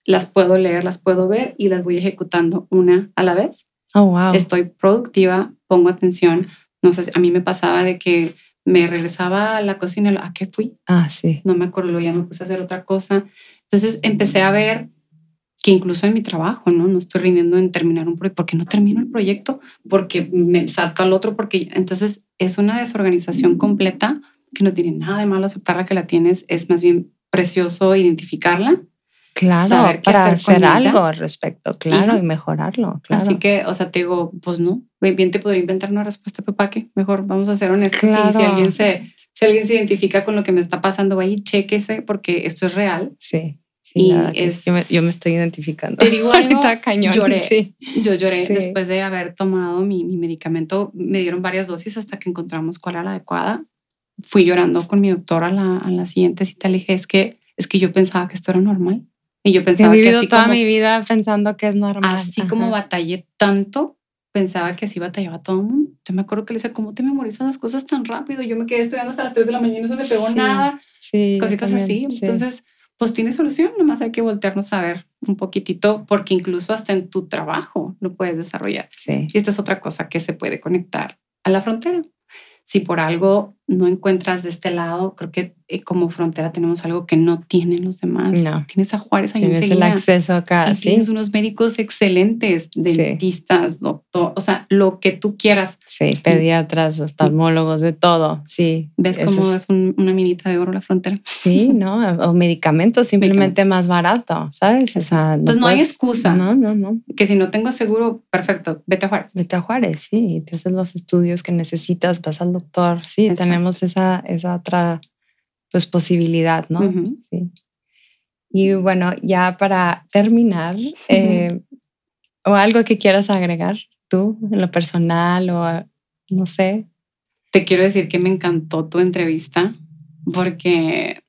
las puedo leer, las puedo ver y las voy ejecutando una a la vez. Oh, wow. Estoy productiva, pongo atención, No sé, a mí me pasaba de que me regresaba a la cocina, ¿a qué fui? Ah, sí. No me acuerdo, ya me puse a hacer otra cosa. Entonces empecé a ver que incluso en mi trabajo, ¿no? No estoy rindiendo en terminar un proyecto. ¿Por qué no termino el proyecto? Porque me salto al otro, porque entonces es una desorganización completa que no tiene nada de malo aceptarla que la tienes, es más bien precioso identificarla. Claro, para hacer, algo al respecto, claro, y, mejorarlo. Claro. Así que, o sea, te digo, pues no, bien te podría inventar una respuesta, papá, que mejor vamos a ser honestos. si alguien se, si alguien se identifica con lo que me está pasando, y chéquese porque esto es real. Sí. y es, yo me, estoy identificando. Te digo (laughs) algo, cañón. Lloré. Sí. Yo lloré después de haber tomado mi, mi medicamento. Me dieron varias dosis hasta que encontramos cuál era la adecuada fui llorando con mi doctor a la, a la siguiente cita. Le dije, es que, es que yo pensaba que esto era normal. Y yo pensaba He vivido que toda mi vida pensando que es normal. Así como batallé tanto, pensaba que así batallaba todo el mundo. Yo me acuerdo que le decía, ¿cómo te memorizas las cosas tan rápido? Yo me quedé estudiando hasta las 3 de la mañana y no se me pegó nada. Sí, Cositas así. Entonces, pues tiene solución, nomás hay que voltearnos a ver un poquitito, porque incluso hasta en tu trabajo lo puedes desarrollar. Sí. Y esta es otra cosa que se puede conectar a la frontera si por algo no encuentras de este lado, creo que eh, como frontera tenemos algo que no tienen los demás. No. Tienes a Juárez ahí Tienes el acceso acá. ¿sí? Tienes unos médicos excelentes, dentistas, doctor, o sea, lo que tú quieras. Sí, pediatras, oftalmólogos, de todo. Sí. ¿Ves cómo es, una minita de oro la frontera? Sí, (laughs) ¿no? O medicamentos simplemente más barato, ¿sabes? O sea, Entonces no, hay excusa. No, no, no. Que si no tengo seguro, perfecto, vete a Juárez. Vete a Juárez, sí. Te haces los estudios que necesitas, vas al doctor. Sí, tenemos esa, esa otra pues, posibilidad, ¿no? Sí. Y bueno, ya para terminar, eh, o algo que quieras agregar tú en lo personal o no sé. Te quiero decir que me encantó tu entrevista porque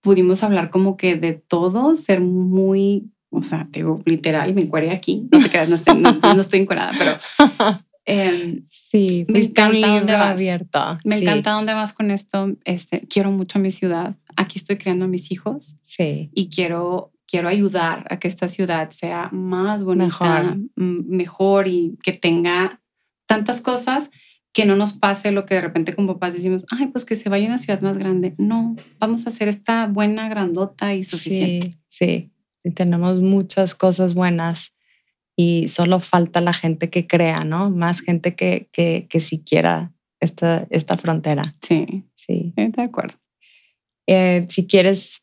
pudimos hablar como que de todo, ser muy, o sea, te digo, literal, me encueré aquí, no te quedas, no estoy, no, estoy encuerada, pero (laughs) Em, sí, me encanta dónde vas. Abierto. Me encanta dónde vas con esto. Este, quiero mucho mi ciudad. Aquí estoy criando a mis hijos. Sí. Y quiero, quiero ayudar a que esta ciudad sea más bonita, mejor, y que tenga tantas cosas que no nos pase lo que de repente con papás decimos, ay, pues que se vaya a una ciudad más grande. No, vamos a hacer esta buena, grandota y suficiente. Sí, sí. tenemos muchas cosas buenas y solo falta la gente que crea, ¿no? Más gente que, que, que siquiera esta, esta frontera. Sí, sí. De acuerdo. Eh, si quieres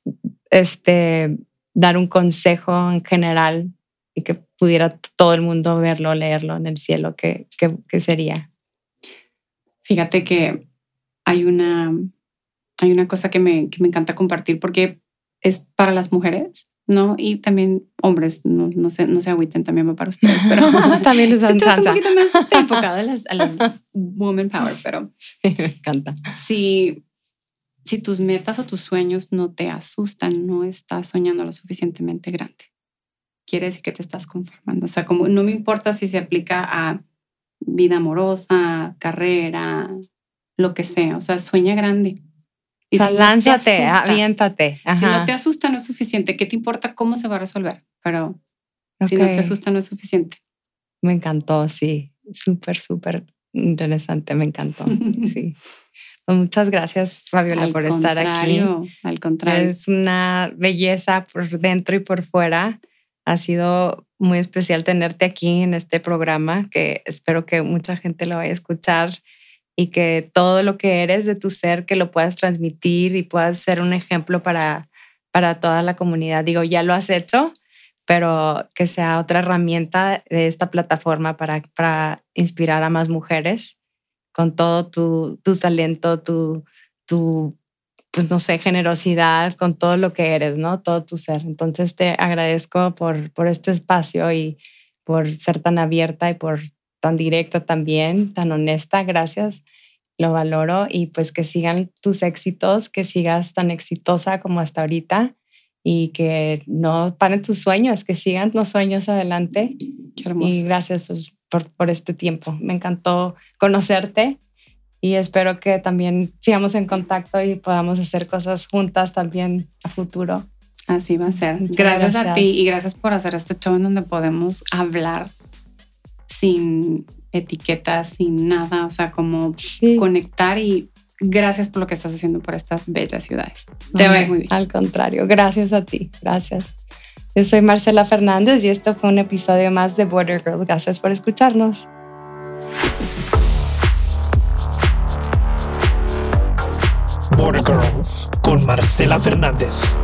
este, dar un consejo en general y que pudiera todo el mundo verlo, leerlo en el cielo, ¿qué, qué, qué sería? Fíjate que hay una, hay una cosa que me, que me encanta compartir porque es para las mujeres ¿no? Y también hombres, no, no, se, no se agüiten, también va para ustedes, (laughs) pero (laughs) también les (laughs) dan un poquito más enfocado a las, a las woman power, pero me encanta. Si, si tus metas o tus sueños no te asustan, no estás soñando lo suficientemente grande. Quiere decir que te estás conformando. O sea, como no me importa si se aplica a vida amorosa, carrera, lo que sea. O sea, sueña grande. Y si lánzate, aviéntate. Si no te asusta, no es suficiente. ¿Qué te importa cómo se va a resolver? Pero si no te asusta, no es suficiente. Me encantó, sí. Súper, súper interesante. Me encantó. (laughs) sí. Pues muchas gracias, Fabiola, por estar aquí. Al contrario. Es una belleza por dentro y por fuera. Ha sido muy especial tenerte aquí en este programa, que espero que mucha gente lo vaya a escuchar y que todo lo que eres de tu ser, que lo puedas transmitir y puedas ser un ejemplo para, para toda la comunidad. Digo, ya lo has hecho, pero que sea otra herramienta de esta plataforma para, para inspirar a más mujeres con todo tu, tu talento, tu, tu, pues no sé, generosidad, con todo lo que eres, ¿no? Todo tu ser. Entonces te agradezco por, por este espacio y por ser tan abierta y por tan directa también, tan honesta, gracias, lo valoro y pues que sigan tus éxitos, que sigas tan exitosa como hasta ahorita y que no paren tus sueños, que sigan los sueños adelante. Y gracias pues, por, por este tiempo. Me encantó conocerte y espero que también sigamos en contacto y podamos hacer cosas juntas también a futuro. Así va a ser. gracias, a ti y gracias por hacer este show en donde podemos hablar sin, etiquetas, sin nada, o sea, como conectar y gracias por lo que estás haciendo por estas bellas ciudades. Te va muy bien. Al contrario, gracias a ti, gracias. Yo soy Marcela Fernández y esto fue un episodio más de Border Girls. Gracias por escucharnos. Border Girls con Marcela Fernández.